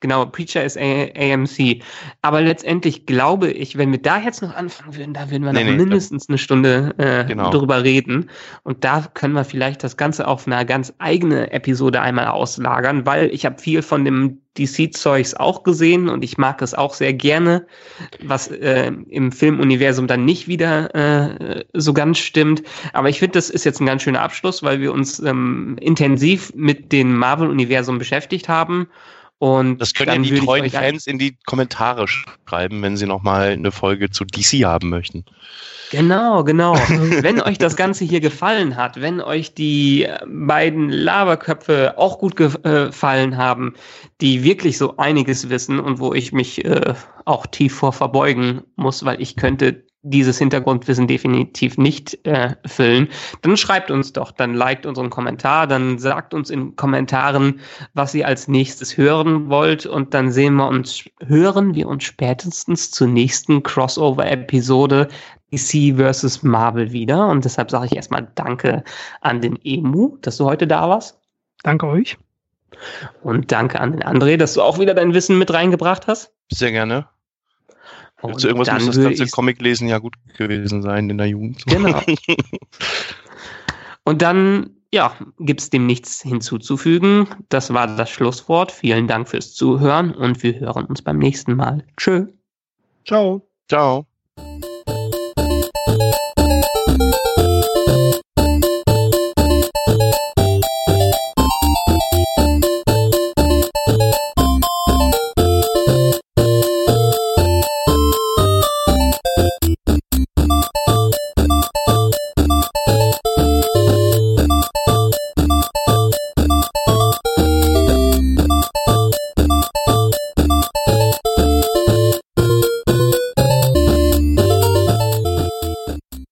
Genau, Preacher ist A AMC. Aber letztendlich glaube ich, wenn wir da jetzt noch anfangen würden, da würden wir Nee, noch nee, mindestens eine Stunde äh, Genau. drüber reden. Und da können wir vielleicht das Ganze auf eine ganz eigene Episode einmal auslagern, weil ich habe viel von dem DC-Zeugs auch gesehen und ich mag es auch sehr gerne, was äh, im Filmuniversum dann nicht wieder äh, so ganz stimmt. Aber ich finde, das ist jetzt ein ganz schöner Abschluss, weil wir uns ähm, intensiv mit dem Marvel-Universum beschäftigt haben. Und Das können ja die treuen Fans in die Kommentare schreiben, wenn sie nochmal eine Folge zu DC haben möchten. Genau, genau. wenn euch das Ganze hier gefallen hat, wenn euch die äh, beiden Laberköpfe auch gut gefallen haben, die wirklich so einiges wissen und wo ich mich äh, auch tief vor verbeugen muss, weil ich könnte dieses Hintergrundwissen definitiv nicht äh, füllen, dann schreibt uns doch, dann liked unseren Kommentar, dann sagt uns in Kommentaren, was ihr als nächstes hören wollt und dann sehen wir uns, hören wir uns spätestens zur nächsten Crossover-Episode DC versus Marvel wieder. Und deshalb sage ich erstmal Danke an den Emu, dass du heute da warst. Danke euch. Und danke an den André, dass du auch wieder dein Wissen mit reingebracht hast. Sehr gerne. Und Zu irgendwas muss das ganze ich- Comic-Lesen ja gut gewesen sein in der Jugend. Genau. Und dann, ja, gibt's dem nichts hinzuzufügen. Das war das Schlusswort. Vielen Dank fürs Zuhören und wir hören uns beim nächsten Mal. Tschö. Ciao. Ciao.